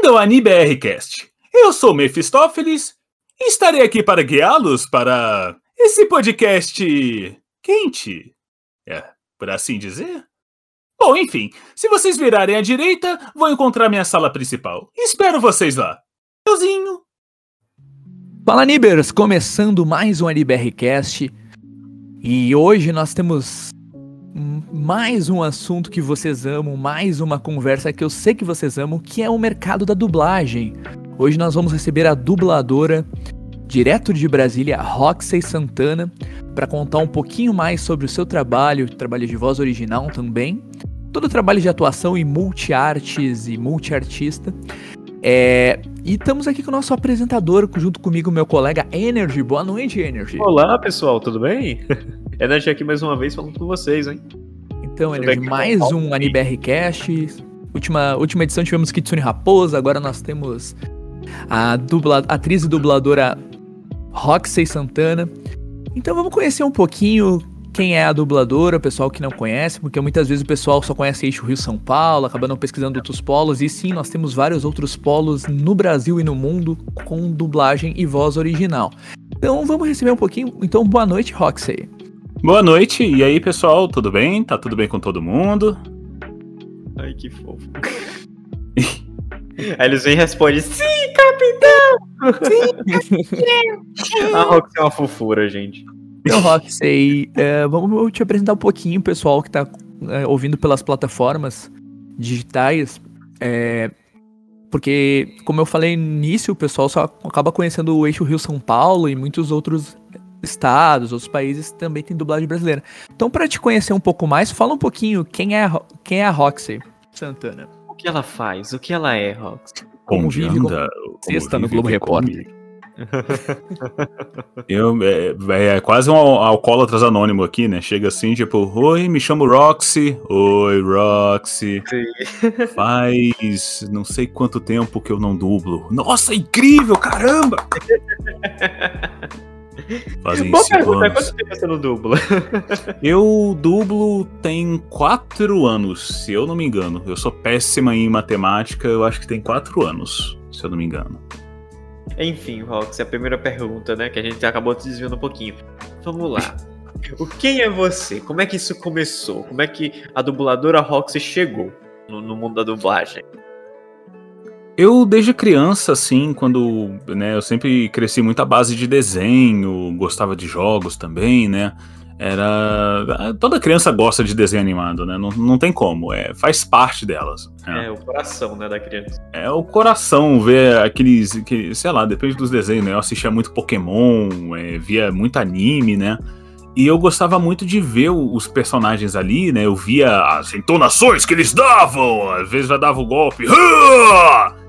Bem-vindo ao AniBRcast. Eu sou Mephistófeles e estarei aqui para guiá-los para esse podcast quente. É, por assim dizer? Bom, enfim, se vocês virarem à direita, vão encontrar minha sala principal. Espero vocês lá. Tchauzinho! Fala Nibers, começando mais um AniBRcast. E hoje nós temos mais um assunto que vocês amam, mais uma conversa que eu sei que vocês amam, que é o mercado da dublagem. Hoje nós vamos receber a dubladora direto de Brasília, Roxy Santana, para contar um pouquinho mais sobre o seu trabalho, trabalho de voz original também, todo o trabalho de atuação e multi-artes e multi-artista. É, e estamos aqui com o nosso apresentador, junto comigo, meu colega Energy. Boa noite, Energy. Olá, pessoal, tudo bem? Energy aqui mais uma vez falando com vocês, hein? Então, Energy, mais um AniBRcast. Última, última edição tivemos Kitsune Raposa, agora nós temos a dubla, atriz e dubladora Roxy Santana. Então vamos conhecer um pouquinho quem é a dubladora, o pessoal que não conhece, porque muitas vezes o pessoal só conhece Eixo Rio São Paulo, acaba não pesquisando outros polos, e sim, nós temos vários outros polos no Brasil e no mundo com dublagem e voz original. Então vamos receber um pouquinho. Então, boa noite, Roxy. Boa noite, e aí pessoal, tudo bem? Tá tudo bem com todo mundo? Ai, que fofo. Aí eles vêm e respondem: Sim, capitão! Sim, A Roxy é uma fofura, gente. Então, Roxy, é, vamos te apresentar um pouquinho, pessoal que tá é, ouvindo pelas plataformas digitais. É, porque, como eu falei no início, o pessoal só acaba conhecendo o eixo Rio-São Paulo e muitos outros estados, outros países também tem dublagem brasileira. Então, para te conhecer um pouco mais, fala um pouquinho quem é, quem é a Roxy Santana. O que ela faz? O que ela é, Roxy? Como Onde vive, anda? Como, está no Globo Repórter. Eu, é, é, quase um alcoólatras anônimo aqui, né? Chega assim, tipo, oi, me chamo Roxy. Oi, Roxy. Sim. Faz não sei quanto tempo que eu não dublo. Nossa, incrível, caramba! Fazem Boa pergunta, anos. quanto tempo você não dubla? eu dublo tem quatro anos, se eu não me engano. Eu sou péssima em matemática, eu acho que tem quatro anos, se eu não me engano. Enfim, Rox, a primeira pergunta, né? Que a gente acabou se desviando um pouquinho. Vamos lá. O quem é você? Como é que isso começou? Como é que a dubladora Roxy chegou no, no mundo da dublagem? Eu, desde criança, assim, quando. Né, eu sempre cresci muito à base de desenho, gostava de jogos também, né? Era. Toda criança gosta de desenho animado, né? Não, não tem como, é, faz parte delas. Né? É, o coração, né, da criança. É o coração ver aqueles. Que, sei lá, depende dos desenhos, né? Eu assistia muito Pokémon, é, via muito anime, né? E eu gostava muito de ver os personagens ali, né? Eu via as entonações que eles davam, às vezes já dava o golpe.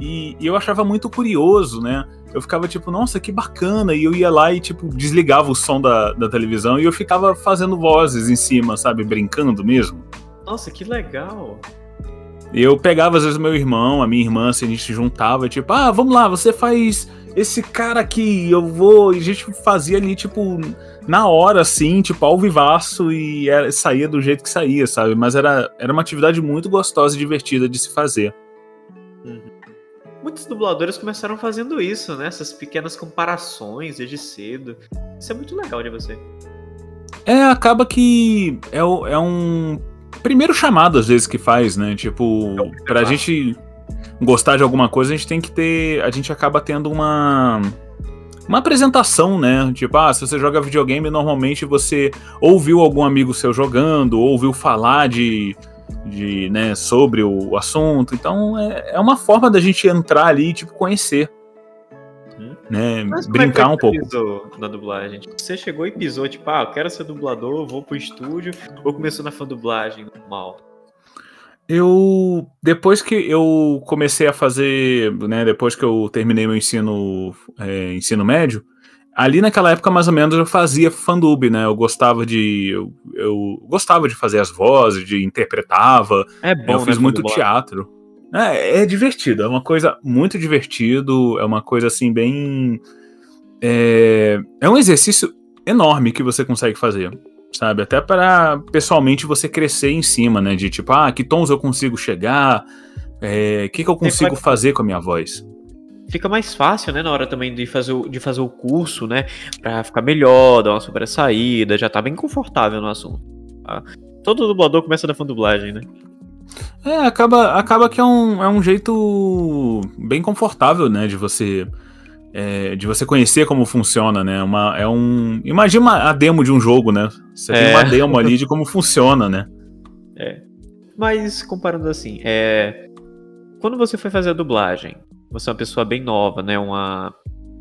E, e eu achava muito curioso, né? eu ficava tipo, nossa, que bacana. E eu ia lá e, tipo, desligava o som da, da televisão e eu ficava fazendo vozes em cima, sabe? Brincando mesmo. Nossa, que legal. Eu pegava, às vezes, meu irmão, a minha irmã, assim, a gente se juntava, tipo, ah, vamos lá, você faz esse cara aqui, eu vou. E a gente fazia ali, tipo, na hora, assim, tipo, ao vivaço e era, saía do jeito que saía, sabe? Mas era, era uma atividade muito gostosa e divertida de se fazer. Muitos dubladores começaram fazendo isso, né? Essas pequenas comparações desde cedo. Isso é muito legal de você. É, acaba que é, é um primeiro chamado às vezes que faz, né? Tipo, é pra gente gostar de alguma coisa, a gente tem que ter. A gente acaba tendo uma. Uma apresentação, né? Tipo, ah, se você joga videogame, normalmente você ouviu algum amigo seu jogando, ouviu falar de de, né, sobre o assunto. Então é, é uma forma da gente entrar ali e tipo, conhecer. Hum. Né, Mas brincar é um pouco. na dublagem? Você chegou e pisou, tipo, ah, eu quero ser dublador, vou pro estúdio, ou começou na fã dublagem normal? Eu depois que eu comecei a fazer, né, depois que eu terminei meu ensino é, ensino médio, ali naquela época, mais ou menos, eu fazia fandub, né? Eu gostava de. Eu, eu gostava de fazer as vozes, de interpretava. É bom, Eu fiz né, muito teatro. É, é divertido, é uma coisa muito divertido, é uma coisa assim, bem. É, é um exercício enorme que você consegue fazer, sabe? Até para pessoalmente você crescer em cima, né? De tipo, ah, que tons eu consigo chegar, É, o que, que eu consigo fazer com a minha voz? Fica mais fácil, né, na hora também de fazer o, de fazer o curso, né, pra ficar melhor, dar uma sobressaída, já tá bem confortável no assunto. Tá? Todo dublador começa da dublagem, né? É, acaba, acaba que é um, é um jeito bem confortável, né, de você é, de você conhecer como funciona, né? Uma, é um, imagina a demo de um jogo, né? Você é. tem uma demo ali de como funciona, né? É. Mas comparando assim, é, quando você foi fazer a dublagem, você é uma pessoa bem nova, né? Uma,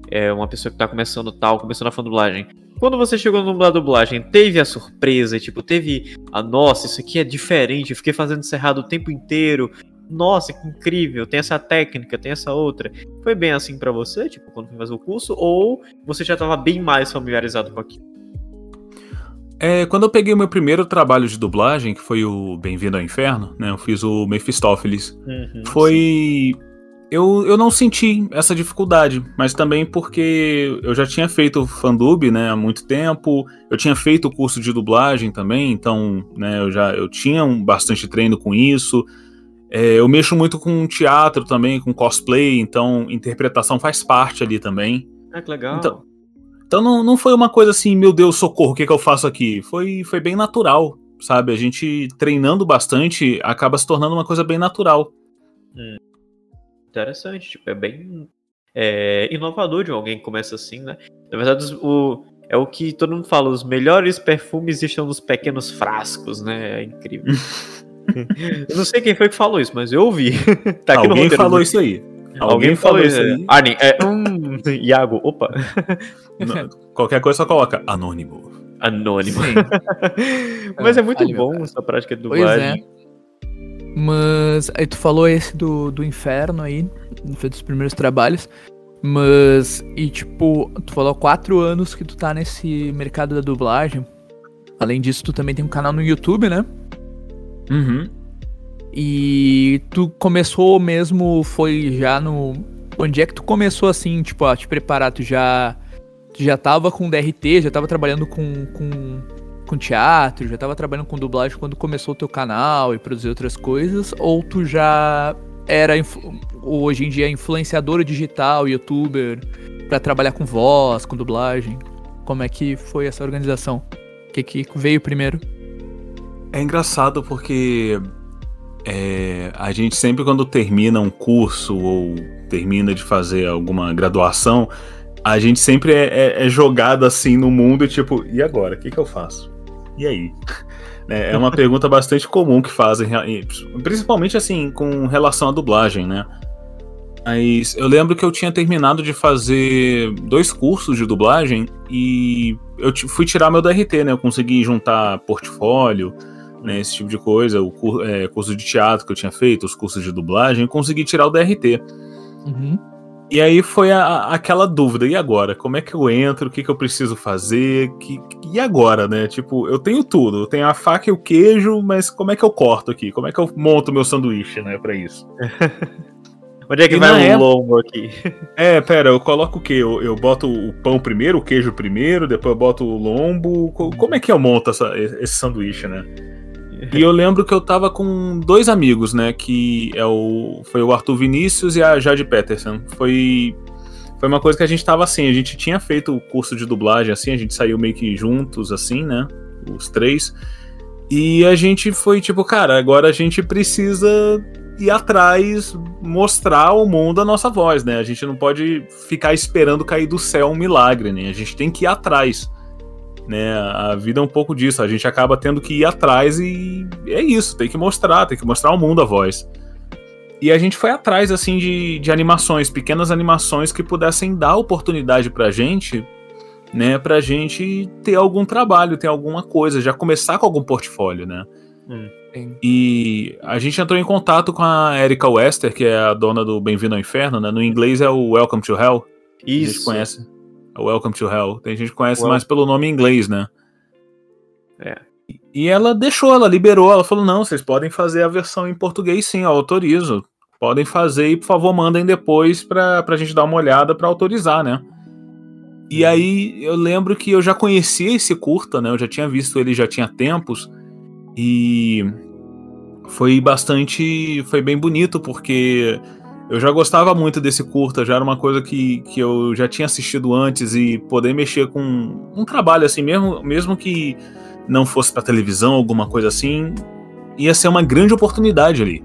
é uma pessoa que tá começando tal, começando a dublagem. Quando você chegou no dublagem, teve a surpresa, tipo, teve a nossa, isso aqui é diferente, eu fiquei fazendo isso errado o tempo inteiro. Nossa, que incrível, tem essa técnica, tem essa outra. Foi bem assim para você, tipo, quando foi fazer o curso, ou você já tava bem mais familiarizado com aquilo? É, quando eu peguei o meu primeiro trabalho de dublagem, que foi o Bem-vindo ao Inferno, né? Eu fiz o Mephistófeles. Uhum, foi. Eu, eu não senti essa dificuldade, mas também porque eu já tinha feito fandub, né, há muito tempo. Eu tinha feito o curso de dublagem também, então, né, eu já eu tinha um, bastante treino com isso. É, eu mexo muito com teatro também, com cosplay, então interpretação faz parte ali também. Ah, que legal. Então, então não, não foi uma coisa assim, meu Deus, socorro, o que, que eu faço aqui? Foi, foi bem natural, sabe? A gente treinando bastante acaba se tornando uma coisa bem natural. Hum. Interessante, tipo, é bem é, inovador de alguém que começa assim, né? Na verdade, o, é o que todo mundo fala, os melhores perfumes estão nos pequenos frascos, né? É incrível. eu não sei quem foi que falou isso, mas eu ouvi. tá Alguém falou isso aí. Alguém, Alguém falou, falou isso aí. Arne, é, hum, Iago, opa. Não, qualquer coisa só coloca anônimo. Anônimo. Mas é muito bom essa prática de dublagem. Pois é. Mas aí tu falou esse do, do inferno aí, foi dos primeiros trabalhos. Mas, e tipo, tu falou quatro anos que tu tá nesse mercado da dublagem. Além disso, tu também tem um canal no YouTube, né? Uhum. E tu começou mesmo, foi já no. Onde é que tu começou assim, tipo, a te preparar? Tu já. Tu já tava com DRT, já tava trabalhando com, com, com teatro, já tava trabalhando com dublagem quando começou o teu canal e produzir outras coisas? Ou tu já era hoje em dia influenciador digital, youtuber, para trabalhar com voz, com dublagem? Como é que foi essa organização? O que, que veio primeiro? É engraçado porque é, a gente sempre quando termina um curso ou termina de fazer alguma graduação, a gente sempre é, é, é jogado assim no mundo, tipo, e agora? O que, que eu faço? E aí? É, é uma pergunta bastante comum que fazem, principalmente assim, com relação à dublagem, né? Mas eu lembro que eu tinha terminado de fazer dois cursos de dublagem e eu fui tirar meu DRT, né? Eu consegui juntar portfólio, né, esse tipo de coisa, o é, curso de teatro que eu tinha feito, os cursos de dublagem, consegui tirar o DRT. Uhum. E aí foi a, aquela dúvida, e agora? Como é que eu entro? O que, que eu preciso fazer? Que, e agora, né? Tipo, eu tenho tudo, eu tenho a faca e o queijo, mas como é que eu corto aqui? Como é que eu monto meu sanduíche, né, pra isso? Onde é que e vai o época... lombo aqui? É, pera, eu coloco o quê? Eu, eu boto o pão primeiro, o queijo primeiro, depois eu boto o lombo. Como é que eu monto essa, esse sanduíche, né? E eu lembro que eu tava com dois amigos, né? Que é o, foi o Arthur Vinícius e a Jade Peterson. Foi, foi uma coisa que a gente tava assim, a gente tinha feito o curso de dublagem, assim, a gente saiu meio que juntos, assim, né? Os três. E a gente foi tipo, cara, agora a gente precisa ir atrás, mostrar ao mundo a nossa voz, né? A gente não pode ficar esperando cair do céu um milagre, né? A gente tem que ir atrás. Né? A vida é um pouco disso, a gente acaba tendo que ir atrás e é isso, tem que mostrar, tem que mostrar ao mundo a voz. E a gente foi atrás assim de, de animações, pequenas animações que pudessem dar oportunidade pra gente, né, pra gente ter algum trabalho, ter alguma coisa, já começar com algum portfólio, né? Hum, e a gente entrou em contato com a Erika Wester, que é a dona do Bem-vindo ao Inferno, né? No inglês é o Welcome to Hell. Isso. A gente conhece. Welcome to Hell. Tem gente que conhece well... mais pelo nome em inglês, né? É. E ela deixou, ela liberou, ela falou: não, vocês podem fazer a versão em português sim, eu autorizo. Podem fazer e, por favor, mandem depois pra, pra gente dar uma olhada para autorizar, né? E uhum. aí eu lembro que eu já conhecia esse curta, né? Eu já tinha visto ele já tinha tempos. E foi bastante. Foi bem bonito, porque eu já gostava muito desse curta, já era uma coisa que, que eu já tinha assistido antes e poder mexer com um trabalho assim, mesmo, mesmo que não fosse para televisão, alguma coisa assim, ia ser uma grande oportunidade ali.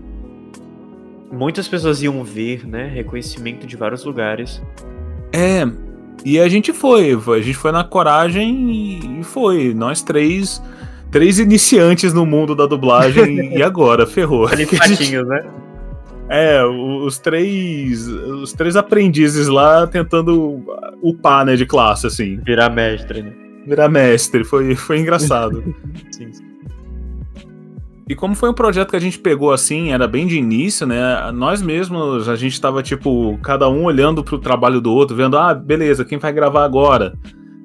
Muitas pessoas iam ver, né? Reconhecimento de vários lugares. É, e a gente foi, a gente foi na coragem e foi. Nós três, três iniciantes no mundo da dublagem e agora, ferrou. Patinhos, né? É, os três, os três aprendizes lá tentando upar, né, de classe, assim. Virar mestre, né? Virar mestre, foi, foi engraçado. Sim, sim. E como foi um projeto que a gente pegou assim, era bem de início, né? Nós mesmos, a gente tava, tipo, cada um olhando pro trabalho do outro, vendo, ah, beleza, quem vai gravar agora?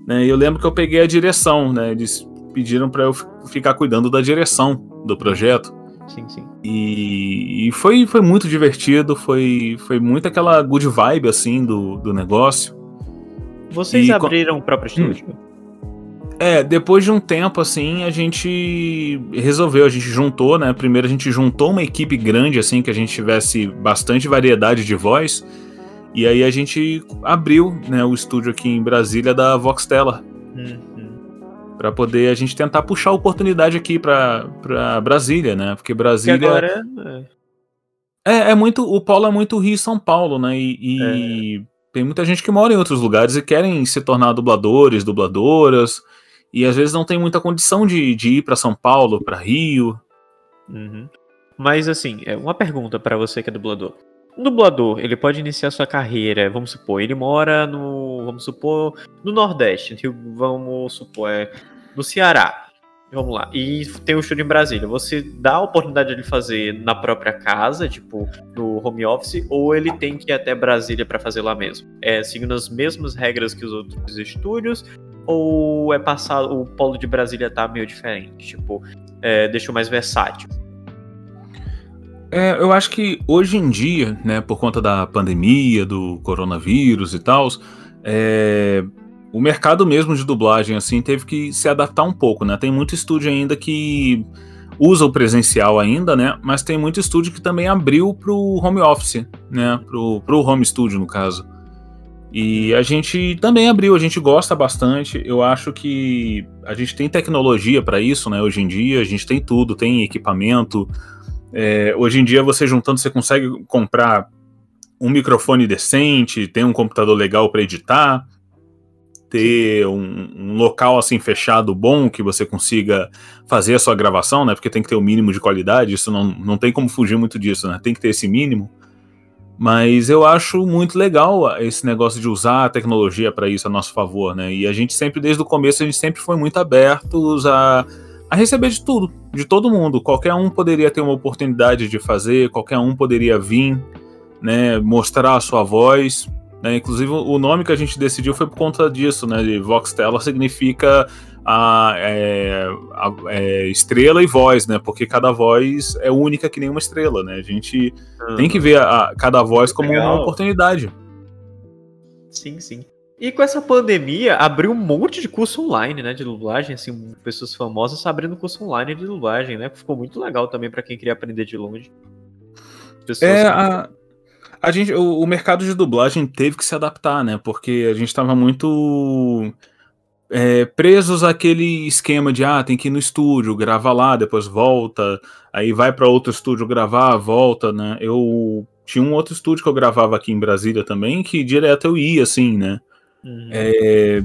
Né? E eu lembro que eu peguei a direção, né? Eles pediram para eu ficar cuidando da direção do projeto. Sim, sim. E, e, foi, foi muito divertido, foi, foi muito aquela good vibe, assim, do, do negócio. Vocês e abriram o próprio estúdio? Hum. É, depois de um tempo assim, a gente resolveu, a gente juntou, né? Primeiro a gente juntou uma equipe grande assim que a gente tivesse bastante variedade de voz. E aí a gente abriu, né, o estúdio aqui em Brasília da Voxtella. Uhum. Para poder a gente tentar puxar a oportunidade aqui para Brasília, né? Porque Brasília que agora é... é... é muito, o polo é muito Rio e São Paulo, né? E, e é. tem muita gente que mora em outros lugares e querem se tornar dubladores, dubladoras e às vezes não tem muita condição de, de ir para São Paulo, para Rio. Uhum. Mas assim, é uma pergunta para você que é dublador. Um dublador, ele pode iniciar sua carreira, vamos supor, ele mora no, vamos supor, no Nordeste, vamos supor, é, no Ceará. Vamos lá. E tem um estúdio em Brasília. Você dá a oportunidade de fazer na própria casa, tipo, no home office, ou ele tem que ir até Brasília para fazer lá mesmo? É seguindo as mesmas regras que os outros estúdios, ou é passado, o polo de Brasília tá meio diferente? Tipo, é, deixou mais versátil? É, eu acho que hoje em dia, né, por conta da pandemia, do coronavírus e tal, é, o mercado mesmo de dublagem assim teve que se adaptar um pouco, né? Tem muito estúdio ainda que usa o presencial ainda, né? Mas tem muito estúdio que também abriu para o home office, né? Pro, pro home studio no caso. E a gente também abriu, a gente gosta bastante. Eu acho que a gente tem tecnologia para isso, né? Hoje em dia, a gente tem tudo, tem equipamento. É, hoje em dia, você juntando, você consegue comprar um microfone decente, tem um computador legal para editar, ter um, um, local assim fechado bom que você consiga fazer a sua gravação, né? Porque tem que ter o um mínimo de qualidade, isso não, não tem como fugir muito disso, né? Tem que ter esse mínimo. Mas eu acho muito legal esse negócio de usar a tecnologia para isso a nosso favor, né? E a gente sempre, desde o começo, a gente sempre foi muito abertos a, a receber de tudo, de todo mundo. Qualquer um poderia ter uma oportunidade de fazer, qualquer um poderia vir, né? Mostrar a sua voz. Né? Inclusive, o nome que a gente decidiu foi por conta disso, né? De Voxtella significa a, é, a é, estrela e voz, né? Porque cada voz é única que nem uma estrela, né? A gente tem que ver a, cada voz como Legal. uma oportunidade. Sim, sim. E com essa pandemia, abriu um monte de curso online, né, de dublagem, assim, pessoas famosas abrindo curso online de dublagem, né? Ficou muito legal também para quem queria aprender de longe. Pessoas é, a, a gente, o, o, mercado de dublagem teve que se adaptar, né? Porque a gente estava muito é, presos àquele esquema de ah, tem que ir no estúdio, grava lá, depois volta, aí vai para outro estúdio gravar, volta, né? Eu tinha um outro estúdio que eu gravava aqui em Brasília também, que direto eu ia, assim, né? Uhum. É,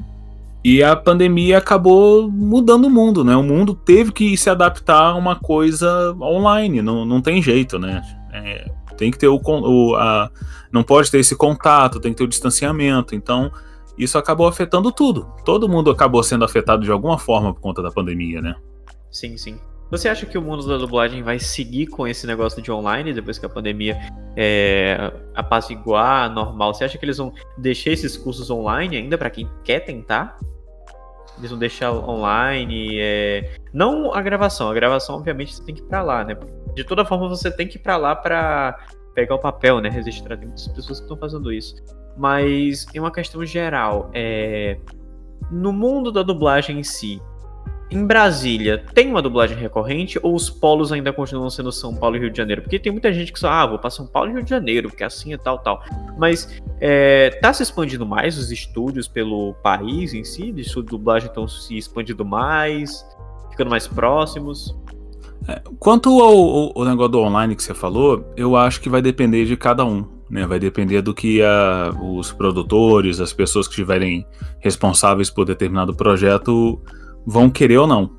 e a pandemia acabou mudando o mundo, né? O mundo teve que se adaptar a uma coisa online, não, não tem jeito, né? É, tem que ter o, o a, não pode ter esse contato, tem que ter o distanciamento, então isso acabou afetando tudo. Todo mundo acabou sendo afetado de alguma forma por conta da pandemia, né? Sim, sim. Você acha que o mundo da dublagem vai seguir com esse negócio de online depois que a pandemia é, apaziguar, normal? Você acha que eles vão deixar esses cursos online ainda para quem quer tentar? Eles vão deixar online. É... Não a gravação. A gravação, obviamente, você tem que ir pra lá, né? De toda forma, você tem que ir pra lá pra pegar o papel, né? Registrar. Tem muitas pessoas que estão fazendo isso. Mas em uma questão geral, é... no mundo da dublagem em si, em Brasília, tem uma dublagem recorrente ou os polos ainda continuam sendo São Paulo e Rio de Janeiro? Porque tem muita gente que só, ah, vou para São Paulo e Rio de Janeiro, porque assim é tal, tal. Mas é, tá se expandindo mais os estúdios pelo país em si? Os estúdios de dublagem estão se expandindo mais, ficando mais próximos? É, quanto ao, ao, negócio do online que você falou, eu acho que vai depender de cada um. Né? Vai depender do que a, os produtores, as pessoas que estiverem responsáveis por determinado projeto vão querer ou não.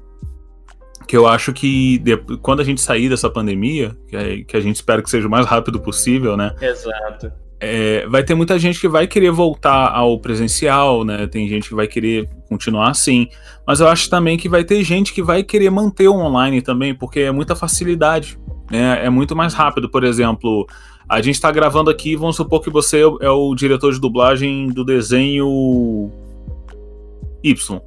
Que eu acho que de, quando a gente sair dessa pandemia, que, é, que, a gente espera que seja o mais rápido possível, né? Exato. É, vai ter muita gente que vai querer voltar ao presencial, né? Tem gente que vai querer continuar assim. Mas eu acho também que vai ter gente que vai querer manter o online também, porque é muita facilidade. Né? É muito mais rápido. Por exemplo, a gente está gravando aqui, vamos supor que você é o diretor de dublagem do desenho Y.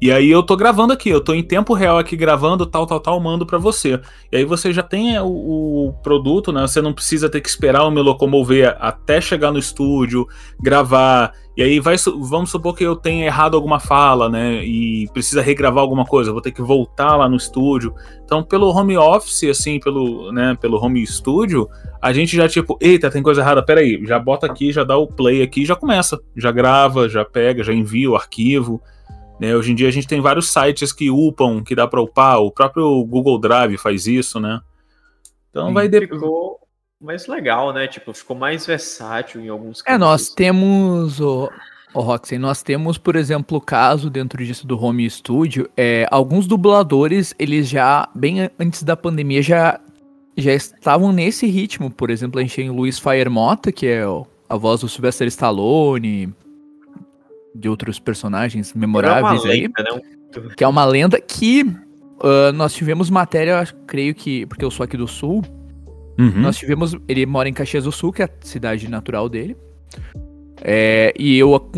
E aí eu tô gravando aqui, eu tô em tempo real aqui gravando, tal, tal, tal, mando para você. E aí você já tem o, o, produto, né? Você não precisa ter que esperar eu me locomover até chegar no estúdio, gravar. E aí vai, vamos supor que eu tenha errado alguma fala, né? E precisa regravar alguma coisa, vou ter que voltar lá no estúdio. Então, pelo home office, assim, pelo, né, pelo home studio, a gente já tipo, eita, tem coisa errada, peraí, já bota aqui, já dá o play aqui, já começa, já grava, já pega, já envia o arquivo. Né? Hoje em dia a gente tem vários sites que upam, que dá para upar, o próprio Google Drive faz isso, né? Então Sim, vai de... ficou mais legal, né? Tipo, ficou mais versátil em alguns casos. É, nós temos o o Roxy, nós temos, por exemplo, o caso dentro disso do home studio, é, alguns dubladores, eles já bem antes da pandemia já já estavam nesse ritmo. Por exemplo, a gente tem o Luiz Faermota, que é a voz do Sylvester Stallone, de outros personagens memoráveis é aí. Lenda, né? Que é uma lenda que uh, nós tivemos matéria, creio que, porque eu sou aqui do sul. Uhum. Nós tivemos. Ele mora em Caxias do Sul, que é a cidade natural dele. É, e eu,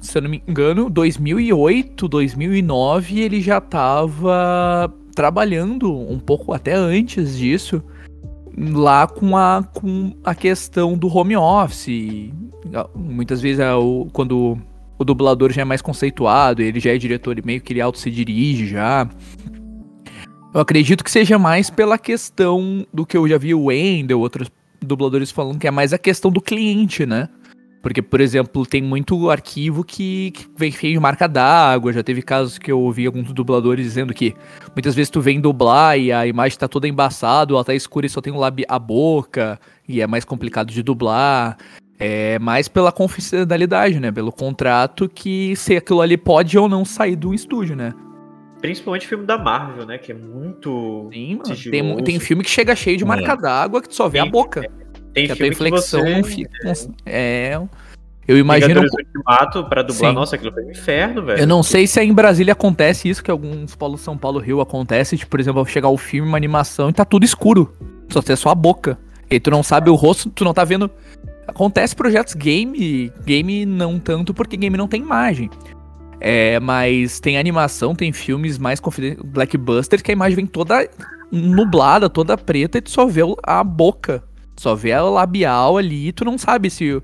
se eu não me engano, 2008, 2009, ele já estava trabalhando um pouco até antes disso lá com a, com a questão do home office. Muitas vezes, é o, quando o dublador já é mais conceituado, ele já é diretor e meio que ele auto se dirige já. Eu acredito que seja mais pela questão do que eu já vi o Wendell, outros dubladores falando, que é mais a questão do cliente, né? Porque, por exemplo, tem muito arquivo que, que vem feio de marca d'água. Já teve casos que eu ouvi alguns dubladores dizendo que muitas vezes tu vem dublar e a imagem tá toda embaçada, ela tá escura e só tem o lábio, a boca, e é mais complicado de dublar. É mais pela confidencialidade, né? Pelo contrato que se aquilo ali pode ou não sair do estúdio, né? Principalmente filme da Marvel, né? Que é muito. Sim, mano. Tem, tem filme que chega cheio de marca é. d'água que tu só vê tem, a boca. Tem que filme a inflexão que você... fica. É. é. Eu imagino. Ultimato pra dublar, Sim. nossa, aquilo foi um inferno, velho. Eu não sei se aí em Brasília acontece isso, que alguns Paulo São Paulo Rio acontece, tipo, por exemplo, chegar o filme, uma animação e tá tudo escuro. Só tem só a boca. E tu não sabe o rosto, tu não tá vendo Acontece projetos game, game não tanto porque game não tem imagem. É, mas tem animação, tem filmes mais blackbusters que a imagem vem toda nublada, toda preta e tu só vê a boca. Só vê a labial ali e tu não sabe se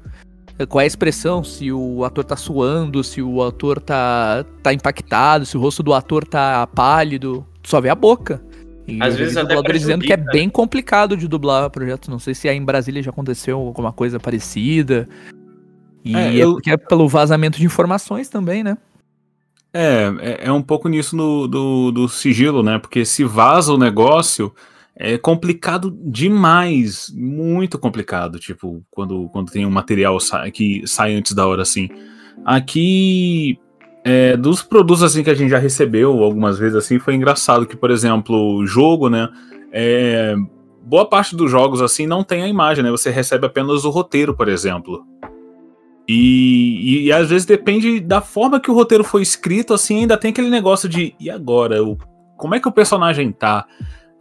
qual é a expressão, se o ator tá suando, se o ator tá, tá impactado, se o rosto do ator tá pálido. Tu só vê a boca. E Às vezes até dizendo que é bem complicado de dublar projetos. Não sei se aí em Brasília já aconteceu alguma coisa parecida. E é, é eu... porque é pelo vazamento de informações também, né? É, é, é um pouco nisso no, do, do sigilo, né? Porque se vaza o negócio, é complicado demais, muito complicado, tipo, quando, quando tem um material que sai antes da hora, assim. Aqui, é, dos produtos assim que a gente já recebeu algumas vezes assim, foi engraçado que, por exemplo, o jogo, né? É, boa parte dos jogos assim não tem a imagem, né? Você recebe apenas o roteiro, por exemplo. E, e, e, às vezes depende da forma que o roteiro foi escrito, assim, ainda tem aquele negócio de e agora? O, como é que o personagem tá?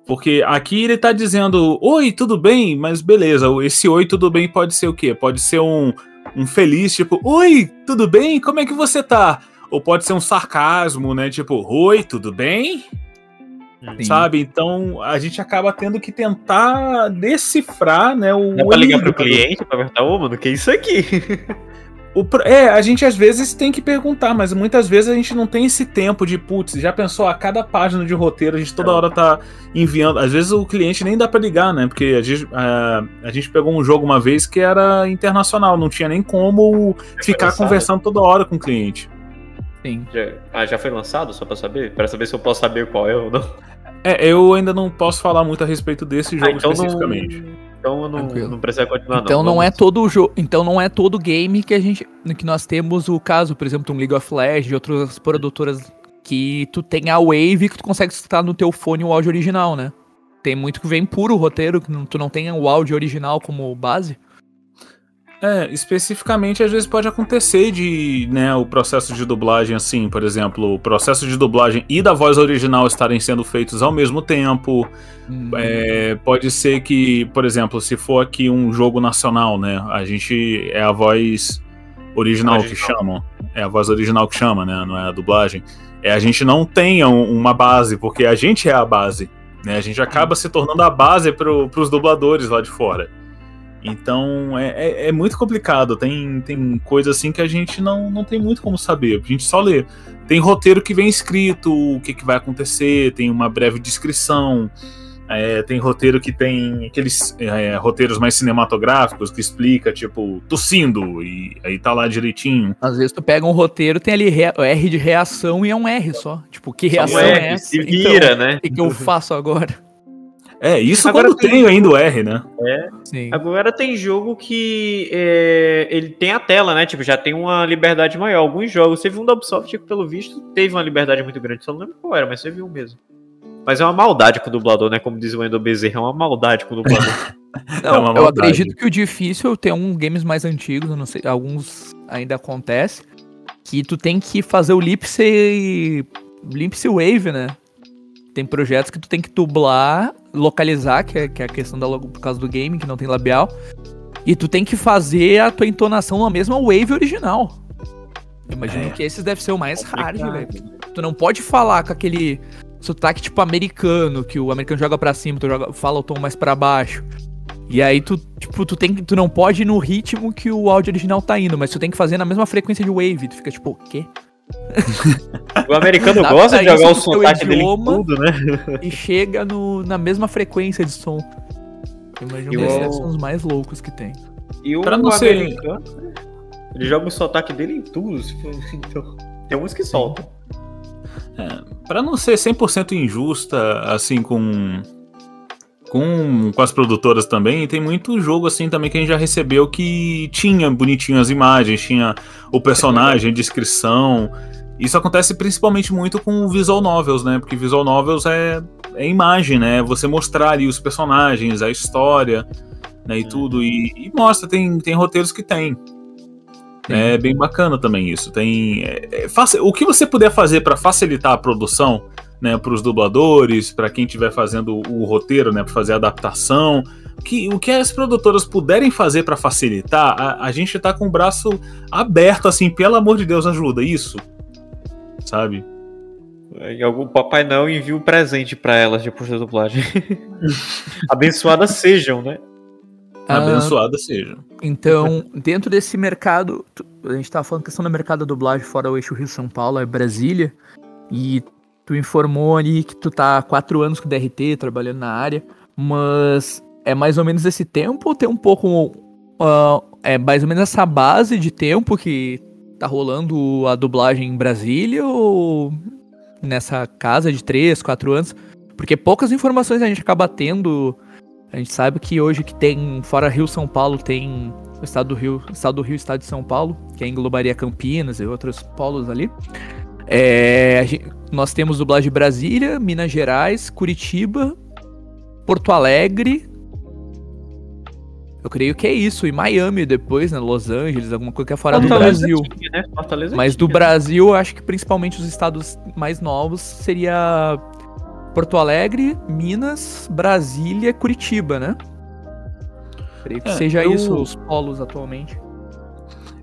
Porque aqui ele tá dizendo, oi, tudo bem? Mas beleza, esse oi, tudo bem pode ser o quê? Pode ser um, um feliz, tipo, oi, tudo bem? Como é que você tá? Ou pode ser um sarcasmo, né? Tipo, oi, tudo bem? Sim. Sabe? Então a gente acaba tendo que tentar decifrar, né? O Dá pra ligar pro cliente pra perguntar, ô, mano, que é isso aqui? O, é, a gente às vezes tem que perguntar, mas muitas vezes a gente não tem esse tempo de, putz, já pensou a cada página de roteiro, a gente toda hora tá enviando. Às vezes o cliente nem dá para ligar, né? Porque a gente, a, a gente pegou um jogo uma vez que era internacional, não tinha nem como é ficar conversando toda hora com o cliente. Sim. Já, ah, já foi lançado, só pra saber? Pra saber se eu posso saber qual é ou não. É, eu ainda não posso falar muito a respeito desse ah, jogo ah, então especificamente. Não... Então eu não, não preciso continuar, então não. não é todo jogo, então não é todo game que a gente que nós temos o caso, por exemplo, um League of Legends de outras produtoras que tu tem a Wave que tu consegue escutar no teu fone o áudio original, né? Tem muito que vem puro roteiro, que tu não tem o áudio original como base. É, especificamente às vezes pode acontecer de, né, o processo de dublagem assim, por exemplo, o processo de dublagem e da voz original estarem sendo feitos ao mesmo tempo. Hum. É, pode ser que, por exemplo, se for aqui um jogo nacional, né, a gente é a voz original, original. que chamam, é a voz original que chama, né, não é a dublagem. É a gente não tenha uma base, porque a gente é a base, né, a gente acaba se tornando a base para os dubladores lá de fora. Então é, é, é, muito complicado. Tem, tem coisa assim que a gente não, não tem muito como saber. A gente só lê. Tem roteiro que vem escrito, o que, que vai acontecer, tem uma breve descrição. É, tem roteiro que tem aqueles é, roteiros mais cinematográficos que explica, tipo, tossindo, e aí tá lá direitinho. Às vezes tu pega um roteiro, tem ali R de reação e é um R só. Tipo, que reação é, é essa? Se vira, então, né? O que, que eu faço agora? É, isso Agora quando tem, tem ainda o R, né? É. Sim. Agora tem jogo que é, ele tem a tela, né? Tipo, já tem uma liberdade maior. Alguns jogos, você viu um da Ubisoft que, pelo visto, teve uma liberdade muito grande. Só não lembro qual era, mas você viu mesmo. Mas é uma maldade com o dublador, né? Como diz o Wendel Bezerra, é uma maldade com o dublador. não, é eu acredito que o difícil tem um games mais antigos, não sei, alguns ainda acontece, que tu tem que fazer o lipsy lipsy wave, né? Tem projetos que tu tem que dublar, localizar, que é, que é a questão da por causa do game, que não tem labial. E tu tem que fazer a tua entonação na mesma wave original. Eu imagino é. que esses deve ser o mais hard, velho. Tu não pode falar com aquele sotaque tipo americano, que o americano joga para cima, tu joga, fala o tom mais para baixo. E aí tu, tipo, tu tem tu não pode ir no ritmo que o áudio original tá indo, mas tu tem que fazer na mesma frequência de wave. Tu fica tipo, o quê? O americano gosta de jogar o sotaque dele em tudo, né? E chega no, na mesma frequência de som. Imagina que esses são os mais loucos que tem. E o pra não americano, ser... ele joga o sotaque dele em tudo. Então, tem uns que soltam. É, pra não ser 100% injusta, assim, com com, com as produtoras também, e tem muito jogo assim também que a gente já recebeu que tinha bonitinho as imagens, tinha o personagem, descrição. Isso acontece principalmente muito com visual novels, né? Porque visual novels é, é imagem, né? Você mostrar ali os personagens, a história, né? E tudo. E, e mostra, tem, tem roteiros que tem. É bem bacana também isso. Tem é, é, o que você puder fazer para facilitar a produção, né, para os dubladores, para quem estiver fazendo o roteiro, né, para fazer a adaptação, que, o que as produtoras puderem fazer para facilitar, a, a gente tá com o braço aberto, assim, pelo amor de Deus, ajuda isso, sabe? E algum Papai Noel envia um presente para elas depois da dublagem. Abençoadas sejam, né? Ah, Abençoadas sejam. Então, dentro desse mercado, a gente tava falando questão do mercado da dublagem fora o eixo Rio-São Paulo, é Brasília, e tu informou ali que tu tá há quatro anos com DRT, trabalhando na área, mas é mais ou menos esse tempo ou tem um pouco. Uh, é mais ou menos essa base de tempo que tá rolando a dublagem em Brasília ou nessa casa de três, quatro anos? Porque poucas informações a gente acaba tendo. A gente sabe que hoje que tem, fora Rio São Paulo, tem o estado do Rio, estado do Rio, estado de São Paulo, que englobaria Campinas e outros polos ali. É, gente, nós temos dublagem de Brasília, Minas Gerais, Curitiba, Porto Alegre. Eu creio que é isso. E Miami depois, né? Los Angeles, alguma coisa que é fora Fortaleza do Brasil. Tinha, né? Mas do Brasil, acho que principalmente os estados mais novos seria Porto Alegre, Minas, Brasília, Curitiba, né? Creio que é, seja eu... isso os polos atualmente.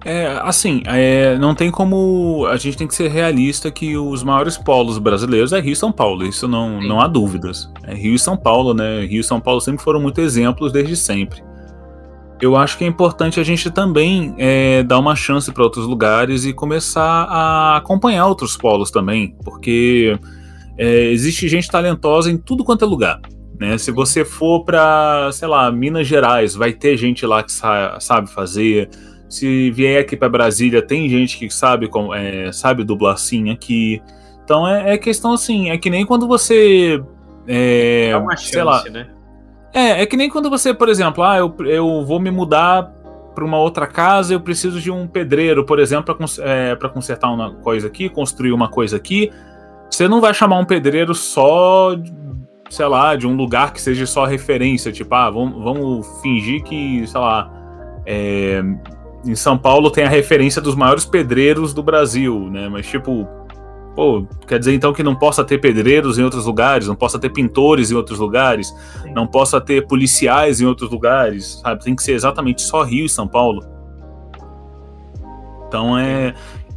É, assim, é, não tem como. A gente tem que ser realista que os maiores polos brasileiros é Rio e São Paulo, isso não, não há dúvidas. É Rio e São Paulo, né? Rio e São Paulo sempre foram muito exemplos desde sempre. eu acho que é importante a gente também é, dar uma chance para outros lugares e começar a acompanhar outros polos também, porque é, existe gente talentosa em tudo quanto é lugar. Né? Se você for para, sei lá, Minas Gerais, vai ter gente lá que sa sabe fazer. Se vier aqui para Brasília, tem gente que sabe como, é, sabe dublar sim aqui. Então é, é, questão assim, é que nem quando você. É, Dá uma chance, sei lá, né? é, é que nem quando você, por exemplo, ah, eu, eu vou me mudar para uma outra casa, eu preciso de um pedreiro, por exemplo, para é, consertar uma coisa aqui, construir uma coisa aqui. Você não vai chamar um pedreiro só, sei lá, de um lugar que seja só referência, tipo, ah, vamos, vamos fingir que, sei lá, é, em São Paulo tem a referência dos maiores pedreiros do Brasil, né? Mas, tipo, Pô, quer dizer então que não possa ter pedreiros em outros lugares, não possa ter pintores em outros lugares, Sim. não possa ter policiais em outros lugares, sabe? Tem que ser exatamente só Rio e São Paulo. Então é,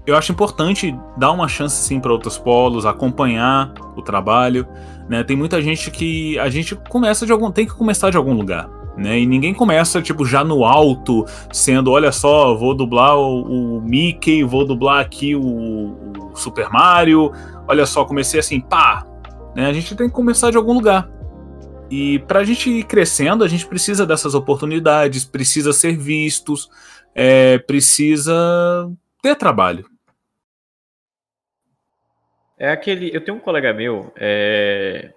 eu acho importante dar uma chance sim para outros polos, acompanhar o trabalho, né? Tem muita gente que a gente começa de algum, tem que começar de algum lugar. Né? E ninguém começa, tipo, já no alto, sendo, olha só, vou dublar o, o Mickey, vou dublar aqui o, o, Super Mario, olha só, comecei assim, pá! Né? A gente tem que começar de algum lugar. E pra gente ir crescendo, a gente precisa dessas oportunidades, precisa ser vistos, é, precisa ter trabalho. É aquele. Eu tenho um colega meu, é,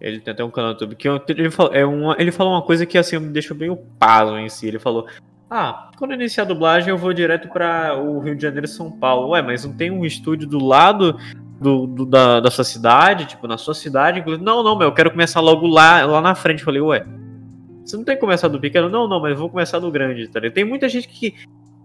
ele tem até um canal no YouTube que ele falou, é uma, ele falou uma coisa que assim me deixou bem o paso em si. Ele falou: Ah, quando iniciar a dublagem, eu vou direto para o Rio de Janeiro e São Paulo. Ué, mas não tem um estúdio do lado do, do da, da, sua cidade, tipo, na sua cidade? Não, não, meu, eu quero começar logo lá, lá na frente. Eu falei, ué. Você não tem que começar do pequeno? Não, não, mas eu vou começar do grande, tá? Tem muita gente que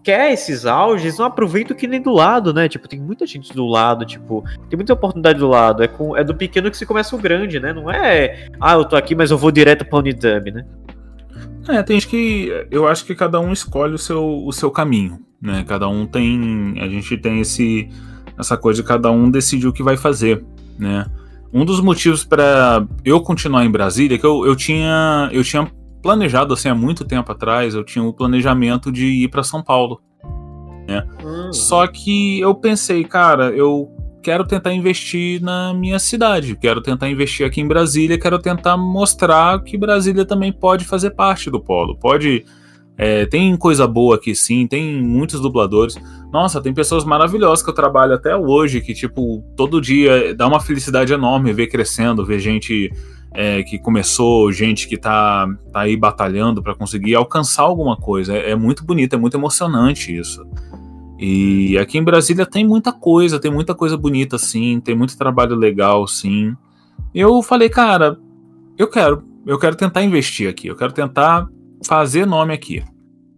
quer esses auges, não aproveita que nem do lado, né? Tipo, tem muita gente do lado, tipo, tem muita oportunidade do lado. É, com, é do pequeno que se começa o grande, né? Não é, ah, eu tô aqui, mas eu vou direto pra Unidub, né? É, tem gente que. Eu acho que cada um escolhe o seu, o seu caminho, né? Cada um tem. A gente tem esse, essa coisa de cada um decidir o que vai fazer, né? Um dos motivos para eu continuar em Brasília é que eu, eu tinha. Eu tinha planejado assim há muito tempo atrás, eu tinha o planejamento de ir para São Paulo. Né? Uhum. Só que eu pensei, cara, eu quero tentar investir na minha cidade, quero tentar investir aqui em Brasília, quero tentar mostrar que Brasília também pode fazer parte do polo, pode. É, tem coisa boa aqui sim, tem muitos dubladores. Nossa, tem pessoas maravilhosas que eu trabalho até hoje, que, tipo, todo dia dá uma felicidade enorme ver crescendo, ver gente é, que começou, gente que tá, tá aí batalhando para conseguir alcançar alguma coisa. É, é, muito bonito, é muito emocionante isso. E aqui em Brasília tem muita coisa, tem muita coisa bonita sim, tem muito trabalho legal sim. Eu falei, cara, eu quero, eu quero tentar investir aqui, eu quero tentar fazer nome aqui,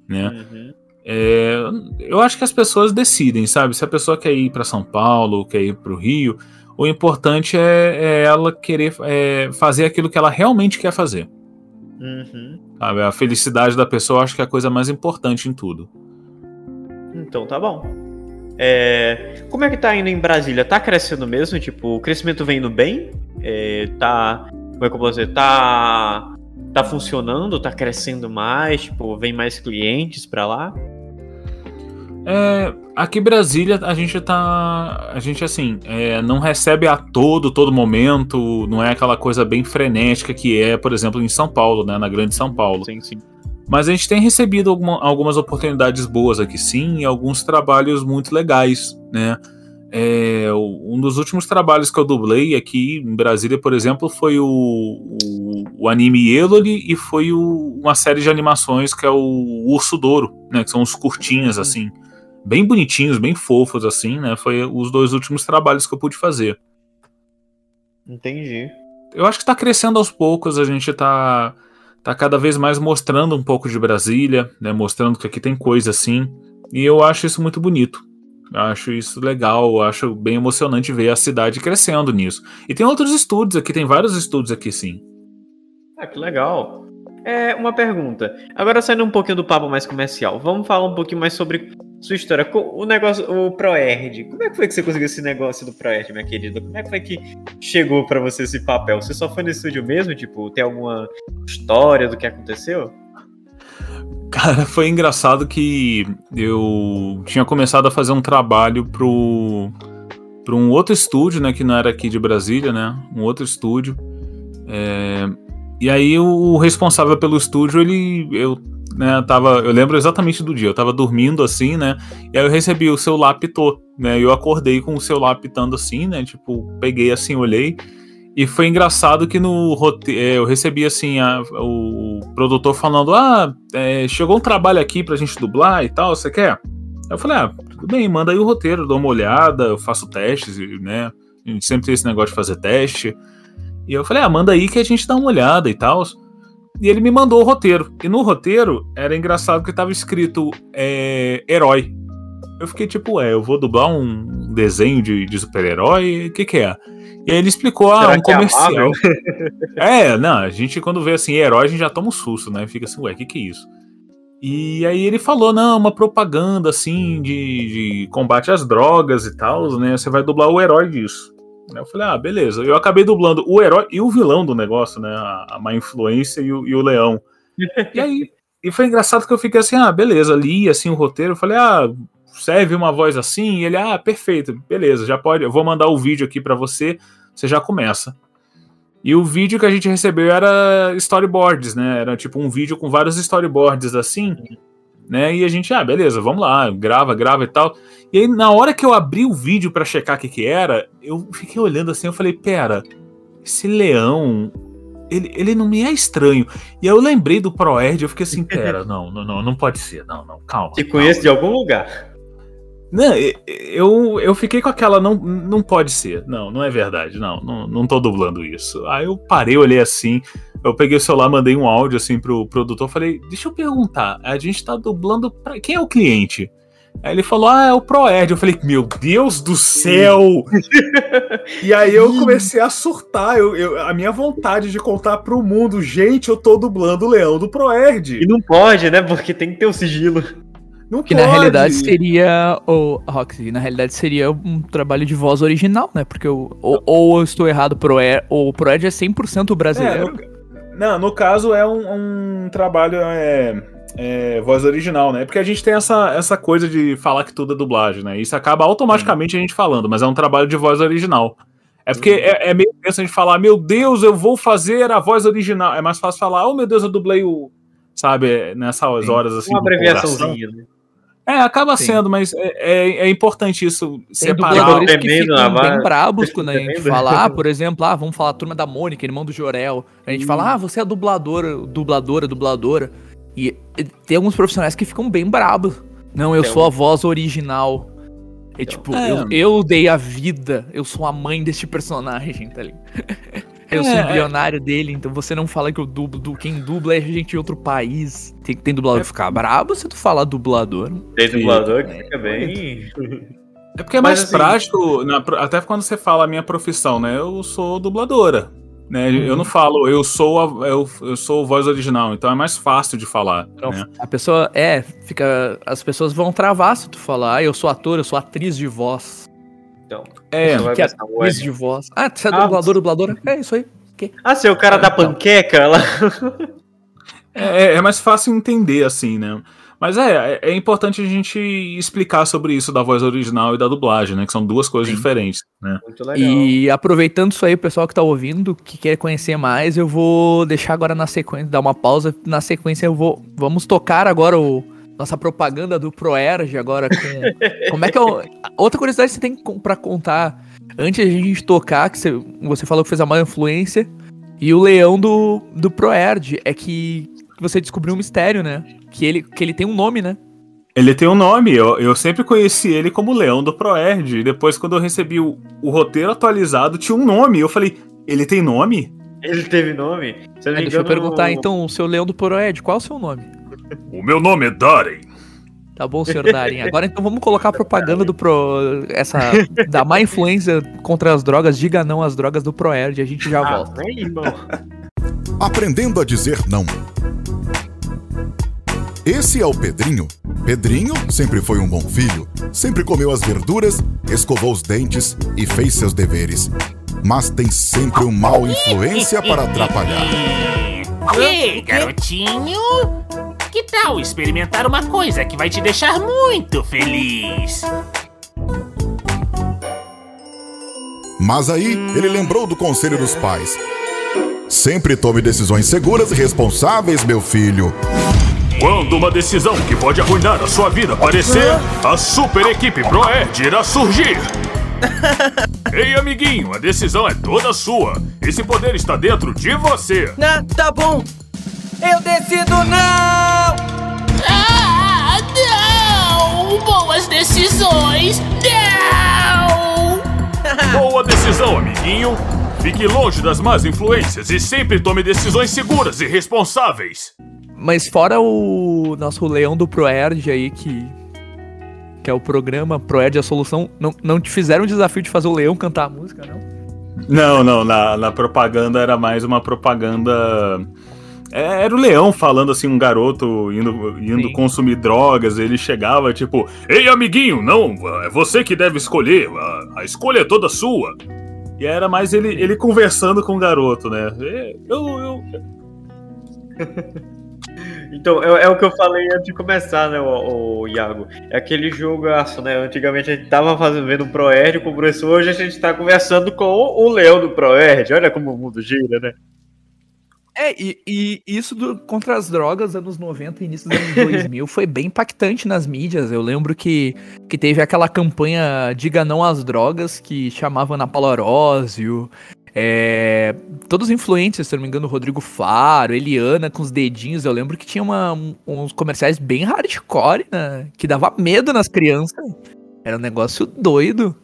né? Uhum. É, eu acho que as pessoas decidem, sabe? Se a pessoa quer ir para São Paulo, quer ir para o Rio, o importante é, é ela querer é, fazer aquilo que ela realmente quer fazer. Uhum. Sabe? A felicidade da pessoa acho que é a coisa mais importante em tudo. Então tá bom. É, como é que tá indo em Brasília? Tá crescendo mesmo? Tipo, o crescimento vem indo bem? É, tá. Como é que eu posso dizer? Tá. Tá funcionando? Tá crescendo mais? Tipo, vem mais clientes pra lá? É, aqui em Brasília a gente tá. A gente assim, é, não recebe a todo, todo momento, não é aquela coisa bem frenética que é, por exemplo, em São Paulo, né? Na grande São Paulo. Sim, sim. Mas a gente tem recebido alguma, algumas oportunidades boas aqui sim, e alguns trabalhos muito legais, né? É, um dos últimos trabalhos que eu dublei aqui em Brasília, por exemplo, foi o, o, o anime Eloli e foi o, uma série de animações que é o Urso Douro, né? Que são uns curtinhas assim bem bonitinhos, bem fofos, assim, né? Foi os dois últimos trabalhos que eu pude fazer. Entendi. Eu acho que tá crescendo aos poucos, a gente tá, tá cada vez mais mostrando um pouco de Brasília, né? Mostrando que aqui tem coisa assim. E eu acho isso muito bonito. Eu acho isso legal, eu acho bem emocionante ver a cidade crescendo nisso. E tem outros estúdios aqui, tem vários estúdios aqui sim. Ah, que legal. É, uma pergunta. Agora saindo um pouquinho do papo mais comercial, vamos falar um pouquinho mais sobre sua história. O negócio, o ProErd. Como é que foi que você conseguiu esse negócio do ProErd, minha querida? Como é que foi que chegou para você esse papel? Você só foi no estúdio mesmo? Tipo, tem alguma história do que aconteceu? Cara, foi engraçado que eu tinha começado a fazer um trabalho pro, pro um outro estúdio, né? Que não era aqui de Brasília, né? Um outro estúdio. É, e aí o responsável pelo estúdio, ele. Eu, né, tava, eu lembro exatamente do dia, eu tava dormindo assim, né? E aí eu recebi o celular pitou, né? Eu acordei com o celular pitando assim, né? Tipo, peguei assim, olhei. E foi engraçado que no roteiro é, eu recebi assim a, o produtor falando: Ah, é, chegou um trabalho aqui pra gente dublar e tal, você quer? Eu falei: Ah, tudo bem, manda aí o roteiro, dou uma olhada, eu faço testes, né? A gente sempre tem esse negócio de fazer teste. E eu falei: Ah, manda aí que a gente dá uma olhada e tal. E ele me mandou o roteiro. E no roteiro era engraçado que tava escrito é, herói. Eu fiquei tipo, é, eu vou dublar um desenho de, de super-herói? O que que é? E aí ele explicou, ah, um é comercial. É, é, não, a gente quando vê assim, herói, a gente já toma um susto, né? Fica assim, ué, o que que é isso? E aí ele falou, não, uma propaganda assim de, de combate às drogas e tal, né? Você vai dublar o herói disso. Eu falei, ah, beleza. Eu acabei dublando o herói e o vilão do negócio, né? A, a má influência e o, e o leão. e aí, e foi engraçado que eu fiquei assim, ah, beleza, li assim o roteiro, eu falei, ah, serve uma voz assim? E ele, ah, perfeito, beleza, já pode, eu vou mandar o vídeo aqui para você, você já começa. E o vídeo que a gente recebeu era storyboards, né? Era tipo um vídeo com vários storyboards assim, né? E a gente, ah, beleza, vamos lá, grava, grava e tal. E aí, na hora que eu abri o vídeo para checar o que que era, eu fiquei olhando assim, eu falei, pera, esse leão, ele, ele não me é estranho. E aí eu lembrei do ProErd, eu fiquei assim, pera, não, não, não, não pode ser, não, não, calma. Te conheço de algum lugar. Não, eu, eu fiquei com aquela, não, não pode ser, não, não é verdade, não, não, não tô dublando isso. Aí eu parei, olhei assim, eu peguei o celular, mandei um áudio assim pro produtor, falei, deixa eu perguntar, a gente tá dublando pra quem é o cliente? Aí ele falou, ah, é o ProErd. Eu falei, meu Deus do céu! e aí eu comecei a surtar. Eu, eu, a minha vontade de contar pro mundo, gente, eu tô dublando o Leão do ProErd. E não pode, né? Porque tem que ter o um sigilo. Não que pode. na realidade seria. O Roxy, na realidade seria um trabalho de voz original, né? Porque eu, ou, ou eu estou errado, pro Ed, ou o ProEd é 100% brasileiro. É, no, não, no caso é um, um trabalho. É, é, voz original, né? Porque a gente tem essa, essa coisa de falar que tudo é dublagem, né? Isso acaba automaticamente a gente falando, mas é um trabalho de voz original. É porque uhum. é, é meio pensa a gente falar, meu Deus, eu vou fazer a voz original. É mais fácil falar, oh meu Deus, eu dublei o. Sabe, nessas horas assim. Uma abreviaçãozinha, né? É, acaba Sim. sendo, mas é, é, é, importante isso Tem separar. Dubladores que ficam bem brabos quando a gente fala, ah, por exemplo, ah, vamos falar a turma da Mônica, irmão do Jorel. A gente hum. fala, ah, você é dubladora, dubladora, dubladora. E, e tem alguns profissionais que ficam bem brabos. Não, eu tem sou um... a voz original. É tipo, é. Eu, eu dei a vida, eu sou a mãe deste personagem, tá ligado? Eu sou é, embrionário é. dele, então você não fala que eu dublo. Du, quem dubla é gente de outro país. Tem, tem dublador que ficar brabo se tu falar dublador. Tem dublador que fica bem. É porque é mais assim, prático, na, até quando você fala a minha profissão, né? Eu sou dubladora. Né? Uhum. Eu não falo, eu sou a, eu, eu sou voz original, então é mais fácil de falar. Então, né? A pessoa é, fica. As pessoas vão travar se tu falar, ah, eu sou ator, eu sou atriz de voz. Então, é, que é atriz de voz. Ah, você é ah, dublador, dubladora? É isso aí. Okay. Ah, você é o cara é, da então. panqueca? Lá. é, é mais fácil entender, assim, né? Mas é, é importante a gente explicar sobre isso da voz original e da dublagem, né? Que são duas coisas Sim. diferentes, né? Muito legal. E aproveitando isso aí, o pessoal que tá ouvindo, que quer conhecer mais, eu vou deixar agora na sequência, dar uma pausa. Na sequência eu vou. Vamos tocar agora o. Nossa propaganda do ProErg agora com. como é que é o... Outra curiosidade que você tem pra contar. Antes de a gente tocar, que você, você falou que fez a maior influência. E o leão do, do ProErd é que você descobriu um mistério, né? Que ele, que ele tem um nome, né? Ele tem um nome, eu, eu sempre conheci ele como Leão do Proerd. Depois, quando eu recebi o, o roteiro atualizado, tinha um nome. Eu falei, ele tem nome? Ele teve nome? É, deixa eu perguntar então, o seu Leão do Proerd, qual é o seu nome? Meu nome é Darren. Tá bom, senhor Darin. Agora então vamos colocar a propaganda do Pro. Essa. da má influência contra as drogas. Diga não às drogas do Proerd. A gente já ah, volta. Vem, irmão. Aprendendo a dizer não. Esse é o Pedrinho. Pedrinho sempre foi um bom filho, sempre comeu as verduras, escovou os dentes e fez seus deveres. Mas tem sempre um mal influência para atrapalhar. Ei, garotinho! Que tal experimentar uma coisa que vai te deixar muito feliz? Mas aí ele lembrou do conselho dos pais. Sempre tome decisões seguras e responsáveis, meu filho. Quando uma decisão que pode arruinar a sua vida aparecer, a super equipe ProEd irá surgir. Ei, amiguinho, a decisão é toda sua. Esse poder está dentro de você. Ah, tá bom. Eu decido não! Não! Boas decisões! Não! Boa decisão, amiguinho. Fique longe das más influências e sempre tome decisões seguras e responsáveis. Mas fora o nosso leão do Proerd aí, que, que é o programa Proerd a Solução, não, não te fizeram o desafio de fazer o leão cantar a música, não? Não, não, na, na propaganda era mais uma propaganda. É, Era o leão falando assim, um garoto indo, indo Sim. consumir drogas, ele chegava tipo, Ei, amiguinho, não, é você que deve escolher. A, a escolha é toda sua. e era mais ele, ele conversando com o garoto, né? Eu, eu, Então, é, é o que eu falei antes de começar, né, o, o Iago? É aquele jogaço, né? Antigamente a gente tava fazendo, vendo um Proerd com o professor, hoje a gente tá conversando com o, o leão do Proerd. Olha como o mundo gira, né? É, e, e isso do, contra as drogas, anos 90 e início dos anos 2000, foi bem impactante nas mídias. Eu lembro que, que teve aquela campanha Diga Não às Drogas, que chamava Ana Paula Arósio, é, todos os influencers, se não me engano, Rodrigo Faro, Eliana com os dedinhos. Eu lembro que tinha uma- um- uns comerciais bem hardcore, né, que dava medo nas crianças. Era um negócio doido.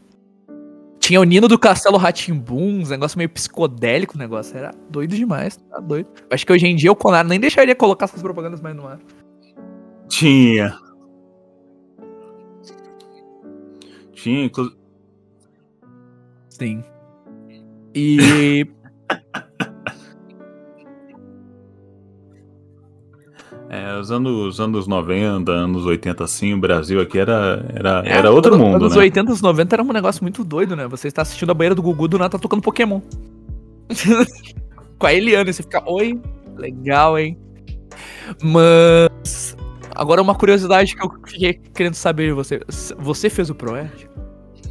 Tinha o Nino do Castelo Ratimbum, uns negócio meio psicodélico o negócio. Era doido demais, tá doido. Acho que hoje em dia o Conar nem deixaria colocar essas propagandas mais no ar. tinha. Tinha, inclu- Sim. E. É, os anos, os anos 90, anos 80, assim, o Brasil aqui era, era, era outro anos- mundo, Anos né? 80 e 90 era um negócio muito doido, né? Você está assistindo a banheira do Gugu, do nada tá tocando Pokémon. Com a Eliana, e você fica, oi, legal, hein? Mas. Agora uma curiosidade que eu fiquei querendo saber de você. Você fez o Proerd?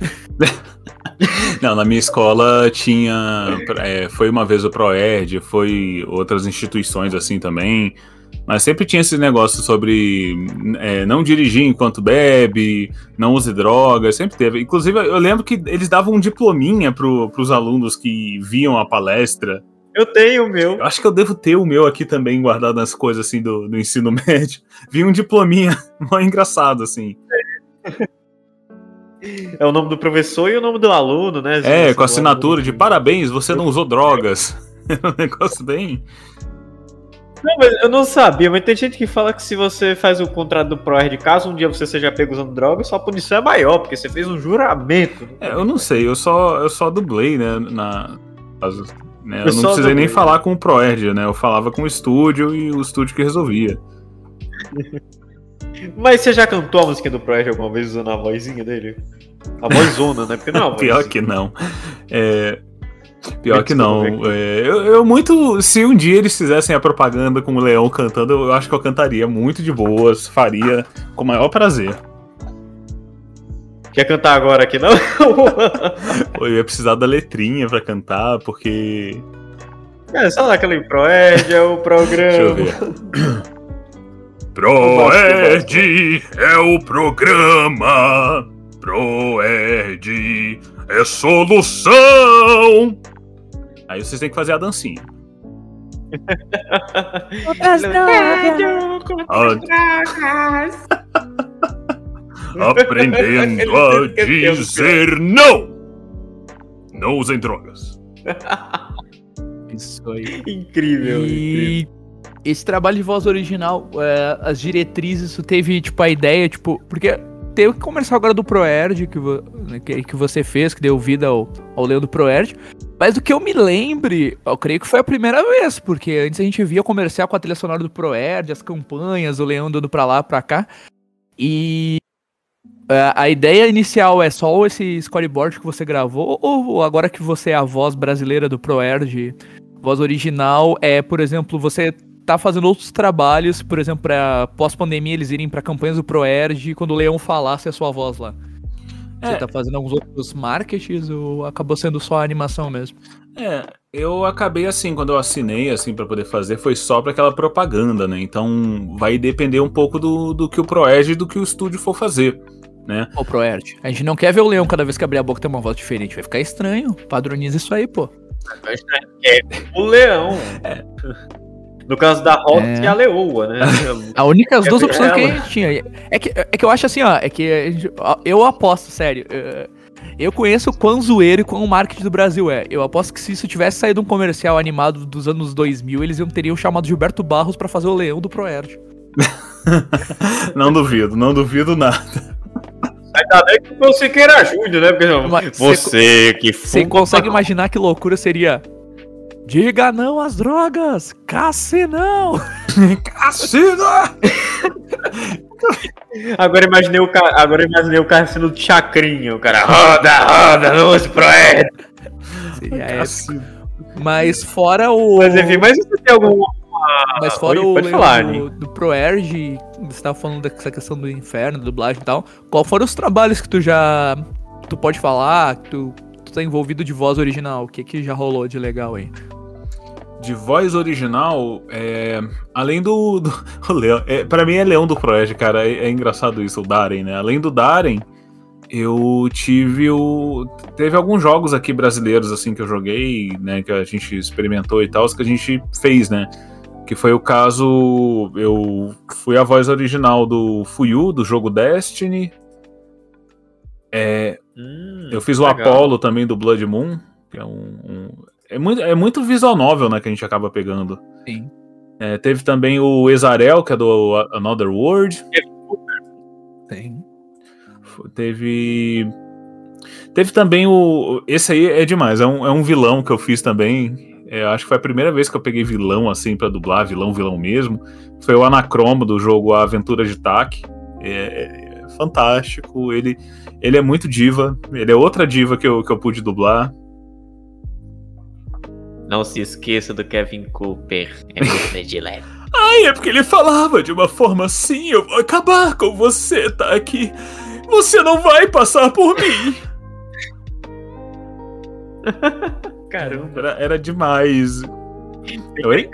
Não, na minha escola tinha. é, foi uma vez o Proerd, foi outras instituições assim também. Mas sempre tinha esse negócio sobre é, não dirigir enquanto bebe, não use drogas, sempre teve. Inclusive, eu lembro que eles davam um diplominha pro, pros alunos que viam a palestra. Eu tenho o meu. Eu acho que eu devo ter o meu aqui também guardado nas coisas assim do, do ensino médio. Vi um diplominha mó engraçado, assim. É o nome do professor e o nome do aluno, né? É, com assinatura de parabéns, você não usou drogas. É um negócio bem. Não, mas eu não sabia, mas tem gente que fala que se você faz o contrato do ProErd, caso um dia você seja pego usando droga, sua punição é maior, porque você fez um juramento. É, eu não sei, eu só, eu só dublei, né? Na, né, eu Eu não precisei nem falar com o Proerd, né? Eu falava com o estúdio e o estúdio que resolvia. Mas você já cantou a música do ProErd alguma vez usando a vozinha dele? A vozona, né? Porque não é uma Pior que não. É, pior que Desculpa, não. É, eu, eu muito. Se um dia eles fizessem a propaganda com o Leão cantando, eu acho que eu cantaria muito de boas, faria com o maior prazer. Quer cantar agora aqui, não? Eu ia precisar da letrinha pra cantar, porque. é só aquele ProErd, é o programa. Deixa eu ver. Proerd é o programa. Proerd é solução. Aí vocês têm que fazer a dancinha. A- Aprendendo a dizer não. Não usem drogas. Isso aí. Incrível, incrível. E esse trabalho de voz original, é, as diretrizes, isso teve, tipo, a ideia, tipo, porque teve que começar agora do Proerd, que, vo- que, que você fez, que deu vida ao, ao Leão do Proerd. Mas do que eu me lembre, eu creio que foi a primeira vez, porque antes a gente via comercial com a trilha sonora do Proerd, as campanhas, o Leão andando pra lá, pra cá. E é, a ideia inicial é só esse storyboard que você gravou, ou agora que você é a voz brasileira do Proerd, voz original, é, por exemplo, você tá fazendo outros trabalhos, por exemplo, pra pós-pandemia eles irem pra campanhas do ProErd quando o Leão falasse a sua voz lá. Você É. tá fazendo alguns outros marketings ou acabou sendo só a animação mesmo? É, eu acabei assim, quando eu assinei assim para poder fazer, foi só pra aquela propaganda, né? Então vai depender um pouco do, do que o Proed e do que o estúdio for fazer, né? Ô, ProErd, a gente não quer ver o Leão cada vez que abrir a boca ter uma voz diferente, vai ficar estranho. Padroniza isso aí, pô. É o leão. No caso da Rox É. e a leoa, né? A única, as duas É opções que a gente tinha. É que, é que eu acho assim, ó, é que gente- eu aposto, sério. Eu conheço o quão zoeiro e quão o marketing do Brasil é. Eu aposto que se isso tivesse saído um comercial animado dos anos 2000, eles iam teriam chamado Gilberto Barros pra fazer o leão do Proerd. Não duvido, não duvido nada. Ainda bem que o Siqueira Júnior, né? Porque Mas você que Você fuma- consegue imaginar que loucura seria? Diga não às drogas! Casse não! Cassino! Agora imaginei o cara, agora imaginei o cara sendo de chacrinha, o cara roda, roda, luz pro Ed. Seria épico. Mas fora o. Mas enfim, mas você tem algum Mas fora Oi, o pode falar, do, do ProErg, você tava falando dessa questão do inferno, dublagem e tal. Qual foram os trabalhos que tu já. Tu pode falar, que tu, tu tá envolvido de voz original? O que que já rolou de legal aí? De voz original, é, além do. do Leão, é, pra mim é Leão do Proed, cara. É, é engraçado isso, o Darren, né? Além do Darren, eu tive o. Teve alguns jogos aqui brasileiros, assim, que eu joguei, né? Que a gente experimentou e tal, que a gente fez, né? Que foi o caso. Eu fui a voz original do Fuyu, do jogo Destiny. É, Hum, eu fiz o legal. Apollo também do Blood Moon, que é um. um- é, muito, é muito visual novel, né, que a gente acaba pegando. Sim. É, teve também o Ezarel, que é do Another World. Tem. Teve. Teve também o. Esse aí é demais, é um, é um vilão que eu fiz também. É, acho que foi a primeira vez que eu peguei vilão assim pra dublar, vilão, vilão mesmo. Foi o Anacromo do jogo A Aventura de Tak. É, é fantástico. Ele, ele é muito diva. Ele é outra diva que eu, que eu pude dublar. Não se esqueça do Kevin Cooper. É meu predileto. Ai, é porque ele falava de uma forma assim: eu vou acabar com você, tá aqui. Você não vai passar por mim. Caramba. Era, era demais. Oi?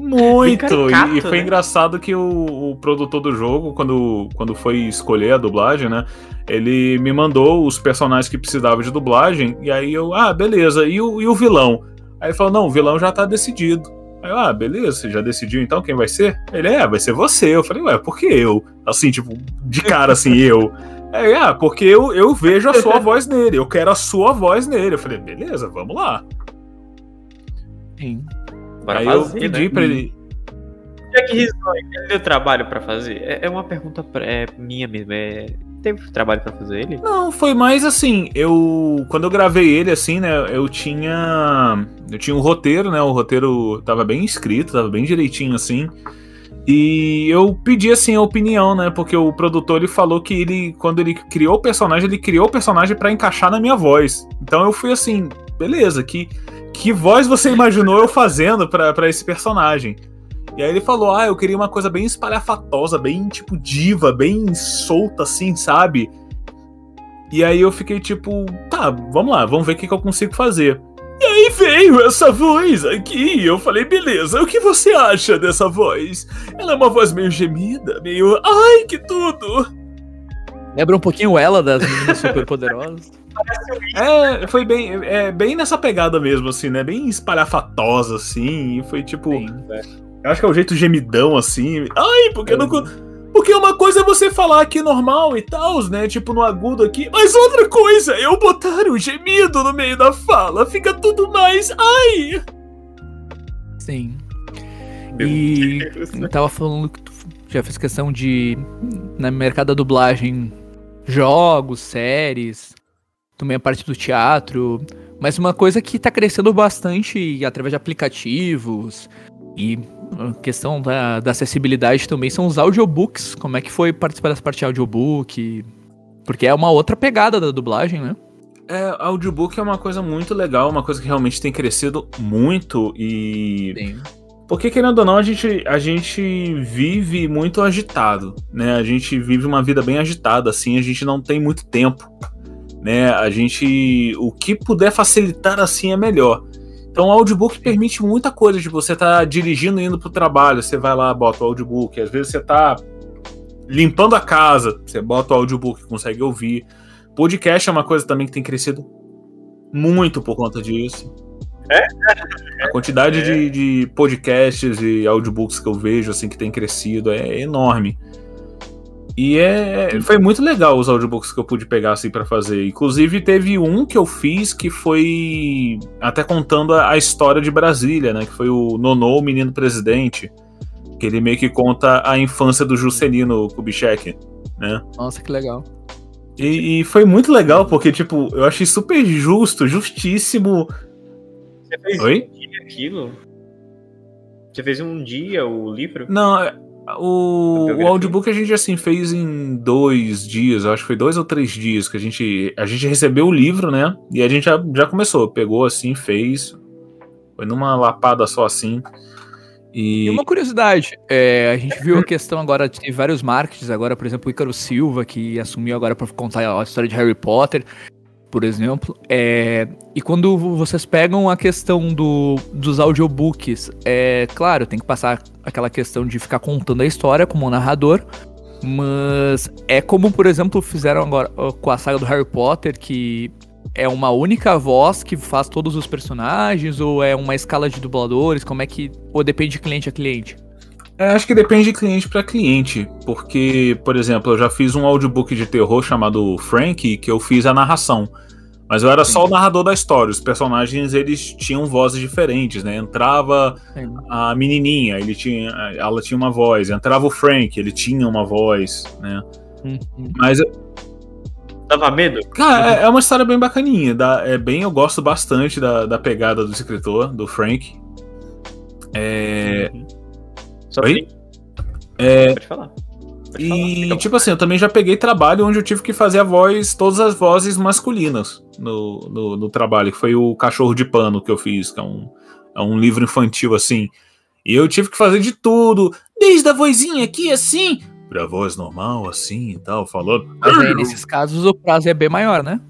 Muito! E- caricato, e foi né? engraçado que o, o produtor do jogo, quando, quando foi escolher a dublagem, né? Ele me mandou os personagens que precisavam de dublagem, e aí eu, ah, beleza, e o, e o vilão? Aí ele falou, não, o vilão já tá decidido. Aí eu, ah, beleza, você já decidiu então quem vai ser? Ele, é, vai ser você. Eu falei, ué, por que eu? Assim, tipo, de cara assim, eu. Aí, ah, porque eu, eu vejo a sua voz nele, eu quero a sua voz nele. Eu falei, beleza, vamos lá. Sim. Bora aí fazer, eu pedi né? pra ele. Jack Risonho, ele deu trabalho pra fazer? É, é uma pergunta pra- é, minha mesmo. É, teve trabalho pra fazer ele? Não, foi mais assim, eu quando eu gravei ele assim, né, eu tinha eu tinha um roteiro, né, o roteiro tava bem escrito, tava bem direitinho assim. E eu pedi assim a opinião, né, porque o produtor ele falou que ele quando ele criou o personagem, ele criou o personagem pra encaixar na minha voz. Então eu fui assim, beleza, que que voz você imaginou eu fazendo pra esse personagem? E aí ele falou: Ah, eu queria uma coisa bem espalhafatosa, bem tipo diva, bem solta assim, sabe? E aí eu fiquei tipo, tá, vamos lá, vamos ver o que, que eu consigo fazer. E aí veio essa voz aqui, eu falei, beleza, o que você acha dessa voz? Ela é uma voz meio gemida, meio. Ai, que tudo! Lembra um pouquinho ela das meninas super poderosas. É, foi bem, é, bem nessa pegada mesmo, assim, né? Bem espalhafatosa, assim, e foi tipo. Eu acho que é o jeito gemidão, assim. Ai, porque não. co- Porque uma coisa é você falar aqui normal e tal, né? Tipo no agudo aqui. Mas outra coisa é eu botar o gemido no meio da fala. Fica tudo mais. Ai! Sim. Meu E Deus. eu tava falando que tu já fez questão de, na mercado da dublagem, jogos, séries, também a parte do teatro, mas uma coisa que tá crescendo bastante através de aplicativos e a questão da, da acessibilidade também são os audiobooks. Como é que foi participar dessa parte de audiobook? Porque é uma outra pegada da dublagem, né? É, audiobook é uma coisa muito legal, uma coisa que realmente tem crescido muito e. Sim. Porque, querendo ou não, a gente, a gente vive muito agitado, né? A gente vive uma vida bem agitada, assim, a gente não tem muito tempo, né? A gente. O que puder facilitar assim é melhor. Então, o audiobook permite muita coisa, tipo, você tá dirigindo indo pro trabalho, você vai lá, bota o audiobook, às vezes você tá limpando a casa, você bota o audiobook, consegue ouvir. Podcast é uma coisa também que tem crescido muito por conta disso. É? A quantidade de, de podcasts e audiobooks que eu vejo, assim, que tem crescido é enorme. E é, foi muito legal os audiobooks que eu pude pegar, assim, para fazer. Inclusive, teve um que eu fiz que foi até contando a, a história de Brasília, né? Que foi o Nonô, o Menino Presidente. Que ele meio que conta a infância do Juscelino Kubitschek, né? Nossa, que legal. E, e foi muito legal, porque, tipo, eu achei super justo, justíssimo. Você fez Oi? um dia aquilo? Você fez um dia o livro? Não, é, o, o audiobook a gente, assim, fez em dois dias, eu acho que foi dois ou três dias que a gente, a gente recebeu o livro, né? E a gente já, já começou, pegou assim, fez. Foi numa lapada só assim. E E. uma curiosidade, é, a gente viu a questão agora, tem vários marketers agora, por exemplo, o Ícaro Silva, que assumiu agora para contar a história de Harry Potter, por exemplo. É, e quando vocês pegam a questão do, dos audiobooks, é claro, tem que passar aquela questão de ficar contando a história como um narrador, mas é como, por exemplo, fizeram agora com a saga do Harry Potter, que é uma única voz que faz todos os personagens, ou é uma escala de dubladores? Como é que. Ou depende de cliente a cliente? É, acho que depende de cliente para cliente, porque, por exemplo, eu já fiz um audiobook de terror chamado Frank, que eu fiz a narração. Mas eu era só o narrador da história. Os personagens eles tinham vozes diferentes, né? Entrava Sim. a menininha, ele tinha, ela tinha uma voz. Entrava o Frank, ele tinha uma voz, né? Mas, Dava medo? cara, é, é uma história bem bacaninha. dá- é bem, eu gosto bastante da, da pegada do escritor, do Frank. É, Só Oi? tem- é, Pode falar. Pode falar. E, Fica tipo assim, eu também já peguei trabalho onde eu tive que fazer a voz, todas as vozes masculinas no, no, no trabalho, que foi o Cachorro de Pano que eu fiz, que é um, é um livro infantil assim. E eu tive que fazer de tudo, desde a vozinha aqui assim, pra voz normal assim e tal, falando. Mas aí, nesses casos, o prazo é bem maior, né?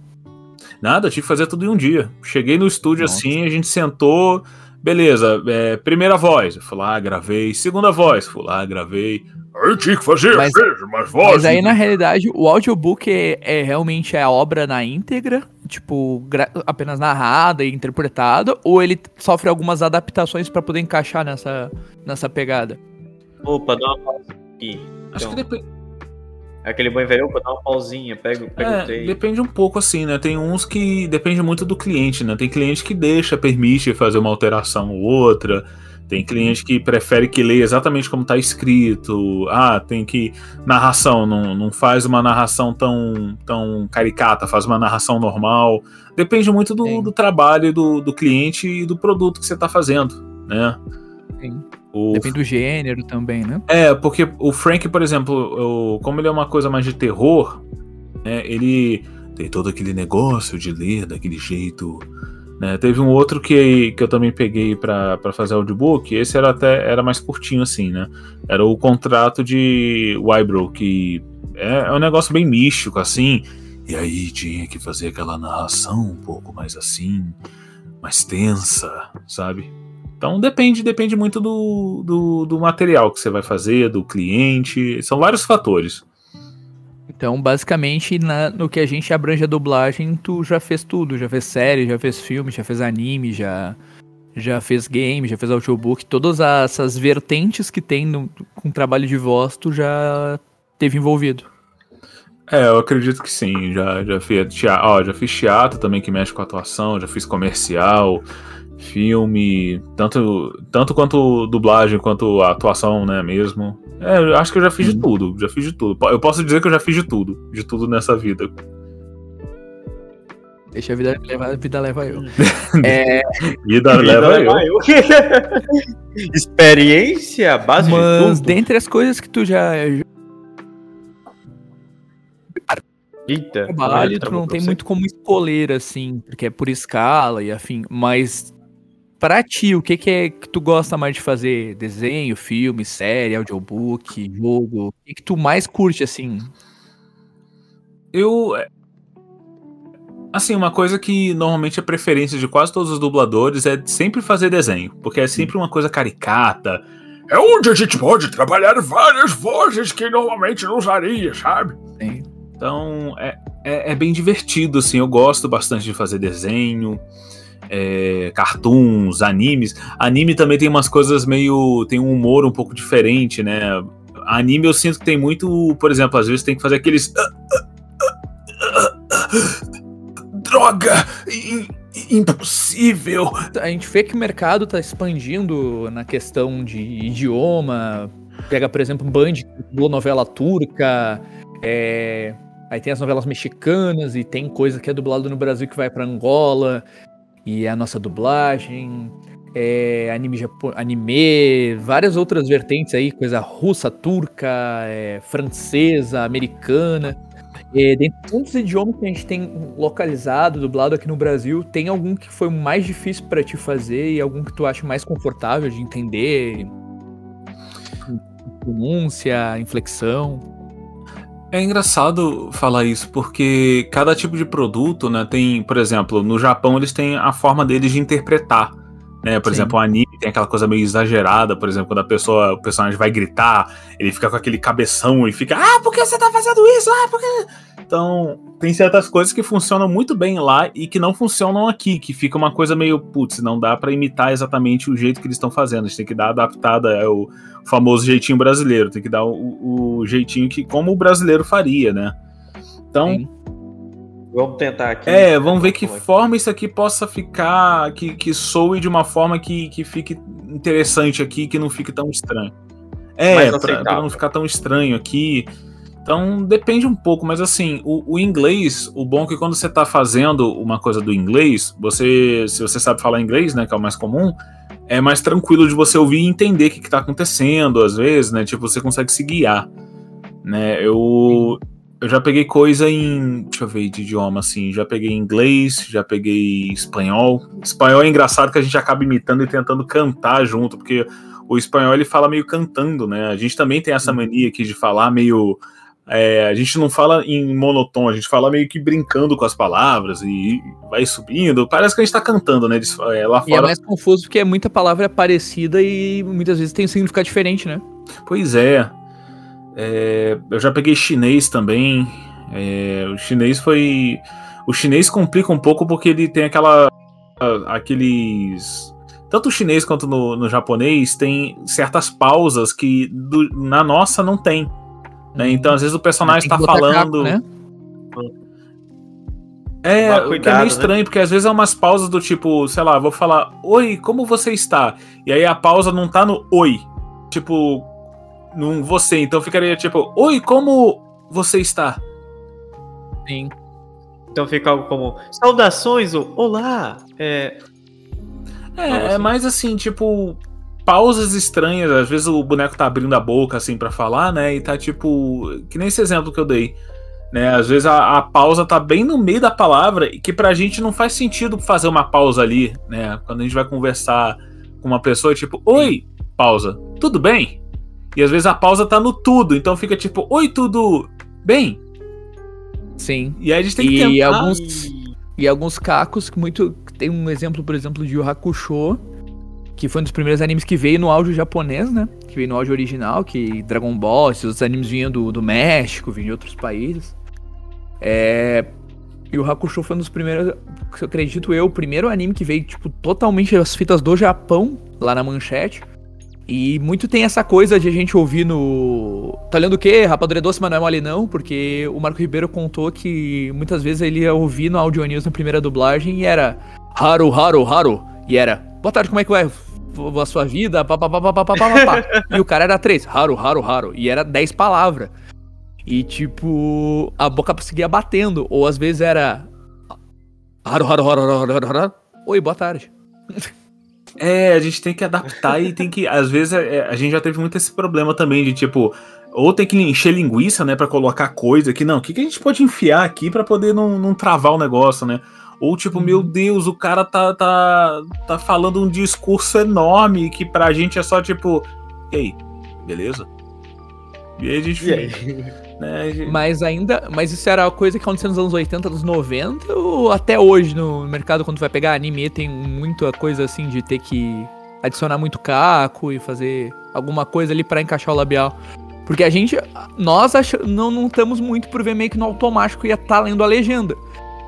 Nada, tive que fazer tudo em um dia. Cheguei no estúdio Nossa. assim, a gente sentou, beleza, é, primeira voz, eu fui lá, gravei, segunda voz, fui lá, gravei. Eu tinha que fazer Mas- veja, mais voz. Mas aí, na realidade, o audiobook é, é realmente a obra na íntegra, tipo, apenas narrada e interpretada, ou ele sofre algumas adaptações pra poder encaixar nessa, nessa pegada? Opa, dá uma pausa aqui. Acho que Então, depende. Aquele bom velho, opa, dá uma pausinha, pega, pega É, o take. depende um pouco assim, né? Tem uns que depende muito do cliente, né? Tem cliente que deixa, permite fazer uma alteração ou outra. Tem cliente que prefere que leia exatamente como tá escrito. Ah, tem que. Narração, não, não faz uma narração tão, tão caricata, faz uma narração normal. Depende muito do, do trabalho do, do cliente e do produto que você tá fazendo, né? Sim. O, Depende do gênero também, né? é, porque o Frank, por exemplo, o- como ele é uma coisa mais de terror, né, ele tem todo aquele negócio de ler daquele jeito. Né? Teve um outro que, que eu também peguei pra fazer audiobook, esse era até era mais curtinho assim, né? Era o contrato de Wybro, que é, é um negócio bem místico assim. E aí tinha que fazer aquela narração um pouco mais assim, mais tensa, sabe? Então depende, depende muito do, do, do material que você vai fazer, do cliente. São vários fatores. Então, basicamente, na- no que a gente abrange a dublagem, tu já fez tudo. Já fez série, já fez filme, já fez anime, já, já fez game, já fez audiobook. Todas essas vertentes que tem no, com trabalho de voz, tu já teve envolvido. É, eu acredito que sim. Já, já, fiz, teatro, ó, já fiz teatro também que mexe com atuação, já fiz comercial, filme, tanto, tanto quanto dublagem quanto a atuação, né, mesmo. É, eu acho que eu já fiz de tudo, já fiz de tudo. Eu posso dizer que eu já fiz de tudo, de tudo nessa vida. Deixa a vida levar, a vida leva eu. é, Vida leva eu. eu. Experiência, base mas de tudo. dentre as coisas que tu já. Eita. trabalho, tu não tem você. muito como escolher, assim, porque é por escala e afim. Mas pra ti, o que, que é que tu gosta mais de fazer? Desenho, filme, série, audiobook, jogo? O que, que tu mais curte, assim? Eu. é, Assim, uma coisa que normalmente é preferência de quase todos os dubladores é sempre fazer desenho, porque é sempre uma coisa caricata. É onde a gente pode trabalhar várias vozes que normalmente não usaria, sabe? Tem- Então é, é, é bem divertido, assim. Eu gosto bastante de fazer desenho, é, cartoons, animes. Anime também tem umas coisas meio. tem um humor um pouco diferente, né? Anime eu sinto que tem muito. Por exemplo, às vezes tem que fazer aqueles. Droga! im- Impossível! A gente vê que o mercado tá expandindo na questão de idioma. Pega, por exemplo, Band, dublou novela turca. é, Aí tem as novelas mexicanas e tem coisa que é dublado no Brasil que vai pra Angola. E é a nossa dublagem. É, anime, anime, várias outras vertentes aí, coisa russa, turca, é, francesa, americana. É, dentre tantos idiomas que a gente tem localizado, dublado aqui no Brasil, tem algum que foi mais difícil pra te fazer e algum que tu acha mais confortável de entender? Pronúncia, inflexão. É engraçado falar isso, porque cada tipo de produto, né, tem, por exemplo, no Japão eles têm a forma deles de interpretar, né, por Sim. exemplo, o anime tem aquela coisa meio exagerada, por exemplo, quando a pessoa, o personagem vai gritar, ele fica com aquele cabeção e fica, ah, por que você tá fazendo isso? Ah, por que... Então, tem certas coisas que funcionam muito bem lá e que não funcionam aqui, que fica uma coisa meio, putz, não dá pra imitar exatamente o jeito que eles estão fazendo, a gente tem que dar adaptada, é o famoso jeitinho brasileiro, tem que dar o, o jeitinho que como o brasileiro faria, né? Então, Sim. Vamos tentar aqui. é, vamos ver que forma isso aqui possa ficar, que, que soe de uma forma que, que fique interessante aqui, que não fique tão estranho. É, pra, pra não ficar tão estranho aqui. Então depende um pouco, mas assim, o, o inglês, o bom é que quando você tá fazendo uma coisa do inglês, você, se você sabe falar inglês, né, que é o mais comum, é mais tranquilo de você ouvir e entender o que, que tá acontecendo, às vezes, né, tipo, você consegue se guiar, né, eu, eu já peguei coisa em, deixa eu ver, de idioma, assim, já peguei inglês, já peguei espanhol, espanhol é engraçado que a gente acaba imitando e tentando cantar junto, porque o espanhol ele fala meio cantando, né, a gente também tem essa mania aqui de falar meio é, a gente não fala em monotom, a gente fala meio que brincando com as palavras e vai subindo. Parece que a gente tá cantando, né? É, lá E é fora. mais confuso porque é muita palavra parecida e muitas vezes tem um significado diferente, né? Pois é. É, Eu já peguei chinês também. É, o chinês foi. O chinês complica um pouco porque ele tem aquela. aqueles. Tanto o chinês quanto no, no japonês tem certas pausas que do- na nossa não tem. Né? Então, às vezes, o personagem tá falando. caco, né? É, Tomar o que é cuidado, meio né? estranho, porque às vezes é umas pausas do tipo, sei lá, vou falar, oi, como você está? E aí a pausa não tá no oi, tipo, num você, então ficaria tipo, oi, como você está? Sim. Então fica algo como saudações ou olá. É, É, é assim. mais assim, tipo, pausas estranhas, às vezes o boneco tá abrindo a boca assim pra falar, né, e tá tipo, que nem esse exemplo que eu dei. Né, às vezes a, a pausa tá bem no meio da palavra e que pra gente não faz sentido fazer uma pausa ali, né? Quando a gente vai conversar com uma pessoa, tipo, oi, pausa, tudo bem? E às vezes a pausa tá no tudo, então fica tipo, oi, tudo bem? Sim. E aí a gente tem que E tentar. alguns, e alguns cacos que muito. Tem um exemplo, por exemplo, de Yu Hakusho, que foi um dos primeiros animes que veio no áudio japonês, né? Que veio no áudio original, que Dragon Ball, esses outros animes vinham do, do México, vinham de outros países. É. E o Hakusho foi um dos primeiros, acredito eu, o primeiro anime que veio, tipo, totalmente as fitas do Japão, lá na manchete. E muito tem essa coisa de a gente ouvir no. Tá lendo o quê? Rapadura é doce, mas não é mole não, porque o Marco Ribeiro contou que muitas vezes ele ia ouvir no Audio News na primeira dublagem e era Haru, Haru, Haru. E era, boa tarde, como é que vai a sua vida? Pá, pá, pá, pá, pá, pá, pá, pá. e o cara era três, Haru, Haru, Haru. E era dez palavras. E tipo, a boca seguia batendo. Ou às vezes era Haru, Haru, Haru, Haru, Haru, Haru. Oi, boa tarde. É, a gente tem que adaptar e tem que. Às vezes é, a gente já teve muito esse problema também de tipo, Ou tem que encher linguiça, né, pra colocar coisa aqui. Não, o que, que a gente pode enfiar aqui pra poder não, não travar o negócio, né? Ou tipo, meu Deus, o cara tá, tá, tá falando um discurso enorme que pra gente é só tipo, e aí, beleza? E aí a gente E aí? né, a gente- Mas ainda. Mas isso era uma coisa que aconteceu nos anos 80, nos 90, ou até hoje no mercado, quando tu vai pegar anime, tem muita coisa assim de ter que adicionar muito caco e fazer alguma coisa ali pra encaixar o labial. Porque a gente. Nós ach- não, não estamos muito por ver meio que no automático ia estar lendo a legenda.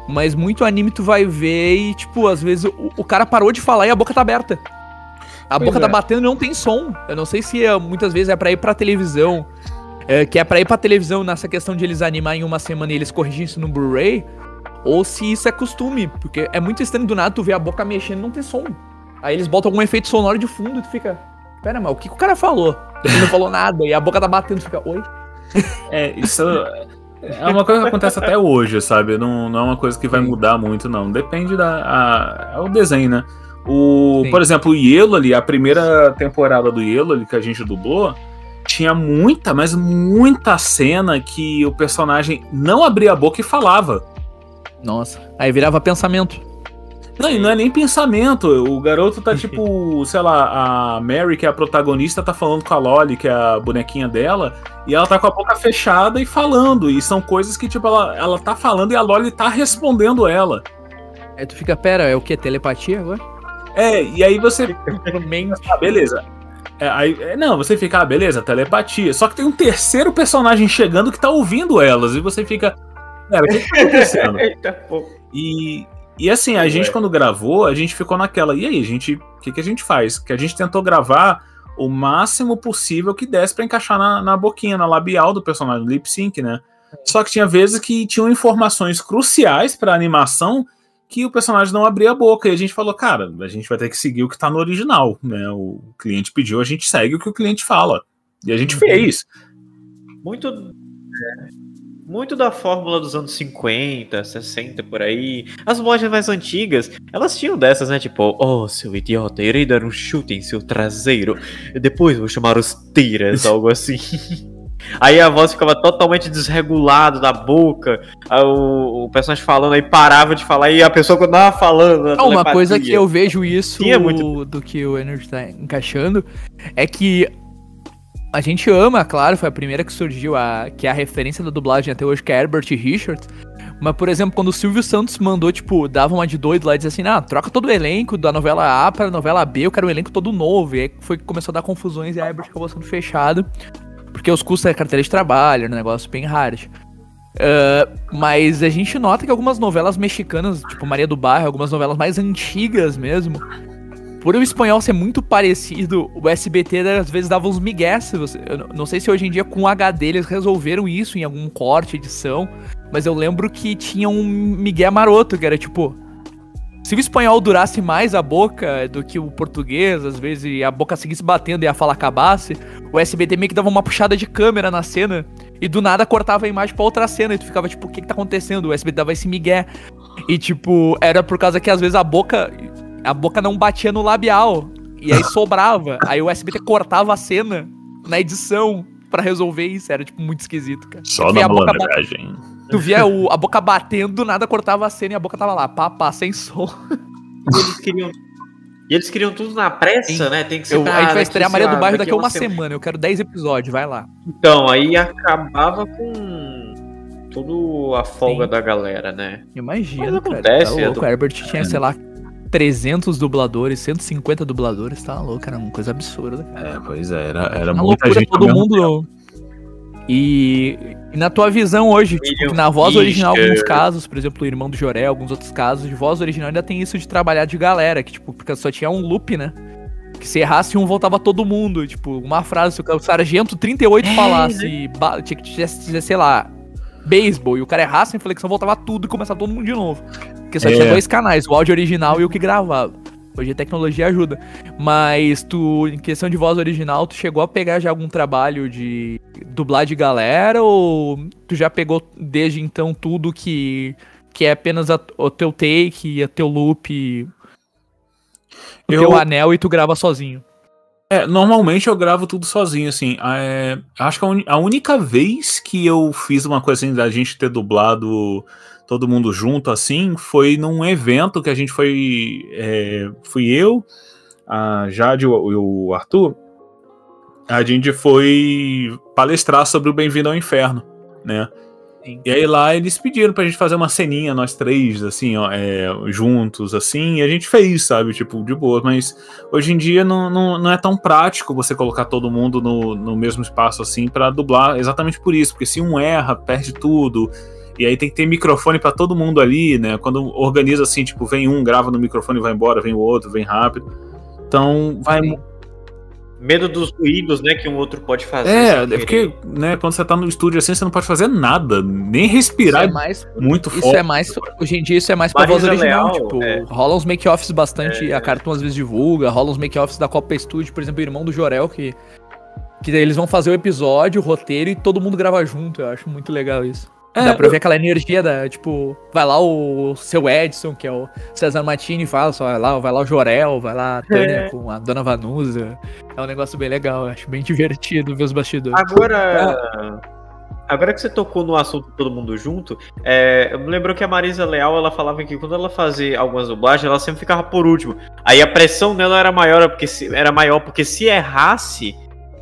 Mas muito anime tu vai ver e, tipo, às vezes o, o cara parou de falar e a boca tá aberta. A Pois boca é. tá batendo e não tem som. Eu não sei se é, muitas vezes é pra ir pra televisão. é, que é pra ir pra televisão nessa questão de eles animar em uma semana e eles corrigirem isso no Blu-ray. Ou se isso é costume. Porque é muito estranho do nada tu ver a boca mexendo e não ter som. Aí eles botam algum efeito sonoro de fundo e tu fica. Pera, mas o que, que o cara falou? Ele não falou nada. E a boca tá batendo, tu fica. Oi? É, isso é uma coisa que acontece até hoje, sabe? Não, não é uma coisa que vai Sim. mudar muito, não. Depende da. A, é o desenho, né? O, Sim. por exemplo, o Yellow ali, a primeira temporada do Yellow ali que a gente dublou, tinha muita, mas muita cena que o personagem não abria a boca e falava. Nossa. Aí virava pensamento. Não, e não é nem pensamento. O garoto tá tipo, sei lá, a Mary, que é a protagonista, tá falando com a Lolly, que é a bonequinha dela, e ela tá com a boca fechada e falando. E são coisas que, tipo, ela, ela tá falando e a Lolly tá respondendo ela. Aí tu fica, pera, é o que? Telepatia agora? É, e aí você. Ah, beleza. É, aí, é, não, você fica, ah, beleza, telepatia. Só que tem um terceiro personagem chegando que tá ouvindo elas, e você fica. Cara, o que, que tá acontecendo? Eita, pô. E, e assim, a Ué. gente quando gravou, a gente ficou naquela. E aí, a gente, o que, que a gente faz? Que a gente tentou gravar o máximo possível que desse pra encaixar na, na boquinha, na labial do personagem, lip sync, né? Só que tinha vezes que tinham informações cruciais pra animação que o personagem não abria a boca. E a gente falou, cara, a gente vai ter que seguir o que tá no original, né? O cliente pediu, a gente segue o que o cliente fala. E a gente fez. Muito. é, muito da fórmula dos anos 50, 60 por aí. As lojas mais antigas, elas tinham dessas, né? Tipo, oh, seu idiota, irei dar um chute em seu traseiro. E depois vou chamar os tiras, algo assim. Aí a voz ficava totalmente desregulada da boca. O, o personagem falando aí parava de falar e a pessoa continuava falando. Ah, uma coisa que eu vejo isso muito- do que o Energy tá encaixando é que a gente ama, claro, foi a primeira que surgiu, a, que é a referência da dublagem até hoje, que é Herbert Richards. Mas, por exemplo, quando o Silvio Santos mandou, tipo, dava uma de doido lá e dizia assim, ah, troca todo o elenco da novela A pra novela B, eu quero um elenco todo novo. E aí foi que começou a dar confusões e a Herbert acabou sendo fechado. Porque os custos da carteira de trabalho, um negócio bem hard. Ah, mas a gente nota que algumas novelas mexicanas, tipo Maria do Bairro, algumas novelas mais antigas mesmo, por o espanhol ser muito parecido, o SBT às vezes dava uns você- Eu não- não sei se hoje em dia com o HD eles resolveram isso em algum corte, edição, mas eu lembro que tinha um migué maroto, que era tipo... Se o espanhol durasse mais a boca do que o português, às vezes, e a boca seguisse batendo e a fala acabasse, o SBT meio que dava uma puxada de câmera na cena e do nada cortava a imagem pra outra cena e tu ficava tipo, o que que tá acontecendo? O SBT dava esse migué. E tipo, era por causa que às vezes a boca a boca não batia no labial e aí sobrava. Aí o SBT cortava a cena na edição pra resolver isso, era tipo muito esquisito, cara. Só Tu via na a malandragem. Tu via o- a boca batendo, do nada cortava a cena e a boca tava lá, pá, pá, sem som. E eles queriam. E eles queriam tudo na pressa, Sim. né? Tem que ser. Eu- pra a gente vai estrear sei Maria lá, do Bairro daqui a uma semana. semana. Eu quero 10 episódios, vai lá. Então, aí acabava com toda a folga Sim. da galera, né? Imagina, Mas cara. acontece, tá eu louco. tô- O Herbert tinha, sei lá, 300 dubladores, 150 dubladores, tá louco, era uma coisa absurda. cara. É, pois é, era, era Uma muita loucura, gente. todo mundo. E, e na tua visão hoje, tipo, na voz original, Fischer. alguns casos, por exemplo, o irmão do Joré, alguns outros casos, de voz original ainda tem isso de trabalhar de galera, que, tipo, porque só tinha um loop, né? Que se errasse um, voltava todo mundo. Tipo, uma frase, se o Sargento 38 É, falasse, ba- tinha que dizer, sei lá, beisebol, e o cara errasse a inflexão, voltava tudo e começava todo mundo de novo. Porque só É. tinha dois canais, o áudio original e o que gravava. Hoje a tecnologia ajuda. Mas tu, em questão de voz original, tu chegou a pegar já algum trabalho de dublar de galera ou tu já pegou desde então tudo que, que é apenas a- o teu take, o teu loop, o Eu- teu anel e tu grava sozinho? É, normalmente eu gravo tudo sozinho, assim. É, acho que a, uni- a única vez que eu fiz uma coisa assim da gente ter dublado todo mundo junto, assim, foi num evento que a gente foi. é, fui eu, a Jade e o- Arthur. A gente foi palestrar sobre o Bem-vindo ao Inferno, né? Sim. E aí lá eles pediram pra gente fazer uma ceninha, nós três, assim, ó, é, juntos, assim, e a gente fez, sabe, tipo, de boa, mas hoje em dia não, não, não é tão prático você colocar todo mundo no, no mesmo espaço, assim, pra dublar, exatamente por isso, porque se um erra, perde tudo, e aí tem que ter microfone pra todo mundo ali, né, quando organiza assim, tipo, vem um, grava no microfone, vai embora, vem o outro, vem rápido, então vai... Sim. Medo dos ruídos, né, que um outro pode fazer. É, é porque, né, quando você tá no estúdio assim, você não pode fazer nada, nem respirar Isso é é mais muito Isso forte. é mais. Hoje em dia isso é mais pra voz original. Leal, tipo, é. rola uns make-offs bastante. É. A Cartoon às vezes divulga, rola uns make-offs da Copa Studio, por exemplo, o irmão do Jorel, que. Que daí eles vão fazer o episódio, o roteiro e todo mundo grava junto. Eu acho muito legal isso. É, Dá pra eu- ver aquela energia da, tipo, vai lá o seu Edson, que é o César Matini, fala só, vai lá, vai lá o Jorel, vai lá a Tânia com a Dona Vanusa. É um negócio bem legal, eu acho bem divertido ver os bastidores. Agora. Agora que você tocou no assunto todo mundo junto, é, eu me lembrou que a Marisa Leal ela falava que quando ela fazia algumas dublagens, ela sempre ficava por último. Aí a pressão nela era maior porque se, era maior porque se errasse,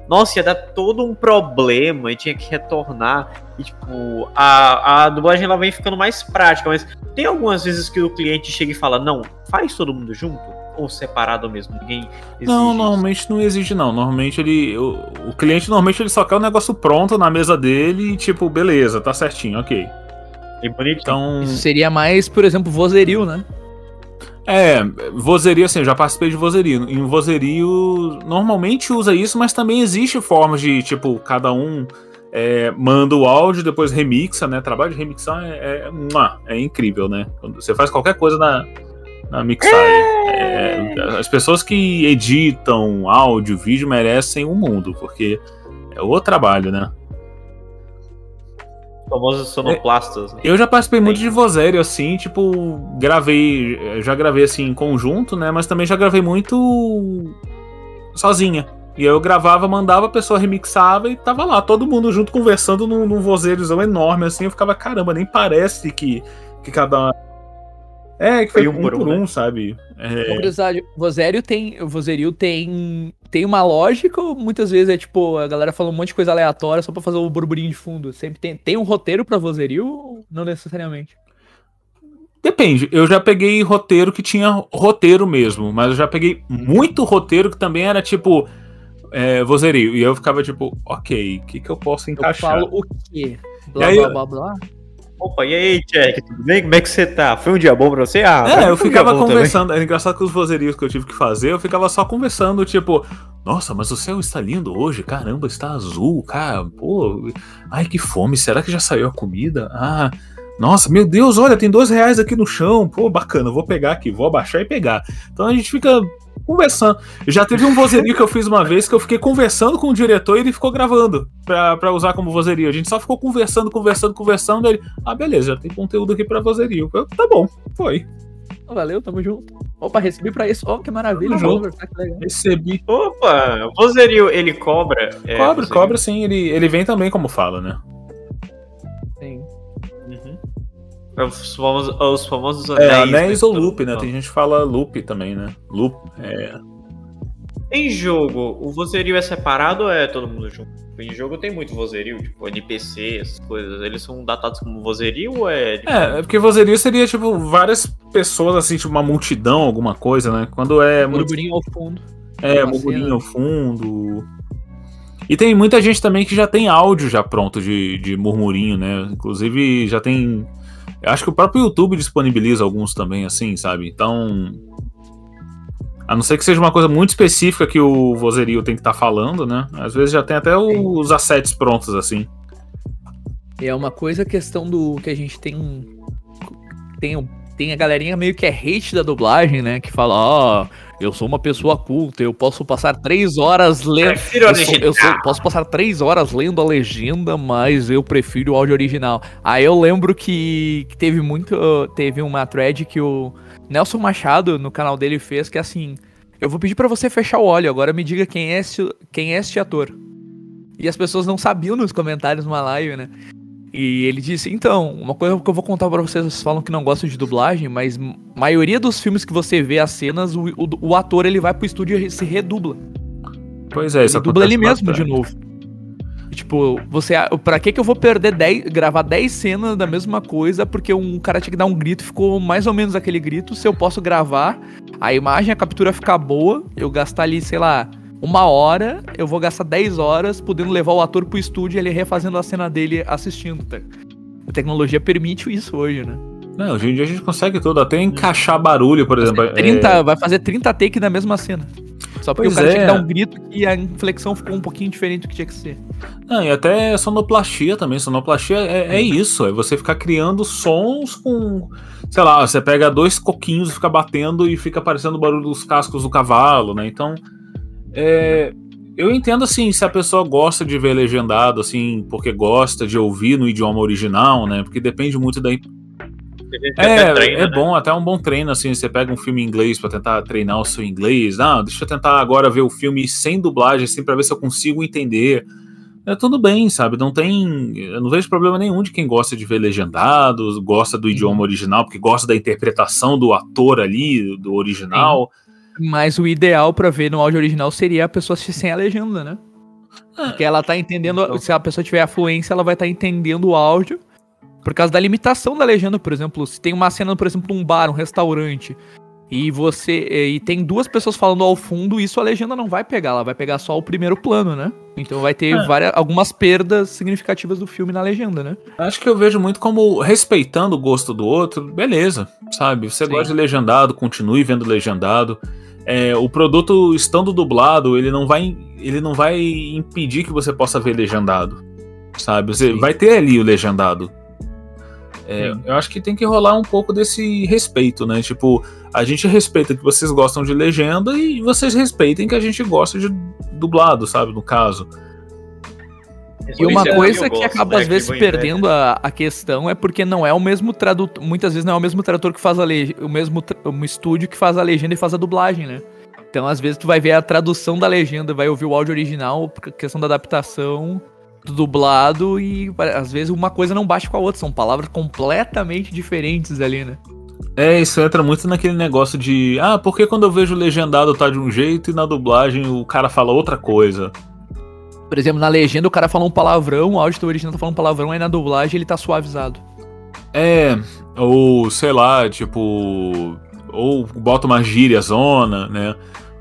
nossa, ia dar todo um problema e tinha que retornar. E tipo, a, a dublagem ela vem ficando mais prática, mas tem algumas vezes que o cliente chega e fala: Não, faz todo mundo junto ou separado mesmo. Ninguém exige Não, isso. normalmente não exige, não. Normalmente ele. O, o cliente normalmente ele só quer o negócio pronto na mesa dele e, tipo, beleza, tá certinho, ok. E bonito. Então. Isso seria mais, por exemplo, vozerio, né? É, vozerio, assim, eu já participei de vozerio. Em vozerio, normalmente usa isso, mas também existe formas de, tipo, cada um é, manda o áudio, depois remixa, né? Trabalho de remixar é, é, é incrível, né? Quando você faz qualquer coisa na, na mixagem. É, as pessoas que editam áudio, vídeo merecem o mundo, porque é o trabalho, né? Os famosos sonoplastas. né? Eu já participei muito de vozerio, assim, tipo, gravei, já gravei assim em conjunto, né? Mas também já gravei muito sozinha. E aí eu gravava, mandava, a pessoa remixava e tava lá, todo mundo junto conversando num, num vozeriozão enorme, assim. Eu ficava, caramba, nem parece que, que cada. É, que foi, um, por um, né? sabe? Uma É, curiosidade, o vozerio tem, o vozerio tem, tem uma lógica ou muitas vezes é tipo, a galera fala um monte de coisa aleatória só pra fazer o burburinho de fundo? Sempre tem, tem um roteiro pra vozerio ou não necessariamente? Depende, eu já peguei roteiro que tinha roteiro mesmo, mas eu já peguei muito roteiro que também era tipo é, vozerio. E eu ficava tipo, ok, o que, que eu posso Eu encaixar? falo o quê? Blá, aí blá, eu- blá, blá. Opa, e aí, Jack, tudo bem? Como é que você tá? Foi um dia bom pra você? Ah, É, eu ficava bom também. conversando. É engraçado que os vozerios que eu tive que fazer, eu ficava só conversando, tipo, nossa, mas o céu está lindo hoje, caramba, está azul, cara, pô, ai que fome, será que já saiu a comida? Ah, nossa, meu Deus, olha, tem dois reais aqui no chão, pô, bacana, vou pegar aqui, vou abaixar e pegar. Então a gente fica conversando. Já teve um vozerio que eu fiz uma vez que eu fiquei conversando com o diretor e ele ficou gravando pra, pra usar como vozerio. A gente só ficou conversando, conversando, conversando. Ele, ah, beleza, já tem conteúdo aqui pra vozerio. Eu, tá bom, foi. Valeu, tamo junto. Opa, recebi pra isso. Ó, que maravilha, legal. Recebi. Opa, o vozerio, ele cobra? É, cobra, vozerio. cobra sim, ele, ele vem também como fala, né? Os famosos, os famosos É, anéis. anéis né, ou loop, né? Tem gente que fala loop também, né? Loop. É. Em jogo, o vozerio é separado ou é todo mundo junto? Em jogo tem muito vozerio, tipo NPC, essas coisas. Eles são datados como vozerio ou é. É, é porque vozerio seria, tipo, várias pessoas, assim, tipo, uma multidão, alguma coisa, né? Quando é muito. Burburinho ao fundo. É, cena. ao fundo. E tem muita gente também que já tem áudio já pronto de, de murmurinho, né? Inclusive já tem. Eu acho que o próprio YouTube disponibiliza alguns também, assim, sabe? Então. A não ser que seja uma coisa muito específica que o vozerio tem que estar falando, né? Às vezes já tem até os assets prontos, assim. É uma coisa a questão do que a gente tem. Tem, tem a galerinha meio que é hate da dublagem, né? Que fala, ó, eu sou uma pessoa culta, eu posso passar três horas lendo. Eu, sou- eu sou- posso passar três horas lendo a legenda, mas eu prefiro o áudio original. Aí eu lembro que, que teve muito. Teve uma thread que o Nelson Machado no canal dele fez que é assim. eu vou pedir pra você fechar o olho, agora me diga quem é este, quem é este ator. E as pessoas não sabiam nos comentários numa live, né? E ele disse, então, uma coisa que eu vou contar pra vocês, vocês falam que não gostam de dublagem, mas maioria dos filmes que você vê as cenas, o, o, o ator ele vai pro estúdio e se redubla. Pois é, isso Ele dubla ele mesmo de bastante. novo. E, Tipo, você, pra que que eu vou perder 10, gravar 10 cenas da mesma coisa porque um cara tinha que dar um grito, ficou mais ou menos aquele grito, se eu posso gravar, a imagem, a captura ficar boa, eu gastar ali, sei lá, uma hora, eu vou gastar 10 horas podendo levar o ator pro estúdio e ele refazendo a cena dele assistindo, tá? A tecnologia permite isso hoje, né? Não, hoje em dia a gente consegue tudo, até encaixar barulho, por exemplo. é- 30, Vai fazer 30 take da mesma cena. Só porque Pois o cara tinha é. que dar um grito e a inflexão ficou um pouquinho diferente do que tinha que ser. Não, e até sonoplastia também. Sonoplastia é, é isso, é você ficar criando sons com. Sei lá, você pega dois coquinhos e fica batendo e fica aparecendo o barulho dos cascos do cavalo, né? Então. É, eu entendo assim, se a pessoa gosta de ver legendado, assim, porque gosta de ouvir no idioma original, né? Porque depende muito da. É, Até treina, é né? bom, até um bom treino, assim, você pega um filme em inglês pra tentar treinar o seu inglês. Ah, deixa eu tentar agora ver o filme sem dublagem, assim, pra ver se eu consigo entender. É tudo bem, sabe? Não tem. Eu não vejo problema nenhum de quem gosta de ver legendados, gosta do idioma original, porque gosta da interpretação do ator ali, do original. Mas o ideal pra ver no áudio original seria a pessoa assistir sem a legenda, né? Porque ela tá entendendo, se a pessoa tiver afluência, ela vai estar entendendo o áudio. Por causa da limitação da legenda, por exemplo, se tem uma cena, por exemplo, um bar, um restaurante, e você e tem duas pessoas falando ao fundo, isso a legenda não vai pegar, ela vai pegar só o primeiro plano, né? Então vai ter É. várias, algumas perdas significativas do filme na legenda, né? Acho que eu vejo muito como respeitando o gosto do outro, beleza, sabe? Você Sim. gosta de legendado, continue vendo legendado. É, o produto estando dublado, ele não vai, ele não vai impedir que você possa ver legendado, sabe? Você Sim. vai ter ali o legendado. É, eu acho que tem que rolar um pouco desse respeito, né? Tipo, a gente respeita que vocês gostam de legenda e vocês respeitem que a gente gosta de dublado, sabe? No caso. E uma coisa que acaba né, às vezes pé. perdendo a, a questão é porque não é o mesmo tradutor, muitas vezes não é o mesmo tradutor que faz a legenda, o mesmo um estúdio que faz a legenda e faz a dublagem, né? Então às vezes tu vai ver a tradução da legenda, vai ouvir o áudio original, por questão da adaptação dublado e às vezes uma coisa não bate com a outra, são palavras completamente diferentes ali, né? É, isso entra muito naquele negócio de. Ah, por que quando eu vejo legendado tá de um jeito e na dublagem o cara fala outra coisa? Por exemplo, na legenda o cara fala um palavrão, o áudio do original tá falando um palavrão, aí na dublagem ele tá suavizado. É, ou sei lá, tipo. Ou bota uma gíria zona, né?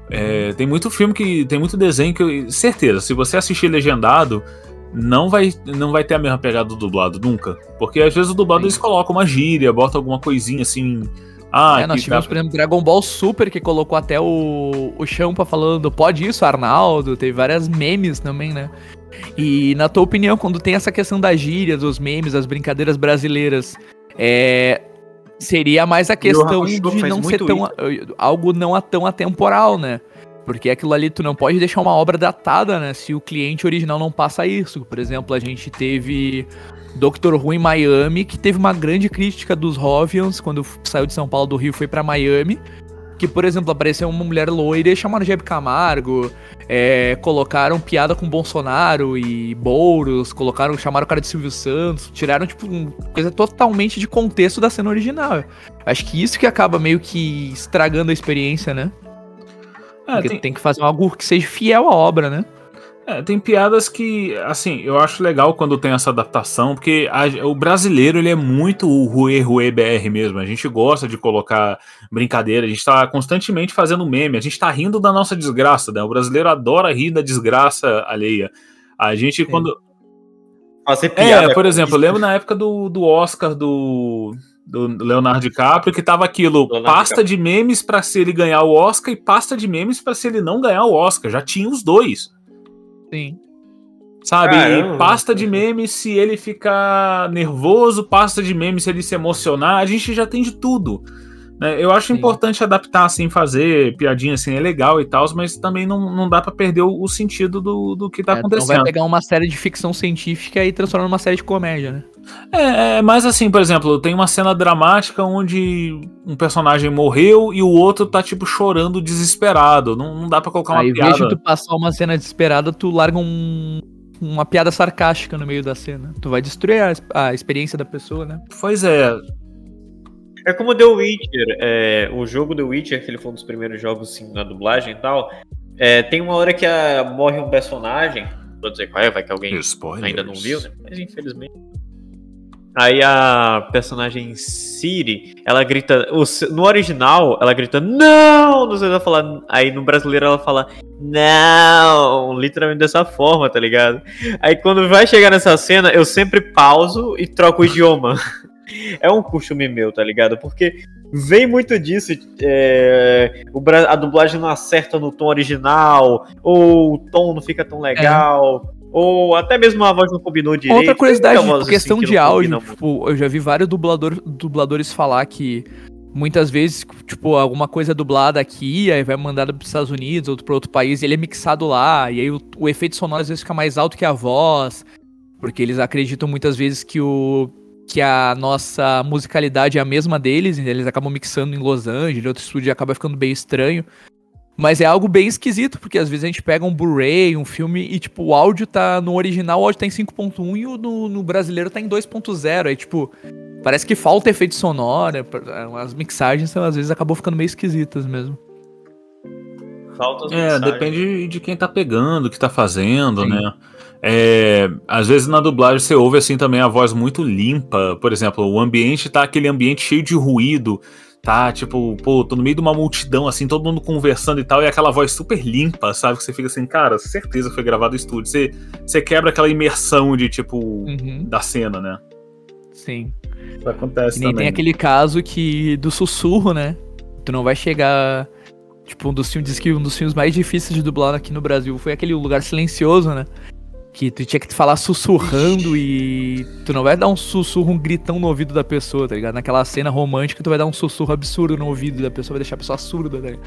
É, tem muito filme que. Tem muito desenho que. eu- certeza, se você assistir legendado, não vai, não vai ter a mesma pegada do dublado, nunca. Porque às vezes o dublado Sim. eles colocam uma gíria, bota alguma coisinha assim. Ah, é, nós tivemos, tá- por exemplo, Dragon Ball Super, que colocou até o, o Champa falando, pode isso, Arnaldo, teve várias memes também, né? E na tua opinião, quando tem essa questão da gíria, dos memes, das brincadeiras brasileiras, é, seria mais a questão de não ser tão, algo não a- tão atemporal, né? Porque aquilo ali tu não pode deixar uma obra datada, né? Se o cliente original não passa isso. Por exemplo, a gente teve Doctor Who em Miami, que teve uma grande crítica dos Hovians quando saiu de São Paulo do Rio e foi pra Miami. Que, por exemplo, apareceu uma mulher loira e chamaram Hebe Camargo, é, colocaram piada com Bolsonaro e Boulos, colocaram, chamaram o cara de Silvio Santos, tiraram, tipo, um- coisa totalmente de contexto da cena original. Acho que isso que acaba meio que estragando a experiência, né? É, Porque tem- tem que fazer algo que seja fiel à obra, né? É, tem piadas que, assim, eu acho legal quando tem essa adaptação, porque a- o brasileiro, ele é muito o Rue Rue BR mesmo. A gente gosta de colocar brincadeira, a gente tá constantemente fazendo meme, a gente tá rindo da nossa desgraça, né? O brasileiro adora rir da desgraça alheia. A gente, quando. Fazer piada. É, por exemplo, eu lembro na época do, do Oscar do, do Leonardo DiCaprio que tava aquilo, Leonardo pasta de memes pra se ele ganhar o Oscar e pasta de memes pra se ele não ganhar o Oscar. Já tinha os dois. Sim. Sabe? Caramba. E pasta de memes se ele ficar nervoso, pasta de memes se ele se emocionar, a gente já tem de tudo. né? Eu acho Sim. importante adaptar, assim, fazer piadinha assim, é legal e tal, mas também não, não dá pra perder o, o sentido do, do que tá É, tu não vai acontecendo. pegar uma série de ficção científica e transformar numa série de comédia, né? É, é mais assim, por exemplo, tem uma cena dramática onde um personagem morreu e o outro tá, tipo, chorando desesperado. Não, não dá pra colocar uma Aí, piada. vez de tu passar uma cena desesperada, tu larga um, uma piada sarcástica no meio da cena. Tu vai destruir a, a experiência da pessoa, né? Pois é. É como The Witcher, é, o jogo The Witcher, que ele foi um dos primeiros jogos assim, na dublagem e tal. é, tem uma hora que a- morre um personagem. Vou dizer qual é, vai que alguém Spoilers. ainda não viu, né? Mas infelizmente. Aí a personagem Siri, ela grita. se- No original, ela grita não! Não sei ela falar. Aí no brasileiro ela fala não! Literalmente dessa forma, tá ligado? Aí quando vai chegar nessa cena, eu sempre pauso e troco o idioma. É um costume meu, tá ligado? Porque vem muito disso. é, o a dublagem não acerta no tom original, ou o tom não fica tão legal, ou até mesmo a voz não combinou direito. Outra curiosidade, por questão assim que de áudio, tipo, eu já vi vários dublador, dubladores falar que muitas vezes, tipo, alguma coisa é dublada aqui, aí vai mandada pros Estados Unidos ou pra outro país, e ele é mixado lá, e aí o, o efeito sonoro às vezes fica mais alto que a voz, porque eles acreditam muitas vezes que o que a nossa musicalidade é a mesma deles, e eles acabam mixando em Los Angeles, outro estúdio acaba ficando bem estranho. Mas é algo bem esquisito, porque às vezes a gente pega um Blu-ray, um filme, e tipo, o áudio tá no original, o áudio tá em 5.1 e o no, no brasileiro tá em 2.0. Aí, tipo, parece que falta efeito sonoro. é, As mixagens às vezes acabam ficando meio esquisitas mesmo. Falta as É, mensagens. depende de quem tá pegando, o que tá fazendo, Sim. né? É, às vezes na dublagem você ouve assim também a voz muito limpa. Por exemplo, o ambiente tá aquele ambiente cheio de ruído. Tá, tipo, pô, tô no meio de uma multidão, assim, todo mundo conversando e tal, e aquela voz super limpa, sabe? Que você fica assim, cara, certeza foi gravado no estúdio. Você, você quebra aquela imersão de, tipo, Uhum, da cena, né? sim. Isso acontece E nem também. tem aquele caso que do sussurro, né? Tu não vai chegar. Tipo, um dos filmes. Diz que um dos filmes mais difíceis de dublar aqui no Brasil foi aquele lugar silencioso, né? Que tu tinha que falar sussurrando e. Tu não vai dar um sussurro, um gritão no ouvido da pessoa, tá ligado? Naquela cena romântica, tu vai dar um sussurro absurdo no ouvido da pessoa, vai deixar a pessoa surda, tá ligado?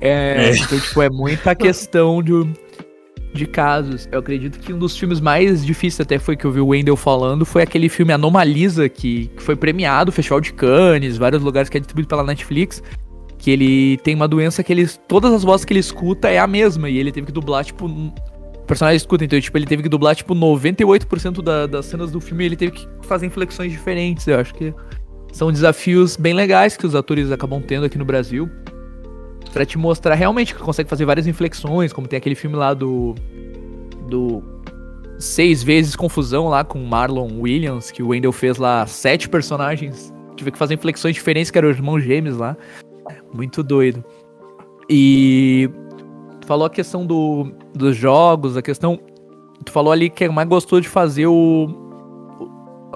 É, É. Então, tipo, é muita questão de, de casos. Eu acredito que um dos filmes mais difíceis até foi que eu vi o Wendell falando, foi aquele filme Anomalisa, que, que foi premiado, Festival de Cannes, vários lugares que é distribuído pela Netflix. Que ele tem uma doença que ele. Todas as vozes que ele escuta é a mesma. E ele teve que dublar, tipo. Personagem escuta, então, tipo, ele teve que dublar, tipo, 98% da, das cenas do filme ele teve que fazer inflexões diferentes. Eu acho que são desafios bem legais que os atores acabam tendo aqui no Brasil. Pra te mostrar realmente que consegue fazer várias inflexões, como tem aquele filme lá do. Do. Seis vezes Confusão lá com Marlon Williams, que o Wendell fez lá sete personagens. Tive que fazer inflexões diferentes, que eram os irmãos gêmeos lá. Muito doido. E. Tu falou a questão do, dos jogos, a questão. Tu falou ali que mais gostou de fazer o-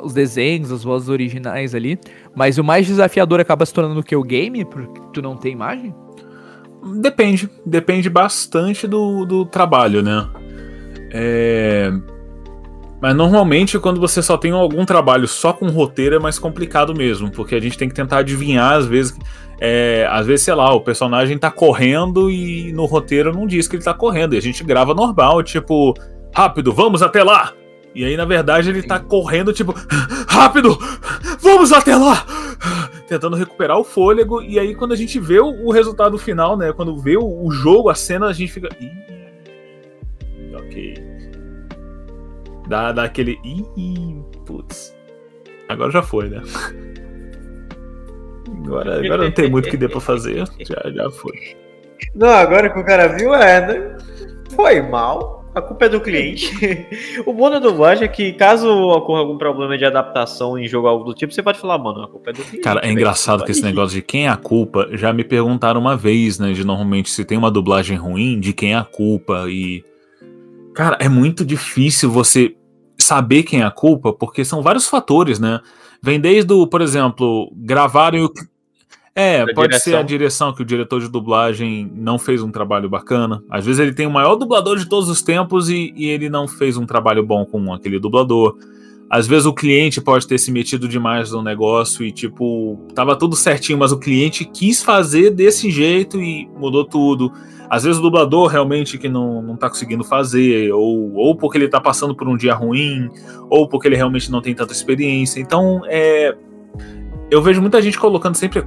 os desenhos, as vozes originais ali. Mas o mais desafiador acaba se tornando o que? O game? Porque tu não tem imagem? Depende, depende bastante do, do trabalho, né? É... Mas normalmente quando você só tem algum trabalho só com roteiro é mais complicado mesmo, porque a gente tem que tentar adivinhar às vezes, é, às vezes sei lá, o personagem tá correndo e no roteiro não diz que ele tá correndo, e a gente grava normal, tipo, rápido, vamos até lá. E aí na verdade ele tá correndo tipo, rápido, vamos até lá. Tentando recuperar o fôlego e aí quando a gente vê o, resultado final, né, quando vê o, o jogo, a cena, a gente fica Ih, OK. Dá, dá aquele. Ih, putz. Agora já foi, né? Agora, agora não tem muito o que dê pra fazer. Já, já foi. Não, agora que o cara viu, é, né? Foi mal. A culpa é do cliente. o bom da dublagem é que, caso ocorra algum problema de adaptação em jogo algo do tipo, você pode falar, mano, a culpa é do cliente. Cara, é velho. engraçado que esse negócio de quem é a culpa, já me perguntaram uma vez, né? De normalmente se tem uma dublagem ruim, de quem é a culpa. E. Cara, é muito difícil você saber quem é a culpa, porque são vários fatores, né? Vem desde o, por exemplo, gravarem o. É, Da pode ser a direção. direção que o diretor de dublagem não fez um trabalho bacana. Às vezes ele tem o maior dublador de todos os tempos e, e ele não fez um trabalho bom com aquele dublador. Às vezes o cliente pode ter se metido demais no negócio e, tipo, tava tudo certinho, mas o cliente quis fazer desse jeito e mudou tudo. Às vezes o dublador realmente que não, não tá conseguindo fazer, ou, ou porque ele tá passando por um dia ruim, ou porque ele realmente não tem tanta experiência. Então, é. Eu vejo muita gente colocando sempre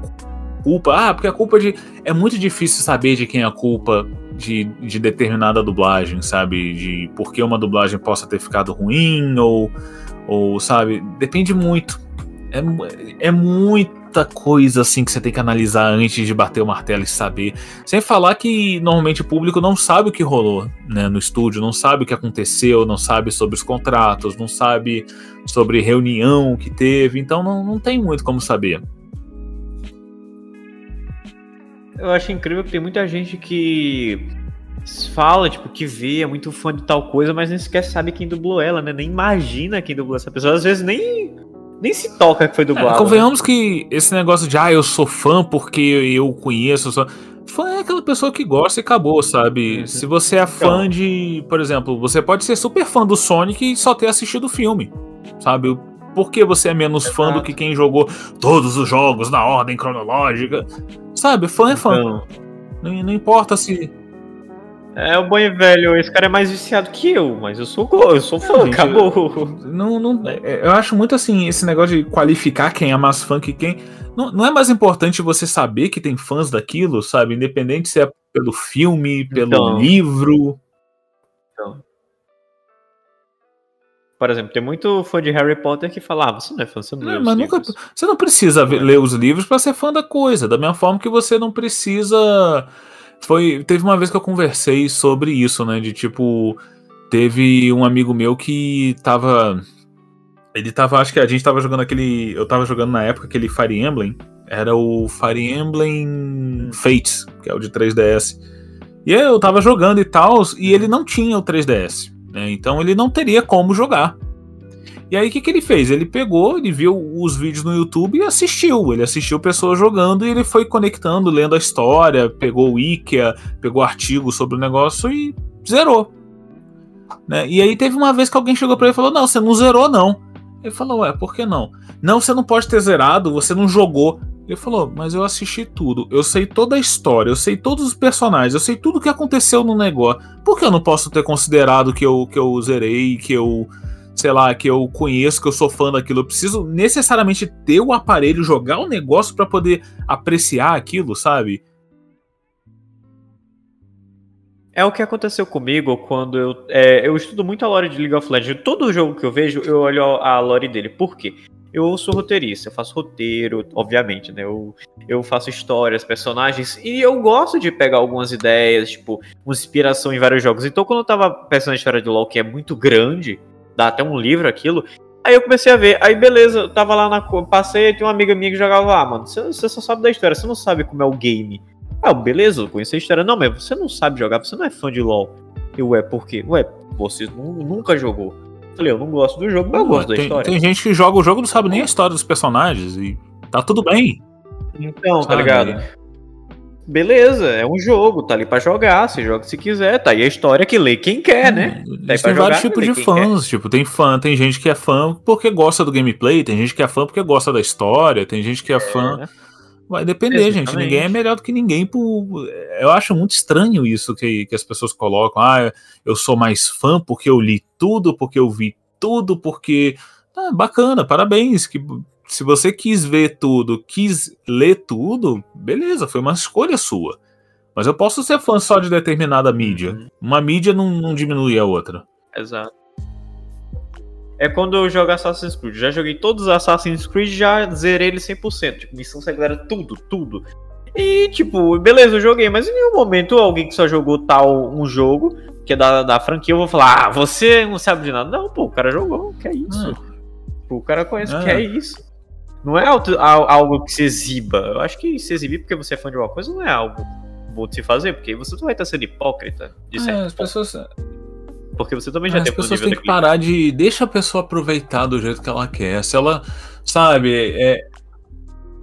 culpa. Ah, porque a culpa de. É muito difícil saber de quem é a culpa de, de determinada dublagem, sabe? De por que uma dublagem possa ter ficado ruim, ou ou, sabe, depende muito. É, é muita coisa assim que você tem que analisar antes de bater o martelo e saber. Sem falar que normalmente o público não sabe o que rolou né, no estúdio, não sabe o que aconteceu, não sabe sobre os contratos, não sabe sobre reunião que teve, então não, não tem muito como saber. Eu acho incrível que tem muita gente que fala, tipo, que vê, é muito fã de tal coisa, mas nem sequer sabe quem dublou ela, né? Nem imagina quem dublou essa pessoa. Às vezes nem, nem se toca que foi dublado. É, convenhamos né? que esse negócio de, ah, eu sou fã porque eu conheço, eu sou... Fã é aquela pessoa que gosta e acabou, sabe? Uhum. Se você é fã então. de, por exemplo, você pode ser super fã do Sonic e só ter assistido o filme, sabe? Por que você é menos Exato. fã do que quem jogou todos os jogos na ordem cronológica? Sabe? Fã é fã. Então. Não, não importa se é o bom e velho, esse cara é mais viciado que eu, mas eu sou eu sou fã, não, gente, acabou. Não, não, é, eu acho muito assim, esse negócio de qualificar quem é mais fã que quem. Não, não é mais importante você saber que tem fãs daquilo, sabe? Independente se é pelo filme, pelo então, livro. Então. Por exemplo, tem muito fã de Harry Potter que fala, ah, você não é fã, você não, não mas nunca, Você não precisa é. ler os livros para ser fã da coisa, da mesma forma que você não precisa foi. Teve uma vez que eu conversei sobre isso, né? De tipo. Teve um amigo meu que tava. Ele tava. Acho que a gente tava jogando aquele. Eu tava jogando na época aquele Fire Emblem. Era o Fire Emblem Fates, que é o de 3DS. E eu tava jogando e tal, e ele não tinha o 3DS. Né? Então ele não teria como jogar. E aí o que, que ele fez? Ele pegou, ele viu os vídeos no YouTube e assistiu. Ele assistiu pessoas jogando e ele foi conectando, lendo a história, pegou o Wikia, pegou artigos sobre o negócio e zerou. Né? E aí teve uma vez que alguém chegou para ele e falou: Não, você não zerou, não. Ele falou: Ué, por que não? Não, você não pode ter zerado, você não jogou. Ele falou: Mas eu assisti tudo, eu sei toda a história, eu sei todos os personagens, eu sei tudo o que aconteceu no negócio. Por que eu não posso ter considerado que eu, que eu zerei, que eu sei lá, que eu conheço, que eu sou fã daquilo. Eu preciso necessariamente ter o aparelho, jogar o negócio para poder apreciar aquilo, sabe? É o que aconteceu comigo quando eu. É, eu estudo muito a lore de League of Legends. Todo jogo que eu vejo, eu olho a lore dele. Por quê? Eu sou roteirista, eu faço roteiro, obviamente, né? Eu, eu faço histórias, personagens, e eu gosto de pegar algumas ideias, tipo, uma inspiração em vários jogos. Então, quando eu tava pensando na história de LoL, que é muito grande, dá até um livro aquilo. Aí eu comecei a ver, aí beleza, eu tava lá na. Passei tinha uma amiga minha que jogava lá, mano. Você, você só sabe da história, você não sabe como é o game. Ah, beleza, eu conheci a história. Não, mas você não sabe jogar, você não é fã de LOL. Eu, ué, por quê? Ué, você nunca jogou. falei, eu não gosto do jogo, mas eu gosto da tem, história. Tem gente que joga o jogo e não sabe nem a história dos personagens. E tá tudo bem. Então, tá sabe? tá ligado? Beleza, é um jogo, tá ali pra jogar, você joga se quiser, tá aí a história que lê quem quer, né? Tá tem vários tipos de fãs, quer. tipo, tem fã, tem gente que é fã porque gosta do gameplay, tem gente que é fã porque gosta da história, tem gente que é, é fã. Vai depender, Exatamente. gente. Ninguém é melhor do que ninguém. Por... Eu acho muito estranho isso que, que as pessoas colocam. Ah, eu sou mais fã porque eu li tudo, porque eu vi tudo, porque. Ah, bacana, parabéns. Que se você quis ver tudo, quis ler tudo, beleza, foi uma escolha sua. Mas eu posso ser fã só de determinada mídia. Uhum. Uma mídia não, não diminui a outra. Exato. É quando eu jogo Assassin's Creed. Já joguei todos os Assassin's Creed já zerei ele 100%. Tipo, missão secreta, tudo, tudo. E, tipo, beleza, eu joguei, mas em nenhum momento alguém que só jogou tal um jogo, que é da, da franquia, eu vou falar, ah, você não sabe de nada. Não, pô, o cara jogou, que é isso? Ah. o cara conhece, que é isso? Não é algo que se exiba. Eu acho que se exibir porque você é fã de uma coisa não é algo bom de se fazer, porque você não vai estar sendo hipócrita. De certo é, as pessoas. Porque você também já as tem As pessoas têm que parar de. Deixa a pessoa aproveitar do jeito que ela quer. Se ela. Sabe, é.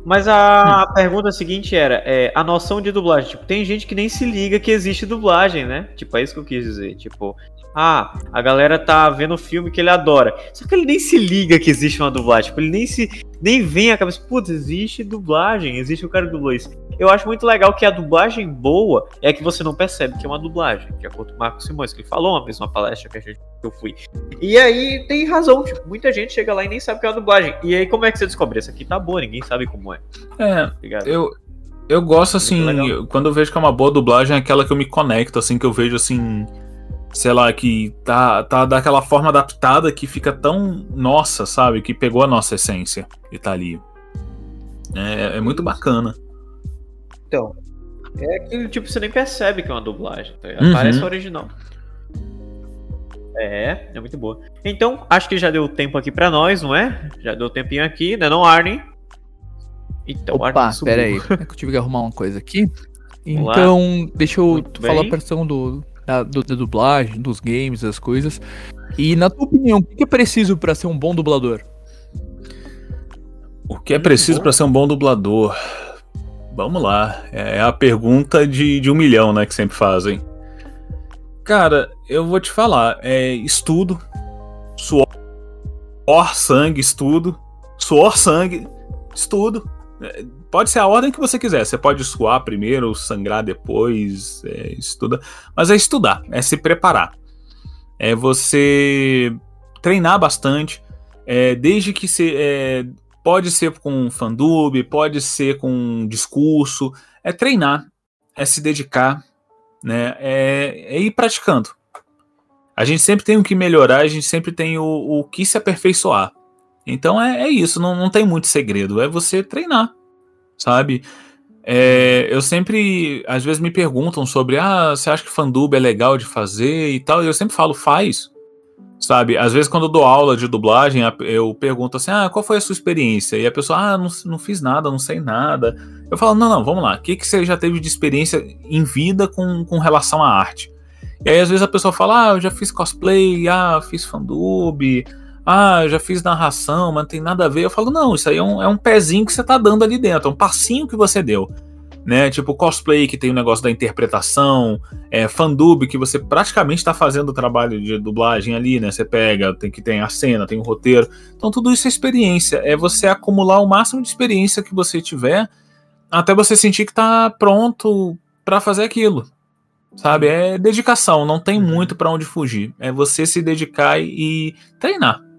Mas a hum. pergunta seguinte era: é, a noção de dublagem. Tipo, tem gente que nem se liga que existe dublagem, né? Tipo, é isso que eu quis dizer. Tipo, Ah, a galera tá vendo o filme que ele adora. Só que ele nem se liga que existe uma dublagem. Tipo, ele nem se. Nem vem a cabeça. Putz, existe dublagem, existe o cara que dublou isso. Eu acho muito legal que a dublagem boa é que você não percebe que é uma dublagem. De acordo com o Marcos Simões, que ele falou uma vez numa palestra que, a gente, que eu fui. E aí tem razão, tipo, muita gente chega lá e nem sabe que é uma dublagem. E aí, como é que você descobre? Essa aqui tá boa, ninguém sabe como é. É, ligado? eu, eu gosto assim, quando eu vejo que é uma boa dublagem, é aquela que eu me conecto, assim, que eu vejo assim, sei lá, que tá, tá daquela forma adaptada que fica tão nossa, sabe? Que pegou a nossa essência e tá ali. É, é muito bacana. Então, é aquilo, tipo, você nem percebe que é uma dublagem, tá? Uhum. Parece original. É, é muito boa. Então, acho que já deu tempo aqui pra nós, não é? Já deu tempinho aqui, né, não, Arne? Então, Opa, Arne subiu. pera aí. É que eu tive que arrumar uma coisa aqui. Então, deixa eu Muito falar bem. a questão do, da, do- da dublagem, dos games, das coisas. E na tua opinião, o que é preciso pra ser um bom dublador? O que é preciso pra ser um bom dublador? Vamos lá. É a pergunta de, de um milhão, né? Que sempre fazem. Cara, eu vou te falar. É estudo, suor, sangue, estudo, suor, sangue, estudo. É, Pode ser a ordem que você quiser. Você pode suar primeiro, sangrar depois, é, estuda. Mas é estudar, é se preparar. É você treinar bastante. é, desde que você. é, pode ser com fandub, pode ser com discurso. É treinar, é se dedicar, né? É, é ir praticando. A gente sempre tem o que melhorar, a gente sempre tem o, o que se aperfeiçoar. Então é, é isso, não, não tem muito segredo, é você treinar, sabe? É, eu sempre, às vezes me perguntam sobre, ah, você acha que fandub é legal de fazer e tal, e eu sempre falo, faz, sabe? Às vezes quando eu dou aula de dublagem, eu pergunto assim, ah, qual foi a sua experiência? E a pessoa, ah, não, não fiz nada, não sei nada. Eu falo, não, não, vamos lá, o que, que você já teve de experiência em vida com, com relação à arte? E aí às vezes a pessoa fala, ah, eu já fiz cosplay, ah, fiz fandub, ah, eu já fiz narração, mas não tem nada a ver. Eu falo, não, isso aí é um, é um pezinho que você tá dando ali dentro, é um passinho que você deu. Né, tipo cosplay que tem o negócio da interpretação, é, fandub que você praticamente está fazendo o trabalho de dublagem ali, né? Você pega, tem que tem a cena, tem o roteiro. Então tudo isso é experiência, é você acumular o máximo de experiência que você tiver até você sentir que tá pronto para fazer aquilo. Sabe? É dedicação, não tem muito para onde fugir. É você se dedicar e treinar.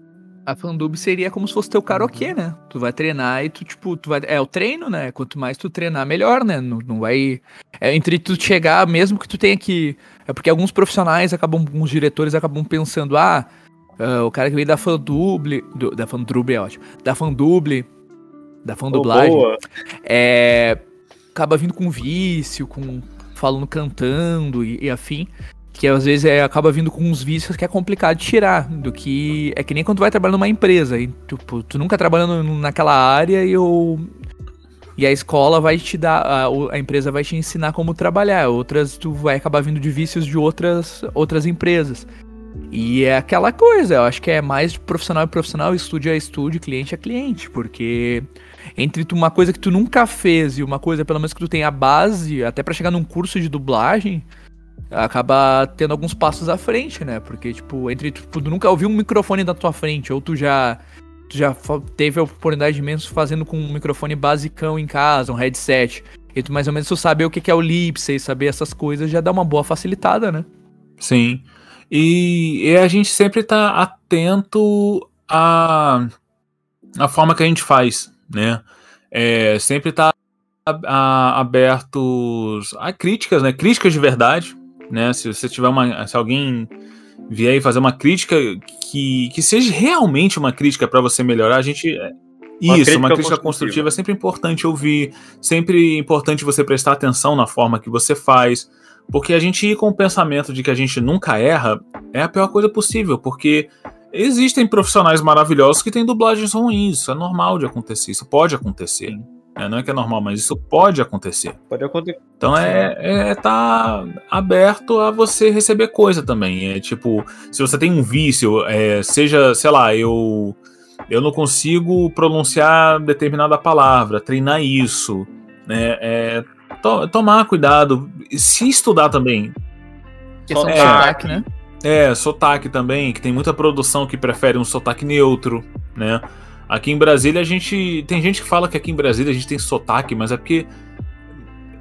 A fandub seria como se fosse teu karaokê, né? Tu vai treinar e tu, tipo, tu vai. É o treino, né? Quanto mais tu treinar, melhor, né? Não, não vai. É entre tu chegar, mesmo que tu tenha que. É porque alguns profissionais acabam, alguns diretores acabam pensando, ah, ah, o cara que veio da fanduble. do- da fanduble é ótimo. Da fanduble. Da fandublagem. boa. é, acaba vindo com vício, com falando cantando e, e afim, que às vezes é, acaba vindo com uns vícios que é complicado de tirar, do que é que nem quando tu vai trabalhar numa empresa, e tu, pô, tu nunca trabalhando naquela área e o e a escola vai te dar, a, a empresa vai te ensinar como trabalhar, outras tu vai acabar vindo de vícios de outras outras empresas. E é aquela coisa, eu acho que é mais profissional a profissional, estúdio a estúdio, cliente a cliente, porque entre uma coisa que tu nunca fez e uma coisa, pelo menos que tu tem a base, até pra chegar num curso de dublagem, acaba tendo alguns passos à frente, né? Porque, tipo, entre tu, tu nunca ouviu um microfone na tua frente, ou tu já, tu já teve a oportunidade de menos fazendo com um microfone basicão em casa, um headset, e tu mais ou menos tu saber o que é o Lipsy, saber essas coisas, já dá uma boa facilitada, né? Sim. E, e a gente sempre tá atento à, à forma que a gente faz, né? É, sempre tá a- a- abertos a críticas, né? Críticas de verdade, né? Se você tiver uma, se alguém vier e fazer uma crítica que, que seja realmente uma crítica para você melhorar, a gente Uma isso, uma crítica crítica construtiva. construtiva é sempre importante ouvir, sempre importante você prestar atenção na forma que você faz, porque a gente ir com o pensamento de que a gente nunca erra é a pior coisa possível, porque existem profissionais maravilhosos que têm dublagens ruins, isso é normal de acontecer, isso pode acontecer. É, não é que é normal, mas isso pode acontecer. Pode acontecer. Então é, é tá aberto a você receber coisa também. É tipo, se você tem um vício, é, seja, sei lá, eu eu não consigo pronunciar determinada palavra, treinar isso, né? É, to- tomar cuidado, se estudar também. Questão do É. sotaque, né? É, sotaque também, que tem muita produção que prefere um sotaque neutro, né? Aqui em Brasília a gente. Tem gente que fala que aqui em Brasília a gente tem sotaque, mas é porque.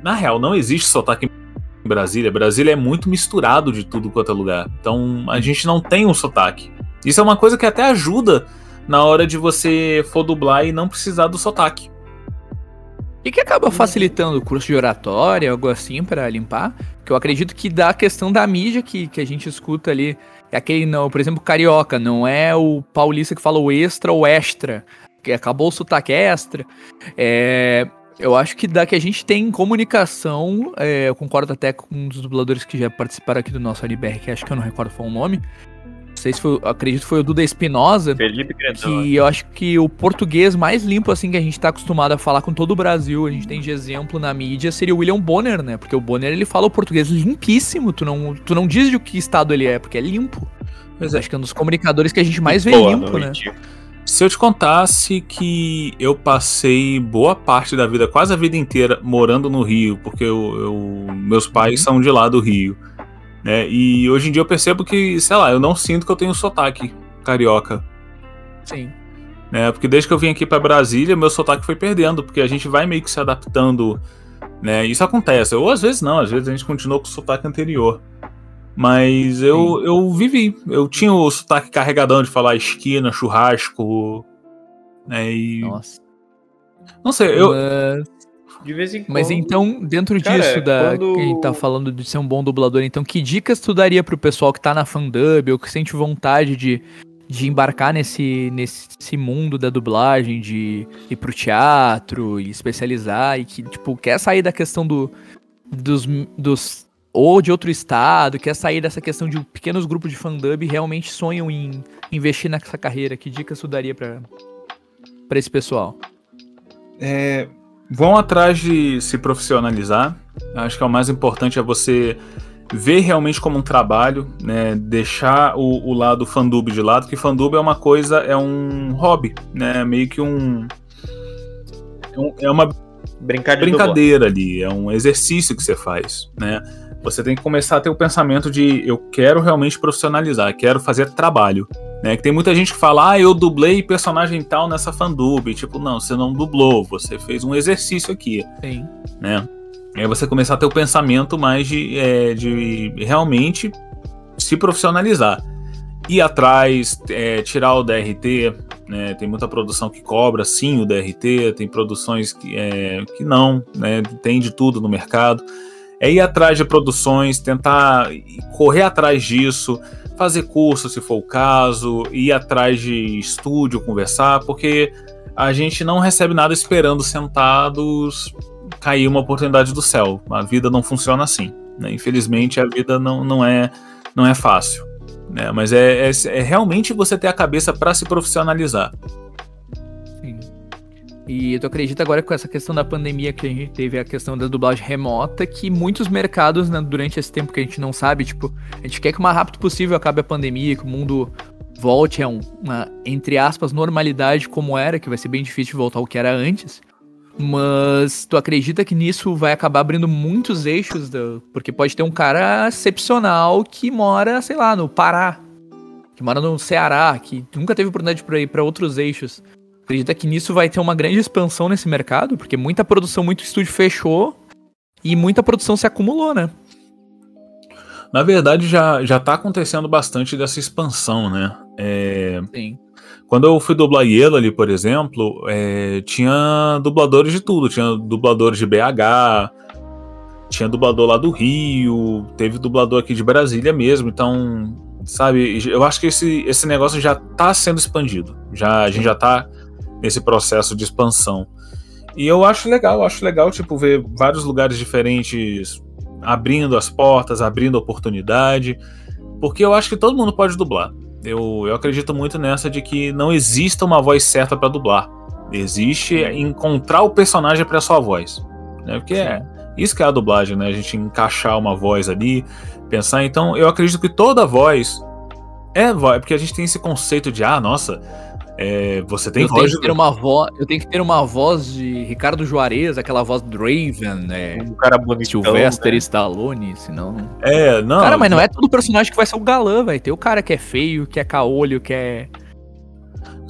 Na real, não existe sotaque em Brasília. Brasília é muito misturado de tudo quanto é lugar. Então a gente não tem um sotaque. Isso é uma coisa que até ajuda na hora de você for dublar e não precisar do sotaque. E que acaba facilitando o curso de oratória, algo assim, para limpar. Que eu acredito que dá a questão da mídia que, que a gente escuta ali. É aquele, não, por exemplo, carioca, não é o paulista que fala o extra ou extra. Que acabou o sotaque extra. É, eu acho que dá que a gente tem comunicação. É, eu concordo até com um dos dubladores que já participaram aqui do nosso LBR, que acho que eu não recordo qual o nome sei se foi, acredito que foi o Duda Espinosa. Felipe Grandão. Que eu acho que o português mais limpo, assim, que a gente tá acostumado a falar com todo o Brasil, a gente tem de exemplo na mídia, seria o William Bonner, né? Porque o Bonner, ele fala o português limpíssimo, tu não, tu não diz de que estado ele é, porque é limpo. Mas é. acho que é um dos comunicadores que a gente mais vê Boa limpo, noite. né? Se eu te contasse que eu passei boa parte da vida, quase a vida inteira, morando no Rio, porque eu, eu meus pais uhum. são de lá do Rio. Né? E hoje em dia eu percebo que, sei lá, eu não sinto que eu tenho sotaque carioca. Sim. Né? Porque desde que eu vim aqui para Brasília, meu sotaque foi perdendo, porque a gente vai meio que se adaptando, né? Isso acontece. Ou às vezes não, às vezes a gente continua com o sotaque anterior. Mas eu, eu vivi, eu tinha o sotaque carregadão de falar esquina, churrasco, né? E... Nossa. Não sei, eu. Mas... De vez em quando. Mas então, dentro Cara, disso, da, quando... quem tá falando de ser um bom dublador, então, que dicas tu daria pro pessoal que tá na fandub ou que sente vontade de, de embarcar nesse, nesse mundo da dublagem, de ir pro teatro e especializar e que, tipo, quer sair da questão do, dos, dos ou de outro estado, quer sair dessa questão de pequenos grupos de fandub e realmente sonham em investir nessa carreira, que dicas tu daria para esse pessoal? É, vão atrás de se profissionalizar. Acho que é o mais importante é você ver realmente como um trabalho, né? Deixar o, o lado fandub de lado, que fandub é uma coisa, é um hobby, né? Meio que um é, é uma brincadeira ali, é um exercício que você faz, né? Você tem que começar a ter o pensamento de eu quero realmente profissionalizar, quero fazer trabalho. Né? Que tem muita gente que fala, ah, eu dublei personagem tal nessa fandub. Tipo, não, você não dublou, você fez um exercício aqui. Sim. Né? Aí você começar a ter o pensamento mais de, é, de realmente se profissionalizar. Ir atrás, é, tirar o DRT, né? tem muita produção que cobra sim o DRT, tem produções que, é, que não, né? tem de tudo no mercado. É ir atrás de produções, tentar correr atrás disso, fazer curso se for o caso, ir atrás de estúdio, conversar, porque a gente não recebe nada esperando sentados cair uma oportunidade do céu. A vida não funciona assim. Né? Infelizmente, a vida não, não, é, não é fácil. Né? Mas é, é, é realmente você ter a cabeça para se profissionalizar. E tu acredita agora com essa questão da pandemia que a gente teve a questão da dublagem remota, que muitos mercados, né, durante esse tempo que a gente não sabe, tipo, a gente quer que o mais rápido possível acabe a pandemia, que o mundo volte a uma, entre aspas, normalidade como era, que vai ser bem difícil voltar ao que era antes. Mas tu acredita que nisso vai acabar abrindo muitos eixos? Do... Porque pode ter um cara excepcional que mora, sei lá, no Pará, que mora no Ceará, que nunca teve oportunidade para ir para outros eixos. Acredita que nisso vai ter uma grande expansão nesse mercado? Porque muita produção, muito estúdio fechou e muita produção se acumulou, né? Na verdade, já, já tá acontecendo bastante dessa expansão, né? É... Sim. Quando eu fui dublar Yellow ali, por exemplo, é... tinha dubladores de tudo. Tinha dubladores de BH, tinha dublador lá do Rio, teve dublador aqui de Brasília mesmo. Então, sabe, eu acho que esse, esse negócio já tá sendo expandido. Já, a gente já tá nesse processo de expansão. E eu acho legal, acho legal, tipo, ver vários lugares diferentes abrindo as portas, abrindo oportunidade, porque eu acho que todo mundo pode dublar. Eu, eu acredito muito nessa de que não exista uma voz certa para dublar. Existe encontrar o personagem para sua voz. Né? Porque é isso que é a dublagem, né? A gente encaixar uma voz ali, pensar. Então, eu acredito que toda voz é voz, porque a gente tem esse conceito de, ah, nossa, É, você tem eu tenho voz. que ter uma voz, eu tenho que ter uma voz de Ricardo Juarez, aquela voz do Draven, né? Um cara bonitão, Sylvester né? Stallone, senão. É, não. cara, mas não é todo personagem que vai ser o galã, vai ter o cara que é feio, que é caolho, que é,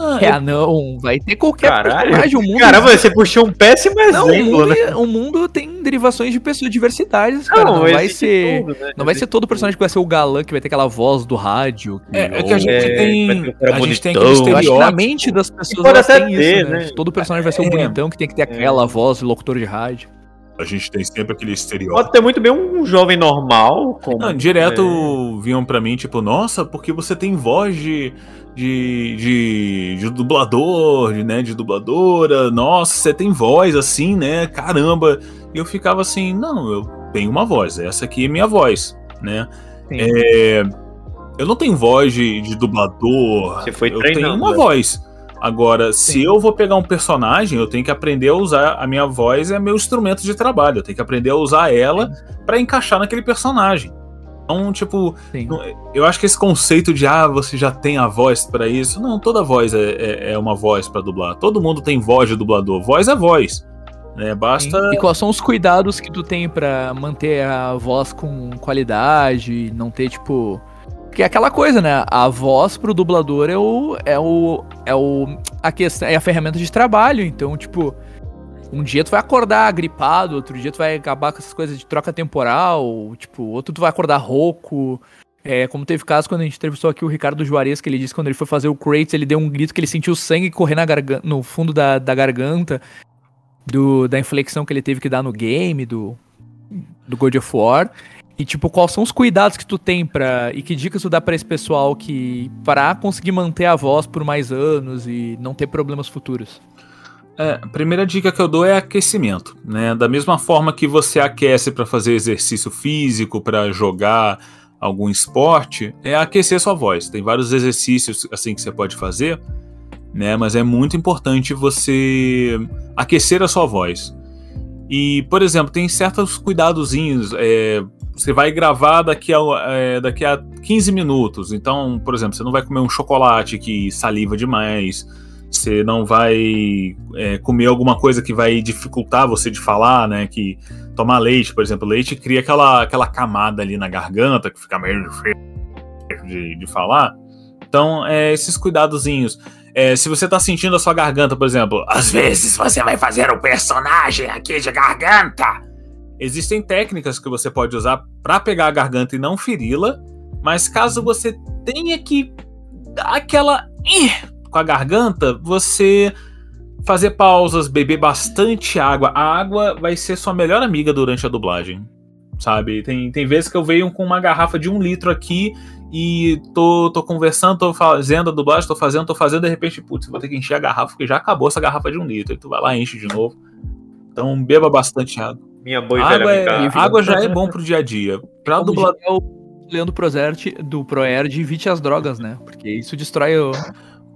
Ah, é anão, vai ter qualquer Caralho. personagem. O mundo, Caramba, você puxou um péssimo não, o exemplo, mundo, né? o mundo tem derivações de pessoas, diversidades, cara. Não, vai existe ser. tudo, né? Não vai ser todo personagem que vai ser o galã, que vai ter aquela voz do rádio. que- É, é que a gente É, vai tem. um A gente tem aquele Eu acho que na estereótipo. mente das pessoas pode elas até têm ter, isso, né? né? Todo personagem vai ser o É. bonitão que tem que ter aquela voz de locutor de rádio. A gente tem sempre aquele estereótipo. Pode ter muito bem um jovem normal, como... Não, direto vinham pra mim, tipo, nossa, porque você tem voz de, de, de, de dublador, de, né, de dubladora, nossa, você tem voz assim, né, caramba. E eu ficava assim, não, eu tenho uma voz, essa aqui é minha voz, né. É, eu não tenho voz de, de dublador, Você foi eu tenho uma né? voz. Agora, se Sim. eu vou pegar um personagem, eu tenho que aprender a usar a minha voz, é meu instrumento de trabalho. Eu tenho que aprender a usar ela pra encaixar naquele personagem. Então, tipo, Sim. eu acho que esse conceito de ah, você já tem a voz pra isso, não, toda voz é, é, é uma voz pra dublar. Todo mundo tem voz de dublador. Voz é voz. Né? Basta. E quais são os cuidados que tu tem pra manter a voz com qualidade, não ter, tipo. Porque é aquela coisa, né? A voz pro dublador é o. é o. é o. a questão. é a ferramenta de trabalho. Então, tipo. Um dia tu vai acordar gripado, outro dia tu vai acabar com essas coisas de troca temporal, tipo, outro tu vai acordar rouco. É, como teve caso quando a gente entrevistou aqui o Ricardo Juarez, que ele disse que quando ele foi fazer o Kratos, ele deu um grito que ele sentiu sangue correr na gargan- no fundo da, da garganta do, da inflexão que ele teve que dar no game, do, do God of War. E, tipo, quais são os cuidados que tu tem pra. E que dicas tu dá pra esse pessoal que. para conseguir manter a voz por mais anos e não ter problemas futuros? É, a primeira dica que eu dou é aquecimento, né? Da mesma forma que você aquece para fazer exercício físico, para jogar algum esporte, é aquecer sua voz. Tem vários exercícios assim que você pode fazer, né? Mas é muito importante você aquecer a sua voz. E, por exemplo, tem certos cuidadozinhos. é, você vai gravar daqui a, é, daqui a 15 minutos. Então, por exemplo, você não vai comer um chocolate que saliva demais. Você não vai é, comer alguma coisa que vai dificultar você de falar, né? Que tomar leite, por exemplo, leite cria aquela, aquela camada ali na garganta que fica meio difícil de, de falar. Então, é, esses cuidadozinhos. É, se você tá sentindo a sua garganta, por exemplo, Às vezes você vai fazer um personagem aqui de garganta. existem técnicas que você pode usar para pegar a garganta e não feri-la, mas caso você tenha que dar aquela com a garganta, você fazer pausas, beber bastante água. A água vai ser sua melhor amiga durante a dublagem, sabe? Tem, tem vezes que eu venho com uma garrafa de um litro aqui e tô, tô conversando, tô fazendo a dublagem, tô fazendo, tô fazendo, de repente, putz, vou ter que encher a garrafa porque já acabou essa garrafa de um litro. E tu vai lá e enche de novo. Então beba bastante água. Minha boa Água, é- água já é bom pro dia a dia. Pra Como o Leandro Prozert do Proerd, evite as drogas, né? Porque isso destrói o.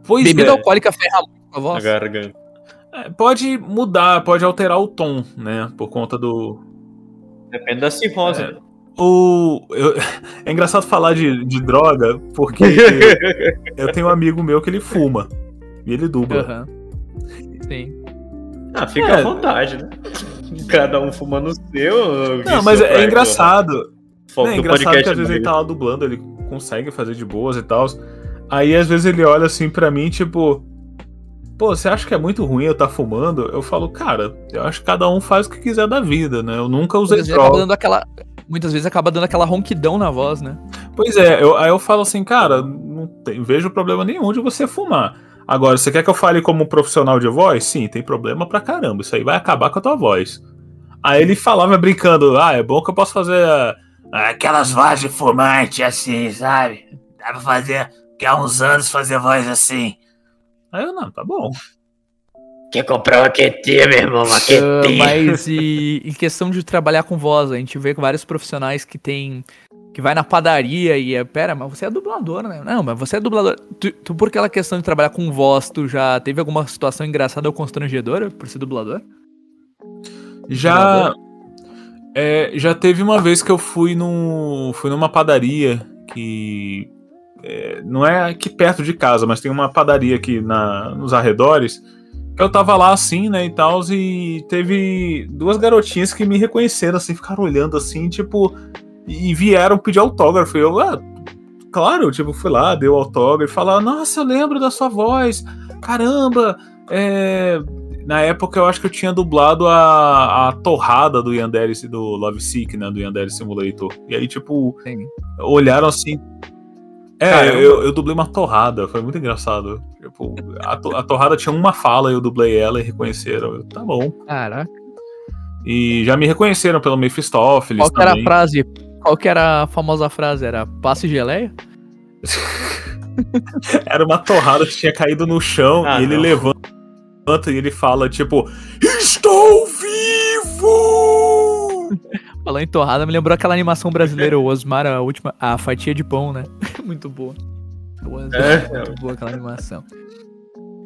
Pois Bebida é, alcoólica ferra muito a voz. garganta. é, pode mudar, pode alterar o tom, né? Por conta do. Depende da cirrose, É. né? O, eu- é engraçado falar de, de droga, porque eu tenho um amigo meu que ele fuma. E ele dubla. Aham. Sim. Ah, fica É. à vontade, né? Cada um fumando o seu. Não, mas é, é engraçado. Foco é do engraçado que às vezes ele tá lá dublando, ele consegue fazer de boas e tal. Aí às vezes ele olha assim pra mim, tipo. Pô, você acha que é muito ruim eu estar fumando? Eu falo, cara, eu acho que cada um faz o que quiser da vida, né? Eu nunca usei Muitas vezes, droga. dando aquela, muitas vezes acaba dando aquela ronquidão na voz, né? Pois é, eu- aí eu falo assim, cara, não tem- vejo problema nenhum de você fumar. Agora, você quer que eu fale como profissional de voz? Sim, tem problema pra caramba. Isso aí vai acabar com a tua voz. Aí ele falava brincando, ah, é bom que eu posso fazer. ah, Aquelas vozes de fumante assim, sabe? Dá pra fazer, que há uns anos fazer voz assim. Aí eu, não, tá bom. Quer comprar uma quietinha, meu irmão? Uma Ah, quietinha. mas e, em questão de trabalhar com voz, a gente vê vários profissionais que tem. que vai na padaria e é. Pera, mas você é dublador, né? Não, mas você é dublador. Tu, tu, por aquela questão de trabalhar com voz, tu já teve alguma situação engraçada ou constrangedora por ser dublador? Já. é, já teve uma vez que eu fui no. fui numa padaria que. É, não é aqui perto de casa, mas tem uma padaria aqui na, nos arredores. Que eu tava lá assim, né, e tal, e teve duas garotinhas que me reconheceram, assim, ficaram olhando assim, tipo, e vieram pedir autógrafo. E eu, ah, claro, tipo, fui lá, deu autógrafo, e falaram, nossa, eu lembro da sua voz, caramba, é, na época eu acho que eu tinha dublado a, a torrada do Yandere do Love Sick, né? Do Yandere Simulator. E aí, tipo, Sim. olharam assim. É, Caramba. eu, eu dublei uma torrada, foi muito engraçado. Tipo, a, to- a torrada tinha uma fala, eu dublei ela e reconheceram. Eu, tá bom. Caraca. E já me reconheceram pelo Mephistófeles Qual que era a também. frase? Qual que era a famosa frase? Era passe geleia? Era uma torrada que tinha caído no chão Ah, e ele não. levanta e ele fala, tipo, Estou vivo! Falando em torrada, me lembrou aquela animação brasileira, o Osmar, a última, a fatia de pão, né? Muito boa. O Osmar, É. muito boa aquela animação.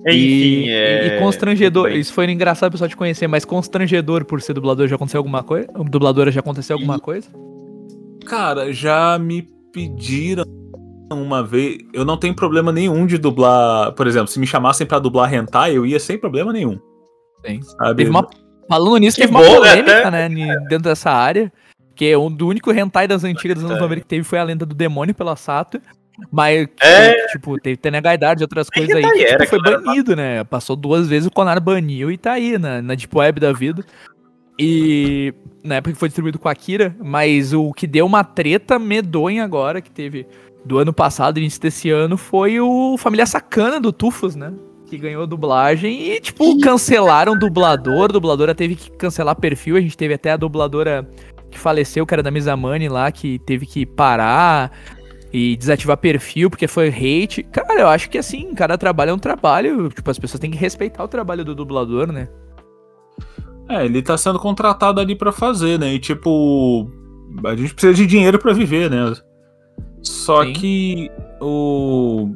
Enfim, e, é... e constrangedor, isso foi engraçado o pessoal te conhecer, mas constrangedor por ser dublador, já aconteceu alguma coisa? Dubladora já aconteceu alguma coisa? Cara, já me pediram uma vez. Eu não tenho problema nenhum de dublar. Por exemplo, se me chamassem pra dublar hentai, eu ia sem problema nenhum. Sim. Sabe? Teve uma, falando nisso, Que teve uma bom, né, polêmica, né, ni- dentro dessa área, que é um do único hentai das antigas dos anos 90 que teve foi a lenda do demônio pela Sato. Mas, É. tipo, teve Tenegaidade e outras Nem coisas aí hentai que tipo, foi banido, né? Passou duas vezes, o Conar baniu e tá aí, na, na Deep Web da vida. E na época que foi distribuído com a Akira, mas o que deu uma treta medonha agora, que teve do ano passado, início desse ano, foi o Família Sacana do Tufos, né? Que ganhou dublagem e, tipo, cancelaram o dublador. A dubladora teve que cancelar perfil. A gente teve até a dubladora que faleceu, que era da Mizamani lá, que teve que parar e desativar perfil porque foi hate. Cara, eu acho que assim, cada trabalho é um trabalho. Tipo, as pessoas têm que respeitar o trabalho do dublador, né? É, ele tá sendo contratado ali pra fazer, né? E tipo, a gente precisa de dinheiro pra viver, né? Só Sim. que o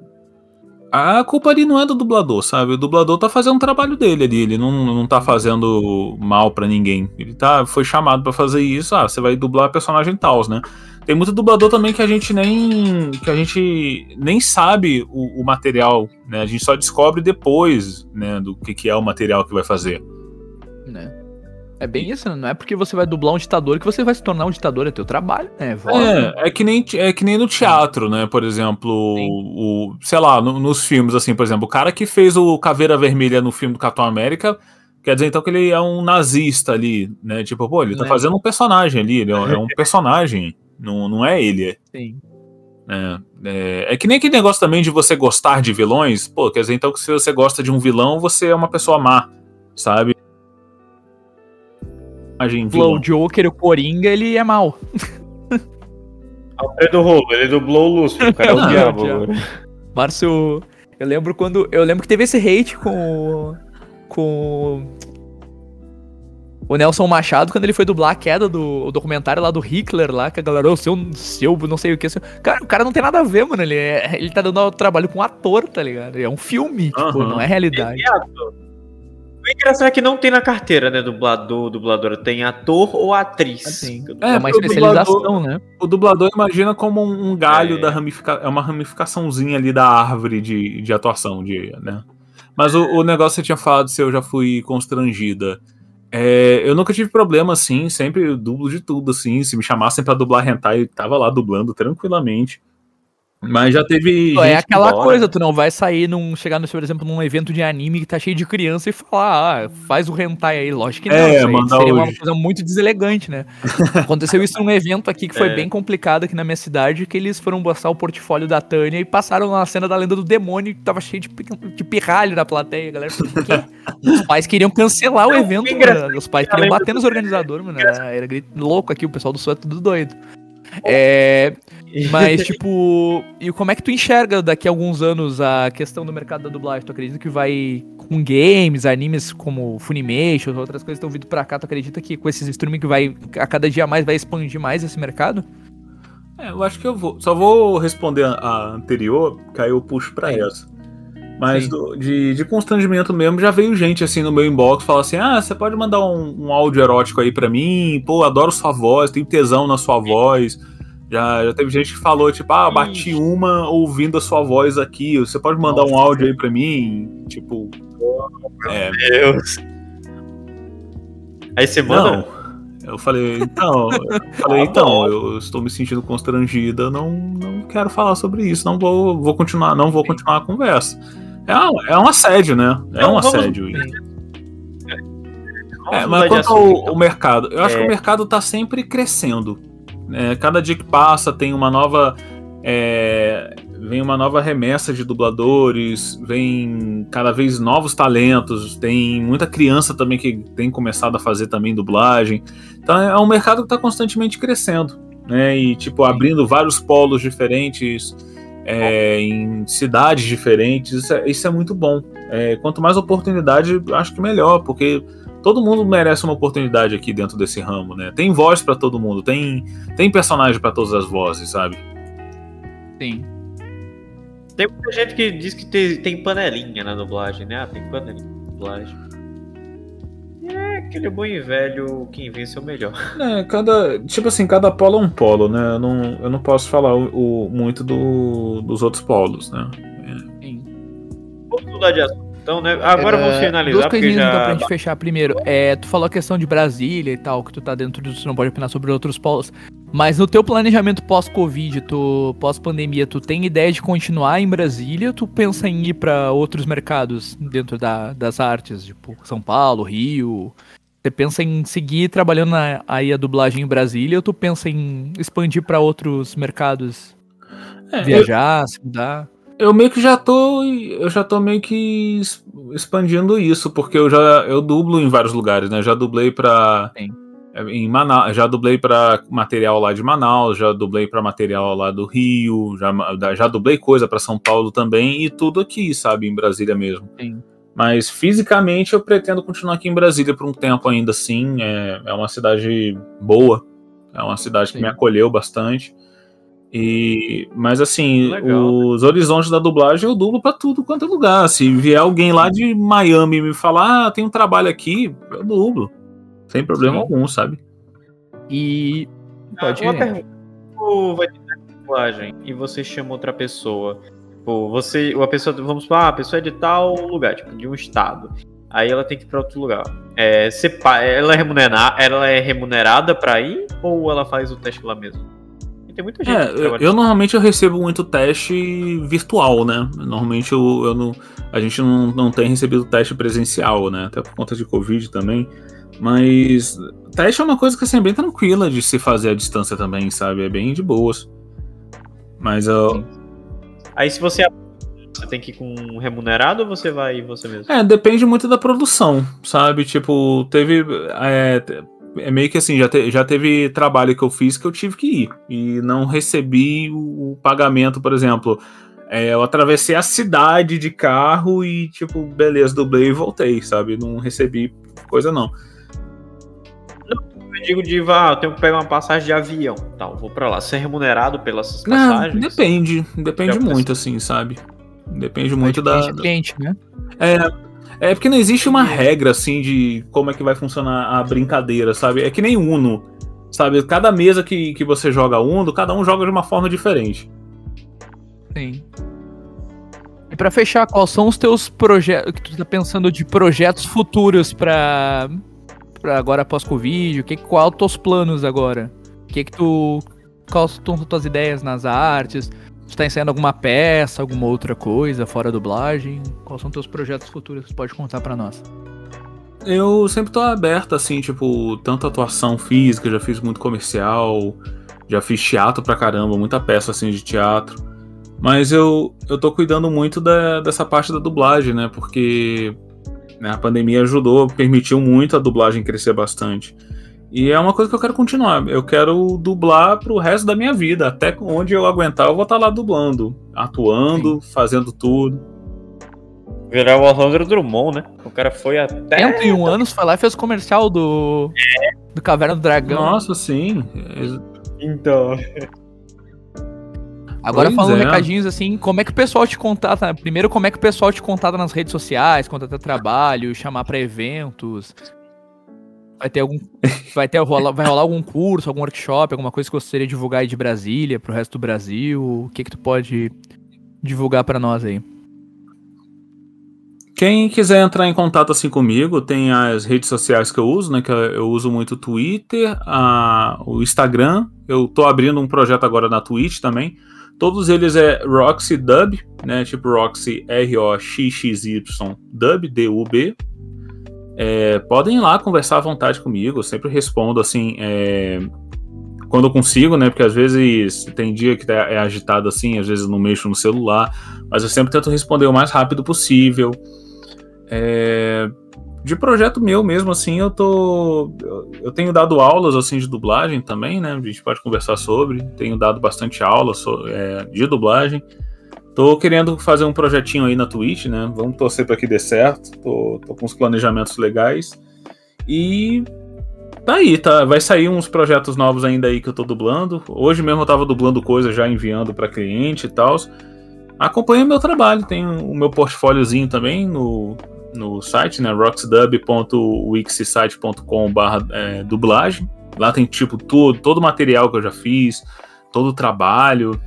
a culpa ali não é do dublador, sabe? O dublador tá fazendo o trabalho dele ali, ele não, não tá fazendo mal pra ninguém. Ele tá foi chamado pra fazer isso, ah, você vai dublar personagem tal, né? Tem muito dublador também que a gente nem que a gente nem sabe o, o material, né? A gente só descobre depois, né, do que, que é o material que vai fazer. né? É bem isso, né? Não é porque você vai dublar um ditador que você vai se tornar um ditador, é teu trabalho, né? Voz, né? É, é que nem, é que nem no teatro, né? Por exemplo, o, sei lá, no- nos filmes, assim, por exemplo, o cara que fez o Caveira Vermelha no filme do Capitão América, quer dizer então que ele é um nazista ali, né? Tipo, pô, ele tá Né. fazendo um personagem ali, ele é um- é um personagem, não, não é ele. Sim. né? É, é que nem aquele negócio também de você gostar de vilões, pô, quer dizer então que se você gosta de um vilão, você é uma pessoa má, sabe? Personagem vilão. o Joker, o Coringa, ele é mal. Alfredo Rolo, ele dublou o Lúcio, o cara é o Não, diabo. Márcio, eu lembro quando. Eu lembro que teve esse hate com. o- Com. O Nelson Machado, quando ele foi dublar a queda do o documentário lá do Hitler, lá, que a galera, ô, seu, seu, não sei o que. Seu... Cara, o cara não tem nada a ver, mano. Ele, é- ele tá dando trabalho com um ator, tá ligado? É um filme, tipo, Aham. não é realidade. Ele ator. O engraçado é que não tem na carteira, né, dublador, dubladora. Tem ator ou atriz. Assim, É, é uma especialização, dublador- né? O dublador imagina como um, galho É. da ramificação. É uma ramificaçãozinha ali da árvore de, de atuação, de, né? Mas o, o negócio que você tinha falado se eu já fui constrangida. É, eu nunca tive problema, assim, sempre dublo de tudo, assim. Se me chamassem pra dublar hentai, eu tava lá dublando tranquilamente. Mas já teve. É aquela coisa, tu não vai sair num. chegar, no, por exemplo, num evento de anime que tá cheio de criança e falar, ah, faz o hentai aí. Lógico que não. É, aí mandar seria uma o- coisa muito deselegante, né? Aconteceu isso num evento aqui que foi É. bem complicado aqui na minha cidade, que eles foram mostrar o portfólio da Tânia e passaram na cena da lenda do demônio que tava cheio de, de pirralho na plateia. A galera? Os pais queriam cancelar o Não, evento, mano. Os pais A queriam bater nos organizadores, mano. Era, era grito louco aqui, o pessoal do Sul é tudo doido. É, mas, tipo, e como é que tu enxerga daqui a alguns anos a questão do mercado da dublagem? Tu acredita que vai com games, animes como Funimation, outras coisas que estão vindo pra cá, tu acredita que com esses streaming que vai a cada dia mais vai expandir mais esse mercado? É, eu acho que eu vou. Só vou responder a, anterior, que aí eu puxo pra Sim. essa. Mas do- de, de constrangimento mesmo, já veio gente assim no meu inbox falar assim: ah, você pode mandar um, um áudio erótico aí pra mim? Pô, adoro sua voz, tenho tesão na sua voz. Já, já teve gente que falou, tipo, ah, bati uma ouvindo a sua voz aqui. Você pode mandar um Nossa. áudio aí pra mim? Tipo. É, Deus. Aí você manda. não. Eu falei, então, eu falei, Ah, então, eu estou me sentindo constrangida, não, não quero falar sobre isso, não vou, vou continuar, não vou continuar a conversa. É, um- é um assédio, né? É um assédio. É, mudar mas quanto ao, então. ao mercado, eu acho É. que o mercado tá sempre crescendo. É, cada dia que passa tem uma nova. é, vem uma nova remessa de dubladores, vem cada vez novos talentos, tem muita criança também que tem começado a fazer também dublagem. Então é um mercado que está constantemente crescendo, né? E tipo, abrindo vários polos diferentes. É, em cidades diferentes, isso é, isso é muito bom. É, quanto mais oportunidade, acho que melhor, porque todo mundo merece uma oportunidade aqui dentro desse ramo, né? Tem voz pra todo mundo, tem, tem personagem pra todas as vozes, sabe? Sim. Tem muita gente que diz que tem, tem panelinha na dublagem, né? Ah, tem panelinha na dublagem. É aquele bom e velho, quem vence é o melhor. É, cada, tipo assim, cada polo é um polo, né? Eu não, eu não posso falar o, o- muito do- dos outros polos, né? Sim. Vamos mudar de assunto, então, né? Agora É, vamos finalizar, Duas coisinhas então pra já... gente fechar. Primeiro, é, tu falou a questão de Brasília e tal, que tu tá dentro disso, tu não pode opinar sobre outros polos. Mas no teu planejamento pós-Covid, tu, pós-pandemia, tu tem ideia de continuar em Brasília ou tu pensa em ir pra outros mercados dentro da- das artes, tipo São Paulo, Rio? Você pensa em seguir trabalhando na- aí a dublagem em Brasília ou tu pensa em expandir pra outros mercados? É, eu, Viajar, se mudar? eu meio que já tô. Eu já tô meio que expandindo isso, porque eu já eu dublo em vários lugares, né? Eu já dublei pra. Sim. Em Manaus, já dublei pra material lá de Manaus, já dublei pra material lá do Rio, já, já dublei coisa pra São Paulo também, e tudo aqui, sabe, em Brasília mesmo. Sim. Mas fisicamente eu pretendo continuar aqui em Brasília por um tempo ainda assim. É, é uma cidade boa, é uma cidade que Sim. me acolheu bastante. E, mas assim, Legal. os horizontes da dublagem eu dublo pra tudo quanto é lugar. Se vier alguém lá de Miami me falar, ah, tem um trabalho aqui, eu dublo. Sem problema Sim. algum, sabe? E. Pode Uma ir. pergunta. Tu vai ter dublagem e você chama outra pessoa. Tipo, você. Uma pessoa. Vamos falar, ah, a pessoa é de tal lugar, tipo, de um estado. Aí ela tem que ir pra outro lugar. É, ela, é remunerada, ela é remunerada pra ir ou ela faz o teste lá mesmo? E Tem muita gente É, que eu, eu normalmente eu recebo muito teste virtual, né? Normalmente eu, eu não, a gente não, não tem recebido teste presencial, né? Até por conta de Covid também. Mas teste é uma coisa que assim, é bem tranquila de se fazer à distância também, sabe? É bem de boas. Mas eu, Aí se você você tem que ir com um remunerado ou você vai você mesmo? É, depende muito da produção, sabe? Tipo, teve. É, é meio que assim, já, te- já teve trabalho que eu fiz que eu tive que ir. E não recebi o, o pagamento, por exemplo. É, eu atravessei a cidade de carro e, tipo, beleza, dublei e voltei, sabe? Não recebi coisa não. Eu digo de, ah, eu tenho que pegar uma passagem de avião, tal, vou pra lá. Ser remunerado pelas Não, passagens? depende, depende Já muito, assim, sabe? Depende muito da, Cliente, cliente, né? É, é porque não existe uma regra assim de como é que vai funcionar a brincadeira, sabe? É que nem Uno, sabe? Cada mesa que, que você joga Uno, cada um joga de uma forma diferente. Sim. E pra fechar, quais são os teus projetos que tu tá pensando de projetos futuros pra, pra agora após Covid? O que qual os planos agora? O que que tu quais são as tuas ideias nas artes? Tu tá ensaiando alguma peça, alguma outra coisa fora dublagem? Quais são teus projetos futuros que tu pode contar pra nós? Eu sempre tô aberto, assim, tipo, tanto atuação física, já fiz muito comercial, já fiz teatro pra caramba, muita peça assim de teatro. Mas eu, eu tô cuidando muito da, dessa parte da dublagem, né? Porque né, a pandemia ajudou, permitiu muito a dublagem crescer bastante. E é uma coisa que eu quero continuar. Eu quero dublar pro resto da minha vida. Até onde eu aguentar, eu vou estar lá dublando, atuando, fazendo tudo. Virar o Alejandro Drummond, né? O cara foi até. 101 anos, foi lá e fez o comercial do. Do Caverna do Dragão. Nossa, sim. Então. Agora Pois falando é. recadinhos assim, como é que o pessoal te contata? Primeiro, como é que o pessoal te contata nas redes sociais, contata trabalho, chamar pra eventos? Vai ter algum. Vai, ter, rola- vai rolar algum curso, algum workshop, alguma coisa que você gostaria de divulgar aí de Brasília, pro resto do Brasil? O que que tu pode divulgar pra nós aí? Quem quiser entrar em contato assim comigo, tem as redes sociais que eu uso, né? Que eu, eu uso muito o Twitter, a- o Instagram. Eu tô abrindo um projeto agora na Twitch também. Todos eles é Roxy Dub, né? Tipo Roxy R-O-X-X-Y Dub, D-U-B. É, podem ir lá conversar à vontade comigo, eu sempre respondo assim. é, quando eu consigo, né? Porque às vezes tem dia que tá- é agitado assim, às vezes não mexo no celular, mas eu sempre tento responder o mais rápido possível. É, de projeto meu mesmo, assim, eu tô. eu- tenho dado aulas assim de dublagem também, né? A gente pode conversar sobre. Tenho dado bastante aula so- é, de dublagem. Tô querendo fazer um projetinho aí na Twitch, né? Vamos torcer para que dê certo. Tô, tô com uns planejamentos legais. E tá aí, tá? Vai sair uns projetos novos ainda aí que eu tô dublando. Hoje mesmo eu tava dublando coisa já enviando para cliente e tal. Acompanha meu trabalho, tem o meu portfóliozinho também no, no site, né? roxdub.wixsite.com é, dublagem. Lá tem tipo tudo, todo o material que eu já fiz, todo o trabalho.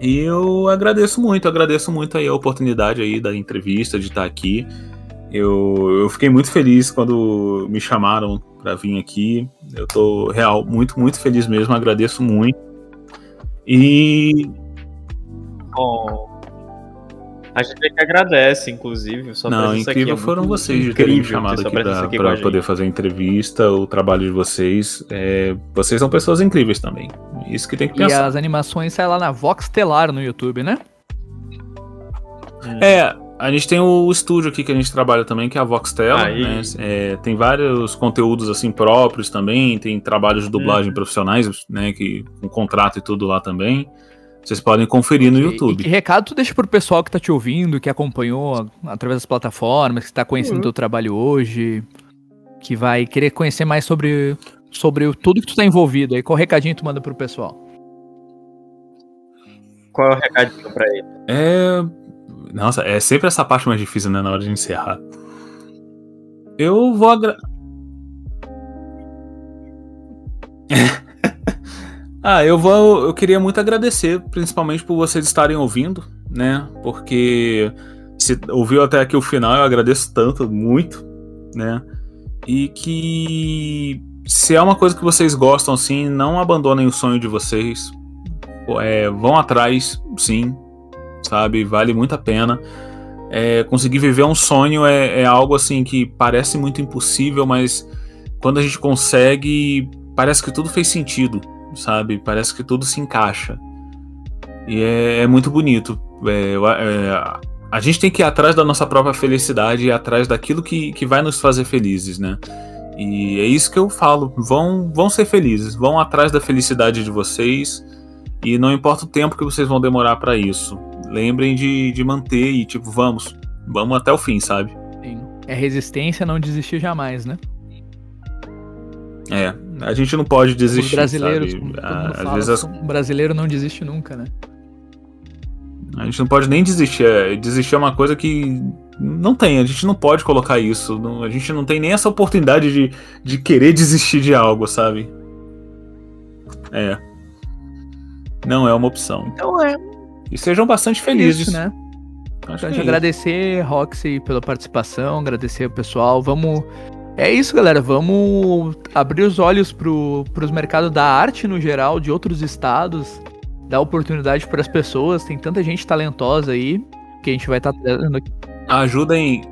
E eu agradeço muito, agradeço muito aí a oportunidade aí da entrevista, de estar aqui. Eu, eu fiquei muito feliz quando me chamaram para vir aqui. Eu tô real muito, muito feliz mesmo, agradeço muito. E Bom, a gente é que agradece, inclusive. Sua Não, presença incrível aqui é foram vocês de terem me chamado aqui presença pra, aqui pra com a gente. poder fazer a entrevista, o trabalho de vocês. É, vocês são pessoas incríveis também. Isso que tem que E pensar. as animações saem lá na Vox Telar no YouTube, né? É, a gente tem o estúdio aqui que a gente trabalha também, que é a Voxtela. Né? É, tem vários conteúdos assim próprios também, tem trabalhos de Hum. dublagem profissionais, né? Que, com contrato e tudo lá também. Vocês podem conferir no E- YouTube. E, que recado tu deixa pro pessoal que tá te ouvindo, que acompanhou a- através das plataformas, que tá conhecendo Uhum. teu trabalho hoje, que vai querer conhecer mais sobre, sobre o- tudo que tu tá envolvido aí. Qual recadinho tu manda pro pessoal? Qual é o recadinho pra ele? É. Nossa, é sempre essa parte mais difícil, né? Na hora de encerrar. Eu vou agra... ah, eu vou. Eu queria muito agradecer, principalmente por vocês estarem ouvindo, né? Porque se ouviu até aqui o final, eu agradeço tanto, muito, né? E que se é uma coisa que vocês gostam, assim, não abandonem o sonho de vocês. É, vão atrás, sim, sabe? Vale muito a pena. É, conseguir viver um sonho é, é algo assim que parece muito impossível, mas quando a gente consegue, parece que tudo fez sentido, sabe? Parece que tudo se encaixa. E é, é muito bonito. É, é, a gente tem que ir atrás da nossa própria felicidade e atrás daquilo que, que vai nos fazer felizes, né? E é isso que eu falo. Vão, vão ser felizes, vão atrás da felicidade de vocês. E não importa o tempo que vocês vão demorar pra isso. Lembrem de, de manter e, tipo, vamos. Vamos até o fim, sabe? Sim. É resistência, não desistir jamais, né? É. A gente não pode desistir. Os brasileiros, sabe? Ah, Às fala, vezes as- o brasileiro não desiste nunca, né? a gente não pode nem desistir. É, Desistir é uma coisa que não tem. A gente não pode colocar isso. não- a gente não tem nem essa oportunidade de, de querer desistir de algo, sabe? É. Não é uma opção. Então é, E sejam bastante felizes. isso, né? Acho Então, que é agradecer, Roxy, pela participação, agradecer o pessoal. Vamos. É isso, galera. Vamos abrir os olhos pro, pros mercados da arte no geral, de outros estados, dar oportunidade para as pessoas. Tem tanta gente talentosa aí que a gente vai estar trazendo aqui. Ajudem.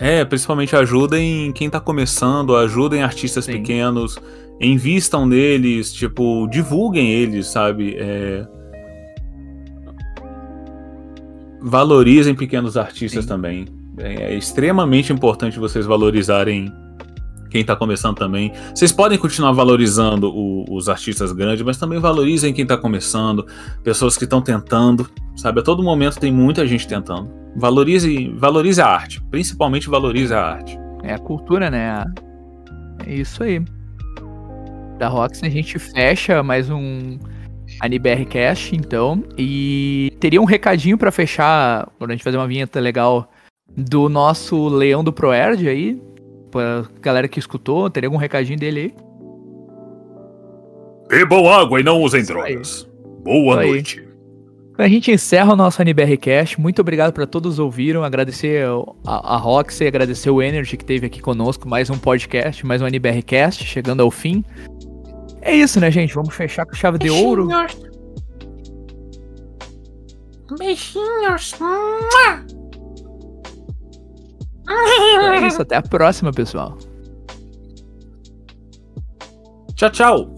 É, principalmente ajudem quem tá começando, ajudem artistas Sim. pequenos, invistam neles, tipo, divulguem eles, sabe? É, Valorizem pequenos artistas Sim. também. É, é extremamente importante vocês valorizarem quem tá começando também. Vocês podem continuar valorizando o- os artistas grandes, mas também valorizem quem tá começando, pessoas que estão tentando, sabe? A todo momento tem muita gente tentando. Valorize, valorize a arte, principalmente valorize a arte. É a cultura, né? A- É isso aí. Da Roxy a gente fecha mais um AniBR Cast, então. E teria um recadinho pra fechar, pra gente fazer uma vinheta legal do nosso Leão do Proerd aí. pra galera que escutou, teria algum recadinho dele aí? Bebam água e não usem Isso aí. drogas. Boa Isso aí. noite. A gente encerra o nosso NBRcast. Muito obrigado para todos que ouviram. Agradecer a, a Roxy, agradecer o Energy que teve aqui conosco. Mais um podcast, mais um NBRcast, chegando ao fim. É isso, né, gente? Vamos fechar com chave de ouro. Beijinhos. É isso, até a próxima, pessoal. Tchau, tchau.